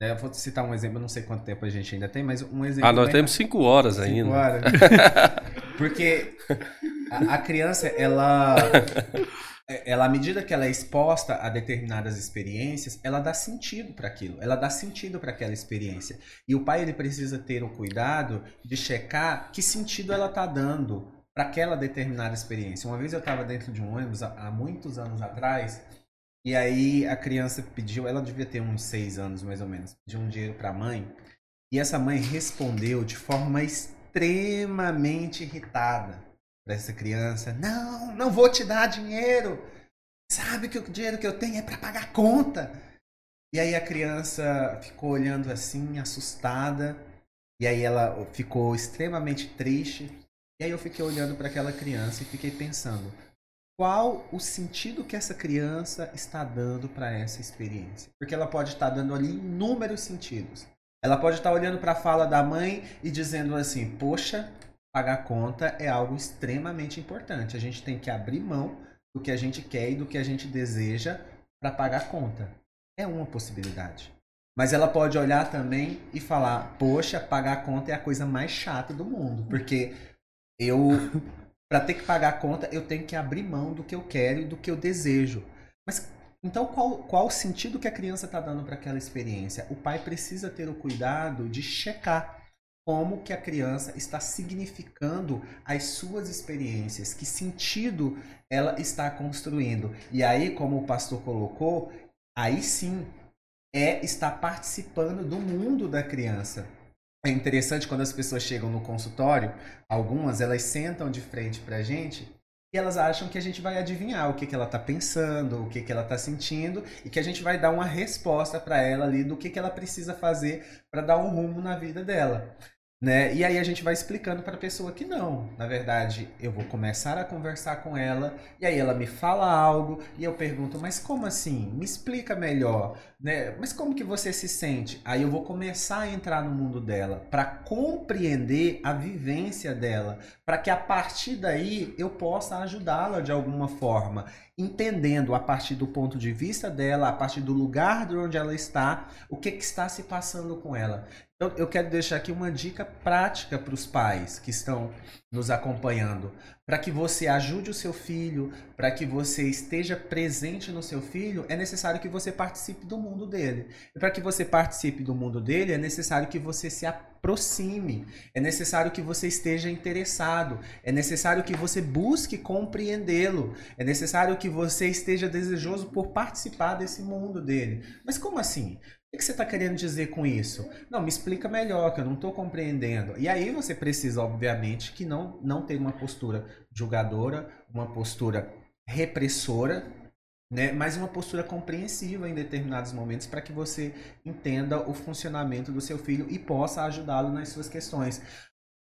Né? Eu vou citar um exemplo, não sei quanto tempo a gente ainda tem, mas um exemplo. Ah, nós temos cinco horas cinco ainda. Horas. [LAUGHS] Porque a, a criança, ela [LAUGHS] ela, à medida que ela é exposta a determinadas experiências, ela dá sentido para aquilo, ela dá sentido para aquela experiência. E o pai ele precisa ter o cuidado de checar que sentido ela está dando para aquela determinada experiência. Uma vez eu estava dentro de um ônibus há, há muitos anos atrás e aí a criança pediu, ela devia ter uns seis anos mais ou menos, pediu um dinheiro para a mãe e essa mãe respondeu de forma extremamente irritada para essa criança: Não, não vou te dar dinheiro. Sabe que o dinheiro que eu tenho é para pagar conta. E aí a criança ficou olhando assim, assustada. E aí ela ficou extremamente triste. E aí eu fiquei olhando para aquela criança e fiquei pensando: qual o sentido que essa criança está dando para essa experiência? Porque ela pode estar dando ali inúmeros sentidos. Ela pode estar olhando para a fala da mãe e dizendo assim: Poxa, pagar conta é algo extremamente importante. A gente tem que abrir mão do que a gente quer e do que a gente deseja para pagar conta. É uma possibilidade. Mas ela pode olhar também e falar: Poxa, pagar conta é a coisa mais chata do mundo, porque eu, [LAUGHS] para ter que pagar conta, eu tenho que abrir mão do que eu quero e do que eu desejo. Mas então, qual, qual o sentido que a criança está dando para aquela experiência? O pai precisa ter o cuidado de checar como que a criança está significando as suas experiências, que sentido ela está construindo. E aí, como o pastor colocou, aí sim é estar participando do mundo da criança. É interessante quando as pessoas chegam no consultório, algumas elas sentam de frente para a gente e elas acham que a gente vai adivinhar o que, que ela está pensando, o que, que ela está sentindo e que a gente vai dar uma resposta para ela ali do que, que ela precisa fazer para dar um rumo na vida dela. Né? E aí a gente vai explicando para a pessoa que não. Na verdade, eu vou começar a conversar com ela e aí ela me fala algo e eu pergunto: "Mas como assim? Me explica melhor", né? "Mas como que você se sente?". Aí eu vou começar a entrar no mundo dela para compreender a vivência dela, para que a partir daí eu possa ajudá-la de alguma forma, entendendo a partir do ponto de vista dela, a partir do lugar de onde ela está, o que, que está se passando com ela. Então, eu quero deixar aqui uma dica prática para os pais que estão nos acompanhando, para que você ajude o seu filho, para que você esteja presente no seu filho, é necessário que você participe do mundo dele. E para que você participe do mundo dele, é necessário que você se aproxime, é necessário que você esteja interessado, é necessário que você busque compreendê-lo, é necessário que você esteja desejoso por participar desse mundo dele. Mas como assim? Que você está querendo dizer com isso? Não, me explica melhor, que eu não estou compreendendo. E aí você precisa, obviamente, que não, não ter uma postura julgadora, uma postura repressora, né? mas uma postura compreensiva em determinados momentos para que você entenda o funcionamento do seu filho e possa ajudá-lo nas suas questões.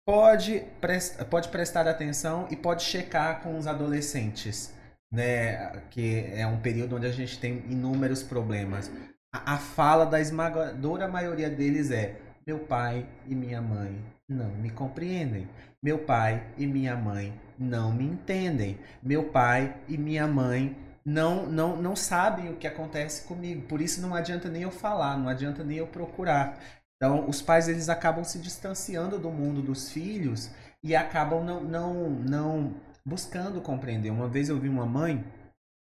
Pode, prest, pode prestar atenção e pode checar com os adolescentes, né? que é um período onde a gente tem inúmeros problemas a, fala da esmagadora maioria deles é: meu pai e minha mãe não me compreendem. Meu pai e minha mãe não me entendem. Meu pai e minha mãe não, não, não sabem o que acontece comigo. Por isso não adianta nem eu falar, não adianta nem eu procurar. Então, os pais eles acabam se distanciando do mundo dos filhos e acabam não, não, não buscando compreender. Uma vez eu vi uma mãe,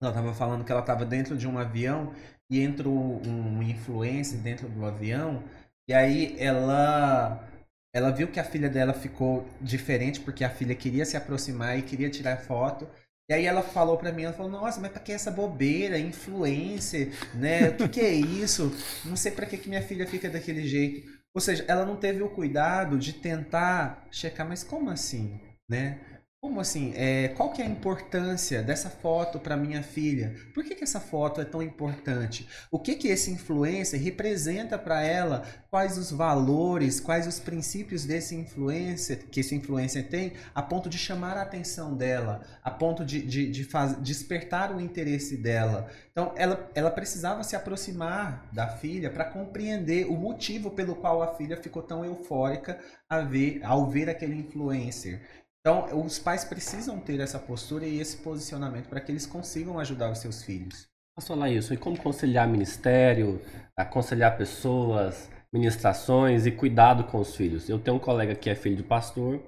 ela estava falando que ela estava dentro de um avião e entrou um influencer dentro do avião e aí ela ela viu que a filha dela ficou diferente porque a filha queria se aproximar e queria tirar foto. E aí ela falou para mim, ela falou: "Nossa, mas para que essa bobeira, influencer, né? O que, que é isso? Não sei para que que minha filha fica daquele jeito". Ou seja, ela não teve o cuidado de tentar checar, mas como assim, né? Como assim? É, qual que é a importância dessa foto para minha filha? Por que, que essa foto é tão importante? O que que esse influencer representa para ela? Quais os valores, quais os princípios desse influencer que esse influencer tem, a ponto de chamar a atenção dela, a ponto de, de, de faz, despertar o interesse dela. Então, ela, ela precisava se aproximar da filha para compreender o motivo pelo qual a filha ficou tão eufórica ver, ao ver aquele influencer. Então, os pais precisam ter essa postura e esse posicionamento para que eles consigam ajudar os seus filhos. Posso falar isso? E como conciliar ministério, aconselhar pessoas, ministrações e cuidado com os filhos? Eu tenho um colega que é filho de pastor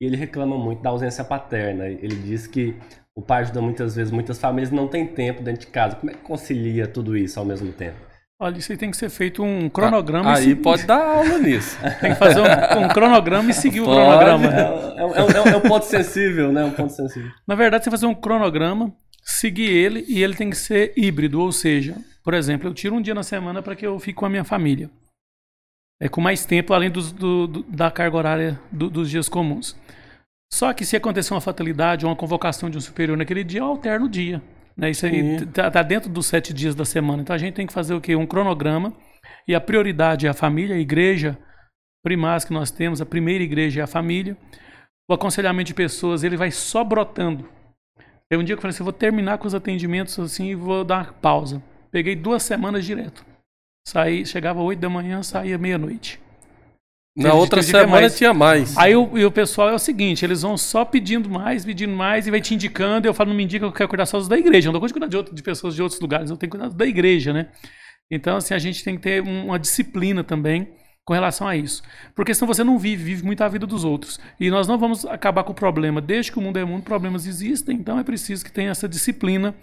e ele reclama muito da ausência paterna. Ele diz que o pai ajuda muitas vezes, muitas famílias não têm tempo dentro de casa. Como é que concilia tudo isso ao mesmo tempo? Olha, isso aí tem que ser feito um cronograma. Aí pode dar aula nisso. [LAUGHS] tem que fazer um, um cronograma e seguir pode, o cronograma. É, é, é, é, um ponto sensível, né? Um ponto sensível. Na verdade, você fazer um cronograma, seguir ele e ele tem que ser híbrido, ou seja, por exemplo, eu tiro um dia na semana para que eu fique com a minha família. É com mais tempo, além dos, do, do, da carga horária do, dos dias comuns. Só que se acontecer uma fatalidade ou uma convocação de um superior naquele dia, eu alterno o dia. Né? Isso aí tá, tá, dentro dos sete dias da semana. Então a gente tem que fazer o quê? Um cronograma. E a prioridade é a família, a igreja primaz que nós temos, a primeira igreja é a família. O aconselhamento de pessoas, ele vai só brotando. Tem um dia que eu falei assim, eu vou terminar com os atendimentos assim e vou dar uma pausa. Peguei duas semanas direto. Saí, chegava oito da manhã, saía meia-noite. Na outra semana mais. tinha mais. Aí o, e o pessoal é o seguinte, eles vão só pedindo mais, pedindo mais, e vai te indicando. Eu falo, não me indica que eu quero cuidar só da igreja. Eu não vou cuidar de, outro, de pessoas de outros lugares, eu tenho que cuidar da igreja, né? Então, assim, a gente tem que ter uma disciplina também com relação a isso. Porque senão você não vive, vive muito a vida dos outros. E nós não vamos acabar com o problema. Desde que o mundo é mundo, problemas existem, então é preciso que tenha essa disciplina.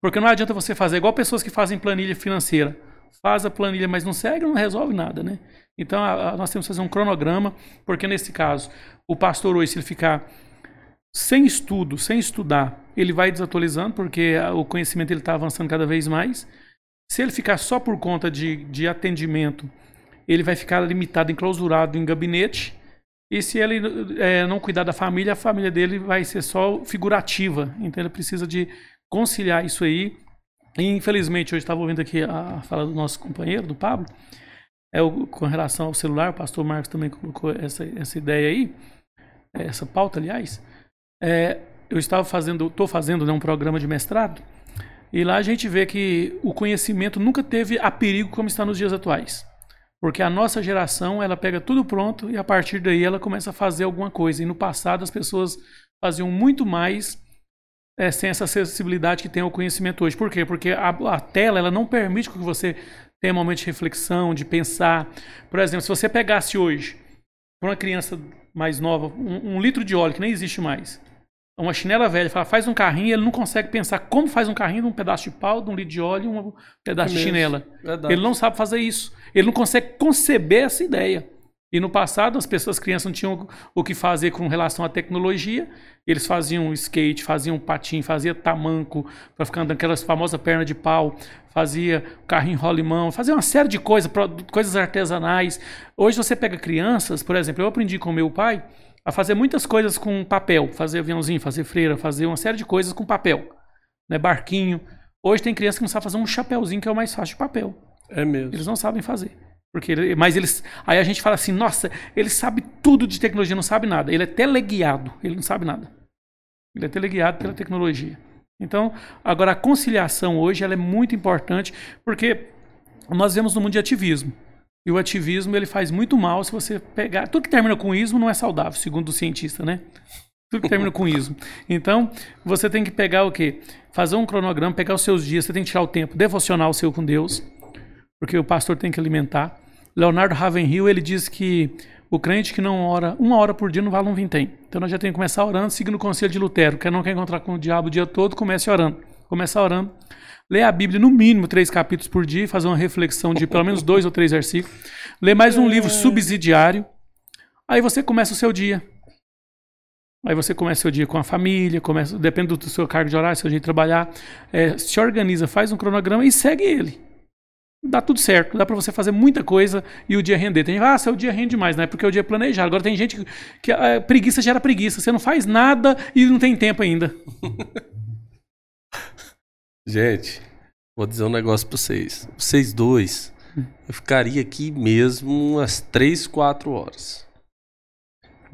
Porque não adianta você fazer igual pessoas que fazem planilha financeira. Faz a planilha, mas não segue, não resolve nada, né? Então, a, a, nós temos que fazer um cronograma, porque nesse caso, o pastor hoje, se ele ficar sem estudo, sem estudar, ele vai desatualizando, porque o conhecimento ele está avançando cada vez mais. Se ele ficar só por conta de, de atendimento, ele vai ficar limitado, enclausurado em gabinete. E se ele é, não cuidar da família, a família dele vai ser só figurativa. Então ele precisa de conciliar isso aí. Infelizmente, hoje estava ouvindo aqui a fala do nosso companheiro, do Pablo, é o, com relação ao celular, o pastor Marcos também colocou essa, essa ideia aí, essa pauta, aliás. É, eu estava fazendo, estou fazendo né, um programa de mestrado, e lá a gente vê que o conhecimento nunca teve a perigo como está nos dias atuais. Porque a nossa geração, ela pega tudo pronto e a partir daí ela começa a fazer alguma coisa. E no passado as pessoas faziam muito mais é, sem essa acessibilidade que tem ao conhecimento hoje. Por quê? Porque a, a tela ela não permite que você tem um momento de reflexão, de pensar. Por exemplo, se você pegasse hoje, para uma criança mais nova, um, um, litro de óleo que nem existe mais, uma chinela velha, fala, faz um carrinho, ele não consegue pensar como faz um carrinho de um pedaço de pau, de um litro de óleo e um pedaço é de chinela. Verdade. Ele não sabe fazer isso. Ele não consegue conceber essa ideia. E no passado, as pessoas, as crianças não tinham o que fazer com relação à tecnologia. Eles faziam skate, faziam patim, faziam tamanco, para ficar andando aquelas famosas pernas de pau, fazia carrinho rolimão, fazia uma série de coisas, coisas artesanais. Hoje você pega crianças, por exemplo, eu aprendi com meu pai a fazer muitas coisas com papel, fazer aviãozinho, fazer freira, fazer uma série de coisas com papel, né, barquinho. Hoje tem criança que não sabe fazer um chapéuzinho que é o mais fácil de papel. É mesmo. Eles não sabem fazer. Porque mas eles. Aí a gente fala assim, nossa, ele sabe tudo de tecnologia, não sabe nada. Ele é teleguiado, ele não sabe nada. Ele é teleguiado pela tecnologia. Então, agora a conciliação hoje ela é muito importante, porque nós vemos no mundo de ativismo. E o ativismo ele faz muito mal se você pegar. Tudo que termina com ismo não é saudável, segundo o cientista, né? Tudo que termina com ismo. Então, você tem que pegar o quê? Fazer um cronograma, pegar os seus dias, você tem que tirar o tempo devocional seu com Deus, porque o pastor tem que alimentar. Leonardo Ravenhill, ele diz que o crente que não ora uma hora por dia não vale um vintém. Então nós já temos que começar orando, seguindo o conselho de Lutero. Quem não quer encontrar com o diabo o dia todo, comece orando. Começar orando. Lê a Bíblia no mínimo três capítulos por dia, fazer uma reflexão de pelo menos dois ou três versículos. Lê mais um livro subsidiário. Aí você começa o seu dia. Aí você começa o seu dia com a família, começa, depende do seu cargo de horário, seu jeito de trabalhar. É, se organiza, faz um cronograma e segue ele dá tudo certo, dá para você fazer muita coisa e o dia render. Tem ah, seu dia rende mais, né? Porque o dia é planejado. Agora tem gente que, que a preguiça gera preguiça. Você não faz nada e não tem tempo ainda. [LAUGHS] gente, vou dizer um negócio para vocês. Vocês dois, eu ficaria aqui mesmo umas 3, 4 horas.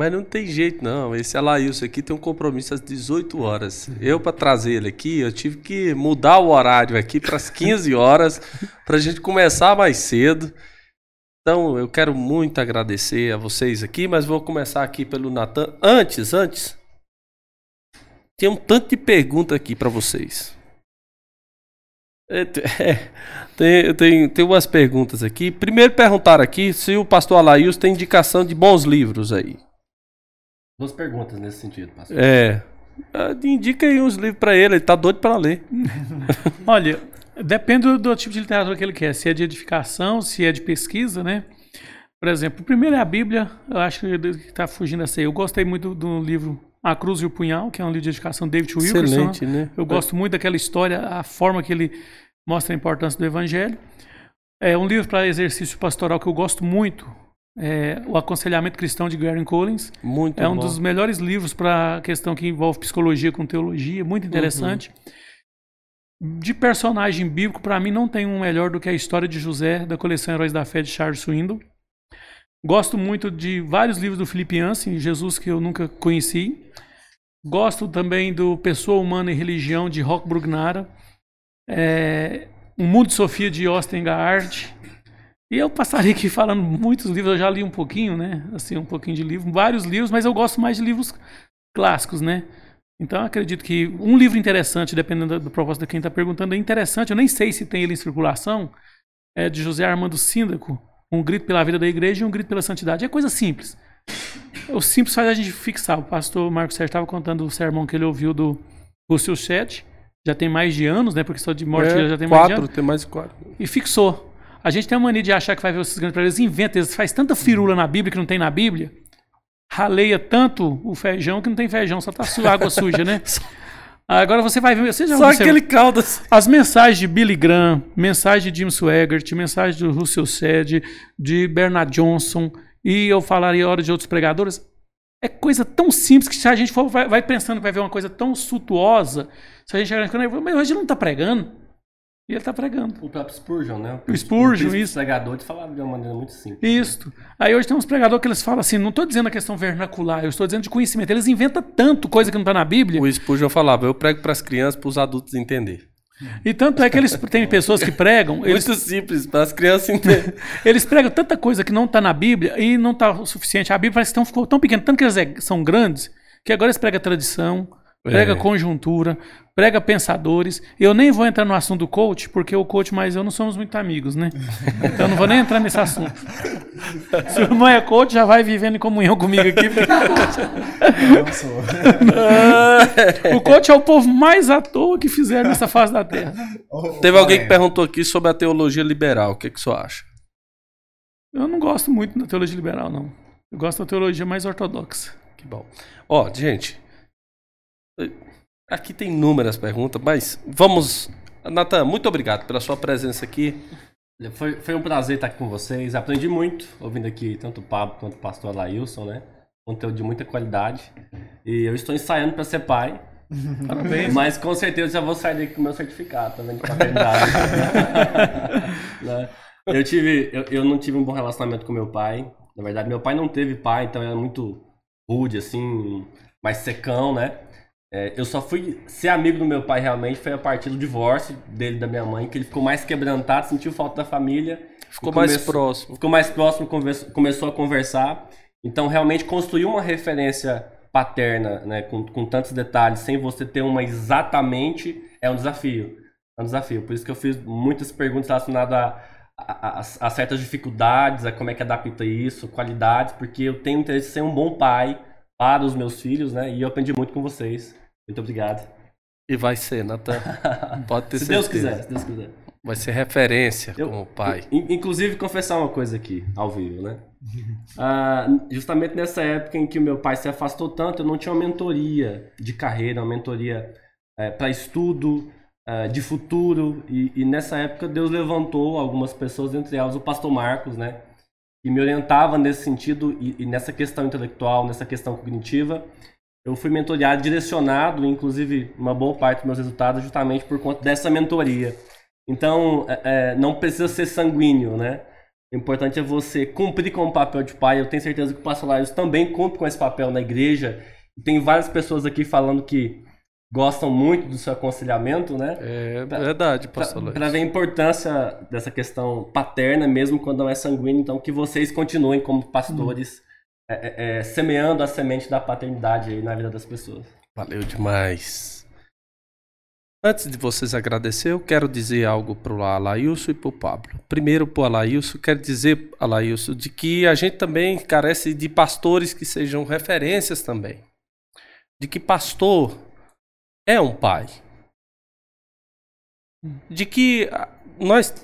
Mas não tem jeito, não. Esse Alailson aqui tem um compromisso às 18 horas. Eu, para trazer ele aqui, eu tive que mudar o horário aqui para as 15 horas, para a gente começar mais cedo. Então, eu quero muito agradecer a vocês aqui, mas vou começar aqui pelo Natan. Antes, antes, tem um tanto de pergunta aqui para vocês. É, [LAUGHS] é, tem, tem, tem umas perguntas aqui. Primeiro perguntar aqui se o pastor Alailson tem indicação de bons livros aí. Duas perguntas nesse sentido, pastor. É. Ah, Indica aí uns livros pra ele, ele tá doido pra ler. [LAUGHS] Olha, depende do, do tipo de literatura que ele quer. Se é de edificação, se é de pesquisa, né? Por exemplo, o primeiro é a Bíblia. Eu acho que está fugindo dessa aí. Eu gostei muito do livro A Cruz e o Punhal, que é um livro de edificação de David Wilkerson. Excelente, né? Eu gosto muito daquela história, a forma que ele mostra a importância do Evangelho. É um livro para exercício pastoral que eu gosto muito. É o Aconselhamento Cristão de Gary Collins. Muito É um bom. dos melhores livros para a questão que envolve psicologia com teologia, muito interessante. De personagem bíblico, para mim não tem um melhor do que a história de José, da coleção Heróis da Fé de Charles Swindoll. Gosto muito de vários livros do Felipe Yancey, Jesus que eu nunca conheci. Gosto também do Pessoa Humana e Religião de Rock Brugnara. É, O Mundo de Sofia de Austin Gaard. E eu passaria aqui falando muitos livros, eu já li um pouquinho, né? Assim, um pouquinho de livro, vários livros, mas eu gosto mais de livros clássicos, né? Então eu acredito que um livro interessante, dependendo do propósito de quem está perguntando, é interessante, eu nem sei se tem ele em circulação, é de José Armando Síndaco, Um Grito pela Vida da Igreja e Um Grito pela Santidade. É coisa simples. O simples faz a gente fixar. O pastor Marcos Sérgio estava contando o sermão que ele ouviu do Russell Chet, já tem mais de anos, né? Porque só de morte É, já tem mais de quatro, anos. tem mais de quatro. E fixou. A gente tem a mania de achar que vai ver esses grandes problemas. Eles inventam, eles fazem tanta firula na Bíblia que não tem na Bíblia. Raleia tanto o feijão que não tem feijão, só tá água [LAUGHS] suja, né? Agora você vai ver. Você já Só observou- aquele caldas. As mensagens de Billy Graham, mensagem de Jim Swaggart, mensagem do Russell Sed, de Bernard Johnson, e eu falaria hora de outros pregadores. É coisa tão simples que se a gente for, vai, vai pensando que vai ver uma coisa tão suntuosa, se a gente chegar mas hoje não está pregando. E ele está pregando. O próprio Spurgeon, né? O Spurgeon, príncipe isso. pregador de falar de uma maneira muito simples. Isto. Aí hoje tem uns pregadores que eles falam assim, não estou dizendo a questão vernacular, eu estou dizendo de conhecimento. Eles inventam tanto coisa que não está na Bíblia. O Spurgeon falava, eu prego para as crianças, para os adultos entender. E tanto é que eles tem pessoas que pregam, [LAUGHS] eles Muito simples, para as crianças entenderem. [LAUGHS] Eles pregam tanta coisa que não está na Bíblia e não está o suficiente. A Bíblia parece que tão, ficou tão pequena, tanto que eles é- são grandes, que agora eles pregam tradição, prega É. conjuntura, prega pensadores. Eu nem vou entrar no assunto do coach, porque o coach mais eu não somos muito amigos, né? Então eu não vou nem entrar nesse assunto. [LAUGHS] Se o irmão é coach, já vai vivendo em comunhão comigo aqui. porque Não sou. [LAUGHS] o coach é o povo mais à toa que fizeram nessa face da terra. Teve alguém que perguntou aqui sobre a teologia liberal. O que, que o senhor acha? Eu não gosto muito da teologia liberal, não. Eu gosto da teologia mais ortodoxa. Que bom. Ó, gente. Aqui tem inúmeras perguntas, mas vamos. Natan, muito obrigado pela sua presença aqui. Foi, foi um prazer estar aqui com vocês. Aprendi muito ouvindo aqui tanto o Pablo quanto o pastor Alailson, né? Conteúdo de muita qualidade. E eu estou ensaiando para ser pai. [LAUGHS] Parabéns. Mas com certeza já vou sair daqui com o meu certificado também de paternidade. [LAUGHS] Né? eu, tive, eu, eu não tive um bom relacionamento com meu pai. Na verdade, meu pai não teve pai, então era muito rude, assim, mais secão, né? É, eu só fui ser amigo do meu pai realmente foi a partir do divórcio dele da minha mãe, que ele ficou mais quebrantado, sentiu falta da família. Ficou mais começou- próximo. Ficou mais próximo, começou a conversar. Então, realmente construir uma referência paterna, né, com, com tantos detalhes, sem você ter uma exatamente, é um desafio. É um desafio. Por isso que eu fiz muitas perguntas relacionadas a, a, a- a certas dificuldades, a como é que adapta isso, qualidades, porque eu tenho interesse em ser um bom pai para os meus filhos, né? E eu aprendi muito com vocês. Muito obrigado. E vai ser, Natan. [LAUGHS] Pode ter se certeza. Deus quiser, se Deus quiser. Vai ser referência Eu- como pai. In- Inclusive, confessar uma coisa aqui, ao vivo, né? [LAUGHS] Ah, justamente nessa época em que o meu pai se afastou tanto, eu não tinha uma mentoria de carreira, uma mentoria para estudo, eh, de futuro. E, e nessa época, Deus levantou algumas pessoas, entre elas o pastor Marcos, né? Que me orientava nesse sentido e, e nessa questão intelectual, nessa questão cognitiva. Eu fui mentoreado, direcionado, inclusive uma boa parte dos meus resultados, justamente por conta dessa mentoria. Então, é, é, não precisa ser sanguíneo, né? O importante é você cumprir com o papel de pai. Eu tenho certeza que o pastor Laios também cumpre com esse papel na igreja. Tem várias pessoas aqui falando que gostam muito do seu aconselhamento, né? É verdade, pastor Luiz. Para ver a importância dessa questão paterna, mesmo quando não é sanguíneo. Então, que vocês continuem como pastores, é, é, é, semeando a semente da paternidade aí na vida das pessoas. Valeu demais. Antes de vocês agradecer, eu quero dizer algo para o Alailson e para o Pablo. Primeiro, para o Alailson, quero dizer, Alailson, de que a gente também carece de pastores que sejam referências também. de que pastor é um pai. De que nós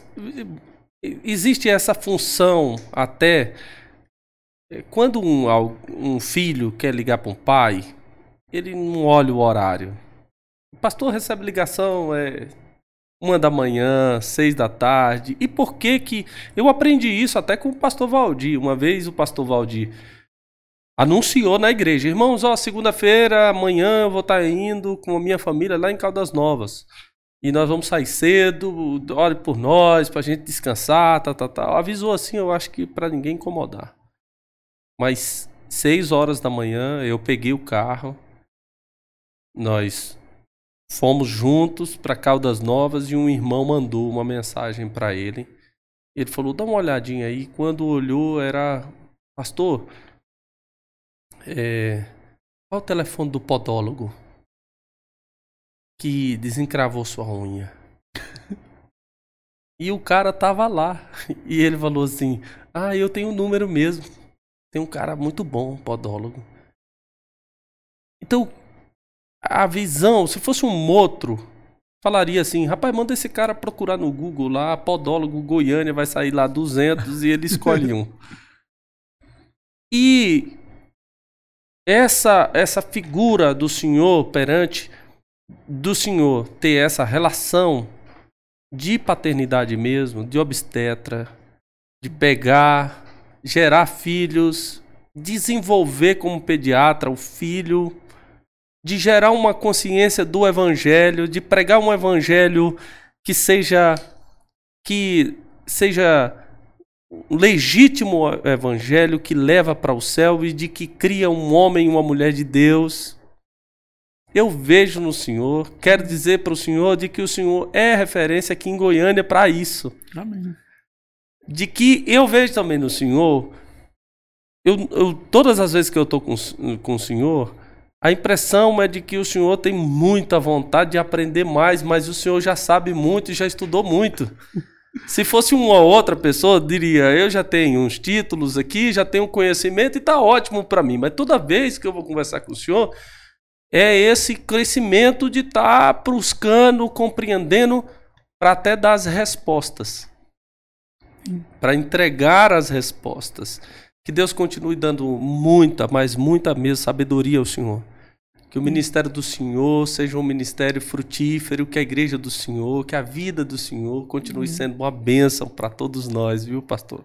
existe essa função até quando um, um filho quer ligar para um pai, ele não olha o horário. O pastor recebe ligação é uma da manhã, seis da tarde. E por que que eu aprendi isso até com o pastor Valdir? Uma vez o pastor Valdir anunciou na igreja, irmãos, ó, segunda-feira, amanhã eu vou estar indo com a minha família lá em Caldas Novas. E nós vamos sair cedo, ore por nós, pra gente descansar, tal, tal, tal. Avisou assim, eu acho que para ninguém incomodar. Mas seis horas da manhã eu peguei o carro, nós fomos juntos para Caldas Novas e um irmão mandou uma mensagem para ele. Ele falou: dá uma olhadinha aí. Quando olhou, era. Pastor, é, qual o telefone do podólogo que desencravou sua unha? [LAUGHS] e o cara tava lá. E ele falou assim: Ah, eu tenho o um número mesmo. Tem um cara muito bom, podólogo. Então, a visão, se fosse um outro, falaria assim: rapaz, manda esse cara procurar no Google lá, podólogo Goiânia, vai sair lá 200 e ele escolhe um. E essa essa figura do Senhor perante do Senhor ter essa relação de paternidade mesmo, de obstetra, de pegar, gerar filhos, desenvolver como pediatra o filho, de gerar uma consciência do evangelho, de pregar um evangelho que seja que seja legítimo evangelho que leva para o céu e de que cria um homem e uma mulher de Deus. Eu vejo no Senhor, quero dizer para o Senhor de que o Senhor é referência aqui em Goiânia para isso. Amém. De que eu vejo também no Senhor, eu, eu todas as vezes que eu estou com, com o Senhor, a impressão é de que o Senhor tem muita vontade de aprender mais, mas o Senhor já sabe muito e já estudou muito. [LAUGHS] Se fosse uma outra pessoa, diria: Eu já tenho uns títulos aqui, já tenho conhecimento e está ótimo para mim. Mas toda vez que eu vou conversar com o senhor, é esse crescimento de estar tá buscando, compreendendo, para até dar as respostas. Para entregar as respostas. Que Deus continue dando muita, mas muita mesmo sabedoria ao Senhor. Que o ministério do Senhor seja um ministério frutífero, que a igreja do Senhor, que a vida do Senhor continue uhum. sendo uma bênção para todos nós, viu, pastor?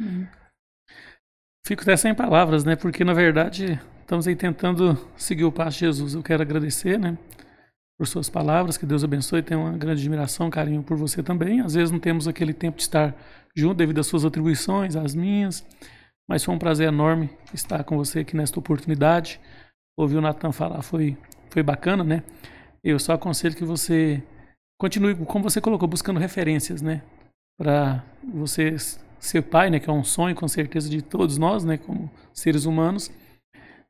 Uhum. Fico até sem palavras, né? Porque na verdade estamos aí tentando seguir o passo de Jesus. Eu quero agradecer, né? Por suas palavras, que Deus abençoe. Tenho uma grande admiração, carinho por você também. Às vezes não temos aquele tempo de estar junto devido às suas atribuições, às minhas, mas foi um prazer enorme estar com você aqui nesta oportunidade ouvir o Natan falar foi, foi bacana, né? Eu só aconselho que você continue, como você colocou, buscando referências, né? Para você ser pai, né? Que é um sonho, com certeza, de todos nós, né? Como seres humanos.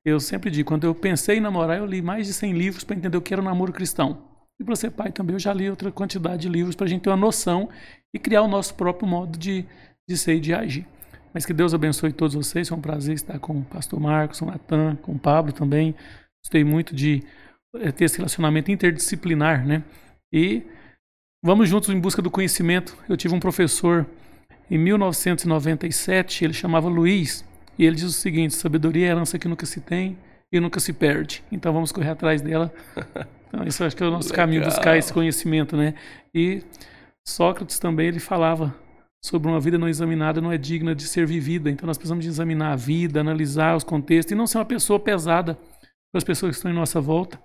Eu sempre digo, quando eu pensei em namorar, eu li mais de 100 livros para entender o que era o namoro cristão. E para ser pai também, eu já li outra quantidade de livros para a gente ter uma noção e criar o nosso próprio modo de, de ser e de agir. Mas que Deus abençoe todos vocês. Foi um prazer estar com o pastor Marcos, com o Natan, com o Pablo também. Gostei muito de eh, ter esse relacionamento interdisciplinar, né? E vamos juntos em busca do conhecimento. Eu tive um professor em 1997, ele chamava Luiz, e ele diz o seguinte: sabedoria é herança que nunca se tem e nunca se perde. Então vamos correr atrás dela. [LAUGHS] Então, isso acho que é o nosso Legal. caminho, buscar esse conhecimento, né? E Sócrates também ele falava sobre uma vida não examinada não é digna de ser vivida. Então nós precisamos examinar a vida, analisar os contextos e não ser uma pessoa pesada para as pessoas que estão em nossa volta.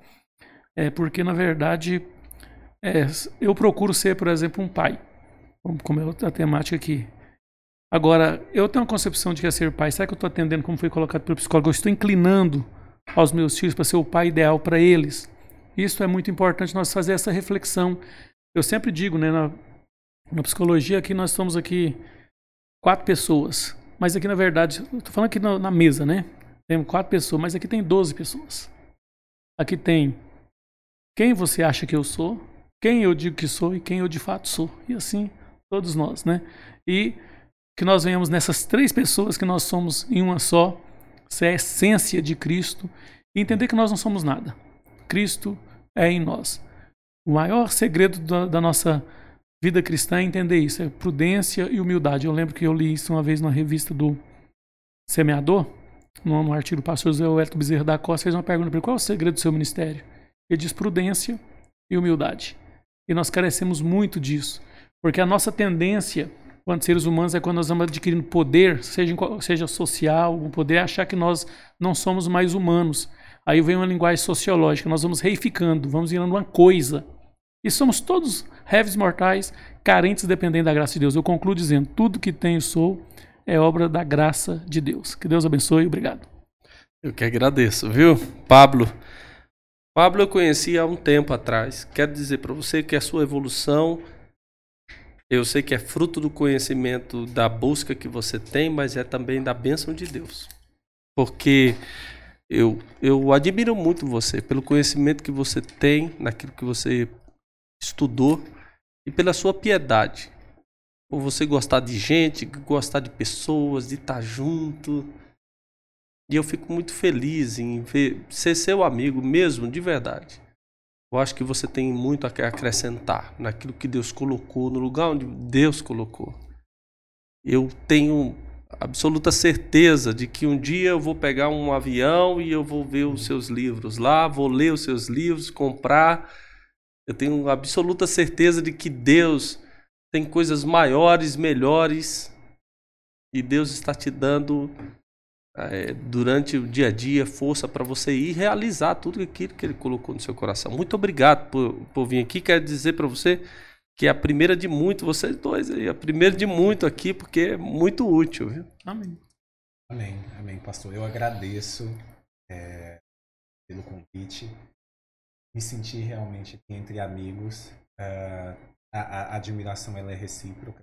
É porque na verdade é, eu procuro ser, por exemplo, um pai, como é a temática aqui. Agora, eu tenho uma concepção de que é ser pai. Será que eu estou atendendo como foi colocado pelo psicólogo? Eu estou inclinando aos meus filhos para ser o pai ideal para eles. Isso é muito importante nós fazer essa reflexão. Eu sempre digo, né, na, na psicologia aqui nós estamos aqui quatro pessoas. Mas aqui na verdade, estou falando aqui na, na mesa, né? Tem quatro pessoas, mas aqui tem doze pessoas. Aqui tem quem você acha que eu sou, quem eu digo que sou e quem eu de fato sou. E assim, todos nós, né? E que nós venhamos nessas três pessoas que nós somos em uma só, essa é a essência de Cristo e entender que nós não somos nada. Cristo é em nós. O maior segredo da, da nossa vida cristã é entender isso, é prudência e humildade. Eu lembro que eu li isso uma vez numa revista do Semeador, no, no artigo do pastor José Hélio Bezerra da Costa, fez uma pergunta para ele, qual é o segredo do seu ministério? Ele diz prudência e humildade. E nós carecemos muito disso, porque a nossa tendência, quanto seres humanos, é quando nós vamos adquirindo poder, seja, seja social, o poder, achar que nós não somos mais humanos. Aí vem uma linguagem sociológica, nós vamos reificando, vamos virando uma coisa. E somos todos réveis mortais, carentes dependendo da graça de Deus. Eu concluo dizendo: tudo que tenho sou é obra da graça de Deus. Que Deus abençoe. Obrigado. Eu que agradeço, viu? Pablo. Pablo eu conheci há um tempo atrás. Quero dizer para você que a sua evolução, eu sei que é fruto do conhecimento, da busca que você tem, mas é também da bênção de Deus. Porque eu, eu admiro muito você pelo conhecimento que você tem naquilo que você estudou e pela sua piedade. Por você gostar de gente, gostar de pessoas, de estar junto. E eu fico muito feliz em ver, ser seu amigo mesmo, de verdade. Eu acho que você tem muito a acrescentar naquilo que Deus colocou, no lugar onde Deus colocou. Eu tenho absoluta certeza de que um dia eu vou pegar um avião e eu vou ver os seus livros lá, vou ler os seus livros, comprar. Eu tenho absoluta certeza de que Deus tem coisas maiores, melhores, e Deus está te dando é, durante o dia a dia força para você ir realizar tudo aquilo que Ele colocou no seu coração. Muito obrigado por, por vir aqui. Quero dizer para você que é a primeira de muito, vocês dois aí, a primeira de muito aqui, porque é muito útil. Viu? Amém. Amém, amém, pastor. Eu agradeço é, pelo convite. Me senti realmente aqui entre amigos. Uh, a, a, admiração ela é recíproca.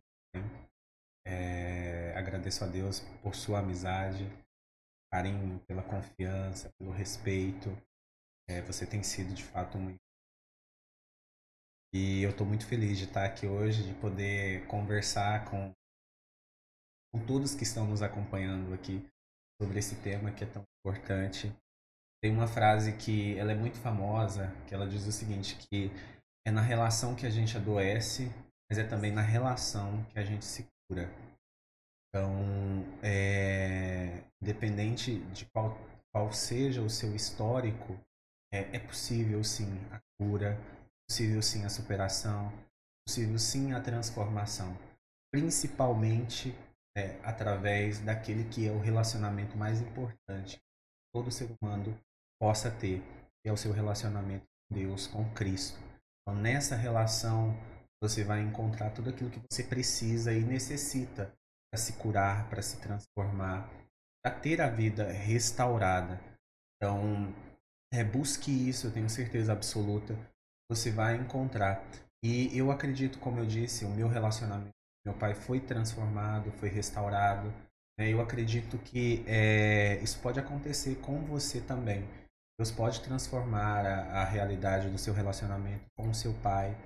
É, agradeço a Deus por sua amizade, carinho, pela confiança, pelo respeito. É, você tem sido de fato um e eu estou muito feliz de estar aqui hoje, de poder conversar com, com todos que estão nos acompanhando aqui sobre esse tema que é tão importante. Tem uma frase que ela é muito famosa, que ela diz o seguinte, que é na relação que a gente adoece, mas é também na relação que a gente se cura. Então, é, independente de qual, qual seja o seu histórico, é, é possível sim a cura, possível sim a superação, possível sim a transformação, principalmente é, através daquele que é o relacionamento mais importante que todo ser humano possa ter, que é o seu relacionamento com Deus, com Cristo. Então, nessa relação, você vai encontrar tudo aquilo que você precisa e necessita para se curar, para se transformar, para ter a vida restaurada. Então, é, busque isso, eu tenho certeza absoluta você vai encontrar. E eu acredito, como eu disse, o meu relacionamento com meu pai foi transformado, foi restaurado. Né? Eu acredito que é, isso pode acontecer com você também. Deus pode transformar a, a, realidade do seu relacionamento com o seu pai.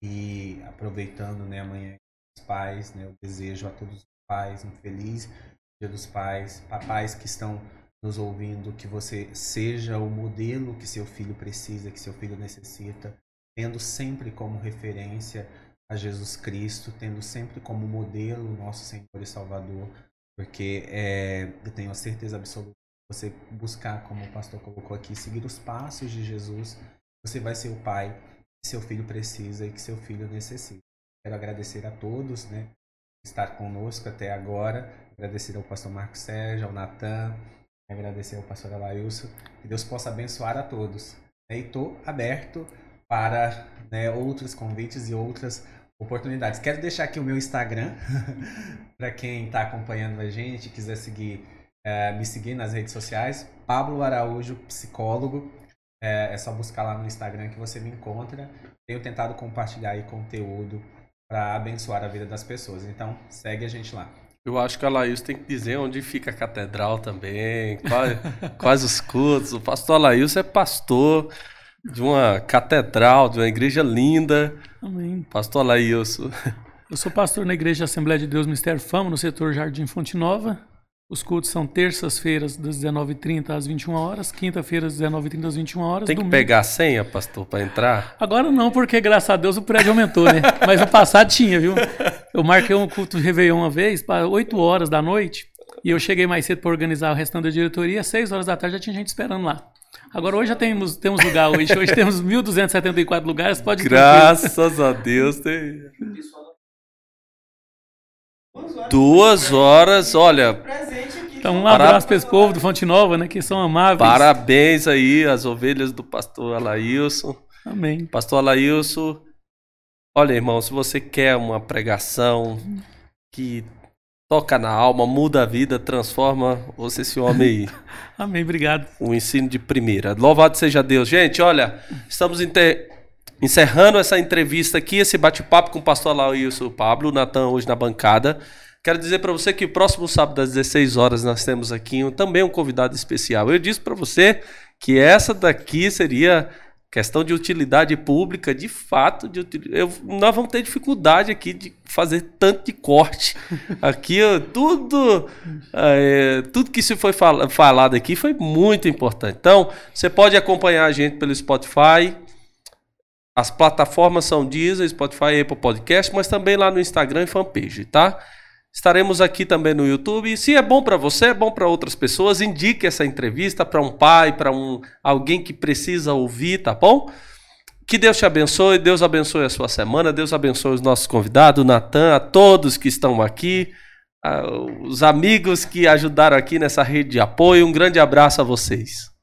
E aproveitando né, amanhã os pais, né, eu desejo a todos os pais um feliz Dia dos Pais, papais que estão nos ouvindo, que você seja o modelo que seu filho precisa, que seu filho necessita, tendo sempre como referência a Jesus Cristo, tendo sempre como modelo o nosso Senhor e Salvador, porque é, eu tenho a certeza absoluta você buscar, como o pastor colocou aqui, seguir os passos de Jesus, você vai ser o pai que seu filho precisa e que seu filho necessita. Quero agradecer a todos, né, estar conosco até agora, agradecer ao pastor Marcos Sérgio, ao Natan, agradecer ao pastor Alailson, que Deus possa abençoar a todos. E estou aberto para né, outros convites e outras oportunidades. Quero deixar aqui o meu Instagram [LAUGHS] para quem está acompanhando a gente, quiser seguir, é, me seguir nas redes sociais. Pablo Araújo, psicólogo. É, é, só buscar lá no Instagram que você me encontra. Tenho tentado compartilhar aí conteúdo para abençoar a vida das pessoas. Então, segue a gente lá. Eu acho que a Laís tem que dizer onde fica a catedral também, quais, [LAUGHS] quais os cultos. O pastor Alailson é pastor de uma catedral, de uma igreja linda. Amém. Pastor Alailson. Eu sou pastor na Igreja Assembleia de Deus Mistério Fama, no setor Jardim Fonte Nova. Os cultos são terças-feiras das 19h30 às 21 horas, quinta-feiras das 19h30 às 21 horas. Tem que domingo- pegar a senha, pastor, para entrar? Agora não, porque graças a Deus o prédio aumentou, né? [LAUGHS] Mas no passado tinha, viu? Eu marquei um culto de Réveillon uma vez para 8 horas da noite e eu cheguei mais cedo para organizar o restante da diretoria. Às 6 horas da tarde já tinha gente esperando lá. Agora hoje já temos, temos lugar hoje. Hoje temos 1.274 lugares, pode. [LAUGHS] Graças a Deus. Tem... Duas horas, olha, Então um abraço para esse povo do Fonte Nova, né? Que são amáveis. parabéns aí às ovelhas do pastor Alailson. Amém. Pastor Alailson, olha, irmão, se você quer uma pregação que toca na alma, muda a vida, transforma você esse homem aí. [LAUGHS] Amém, obrigado. o ensino de primeira. Louvado seja Deus. Gente, olha, estamos inte- encerrando essa entrevista aqui, esse bate-papo com o pastor Alailson Pablo, Natan hoje na bancada. Quero dizer para você que o próximo sábado às 16 horas nós temos aqui um- também um convidado especial. Eu disse para você que essa daqui seria questão de utilidade pública, de fato, de eu- nós vamos ter dificuldade aqui de fazer tanto de corte. [LAUGHS] Aqui, ó, tudo, é, tudo que se foi fal- falado aqui foi muito importante. Então, você pode acompanhar a gente pelo Spotify. As plataformas são Deezer, Spotify, Apple Podcast, mas também lá no Instagram e fanpage, tá? Estaremos aqui também no YouTube. E se é bom para você, é bom para outras pessoas, indique essa entrevista para um pai, para um alguém que precisa ouvir, tá bom? Que Deus te abençoe, Deus abençoe a sua semana, Deus abençoe os nossos convidados, Natan, a todos que estão aqui, a- os amigos que ajudaram aqui nessa rede de apoio. Um grande abraço a vocês.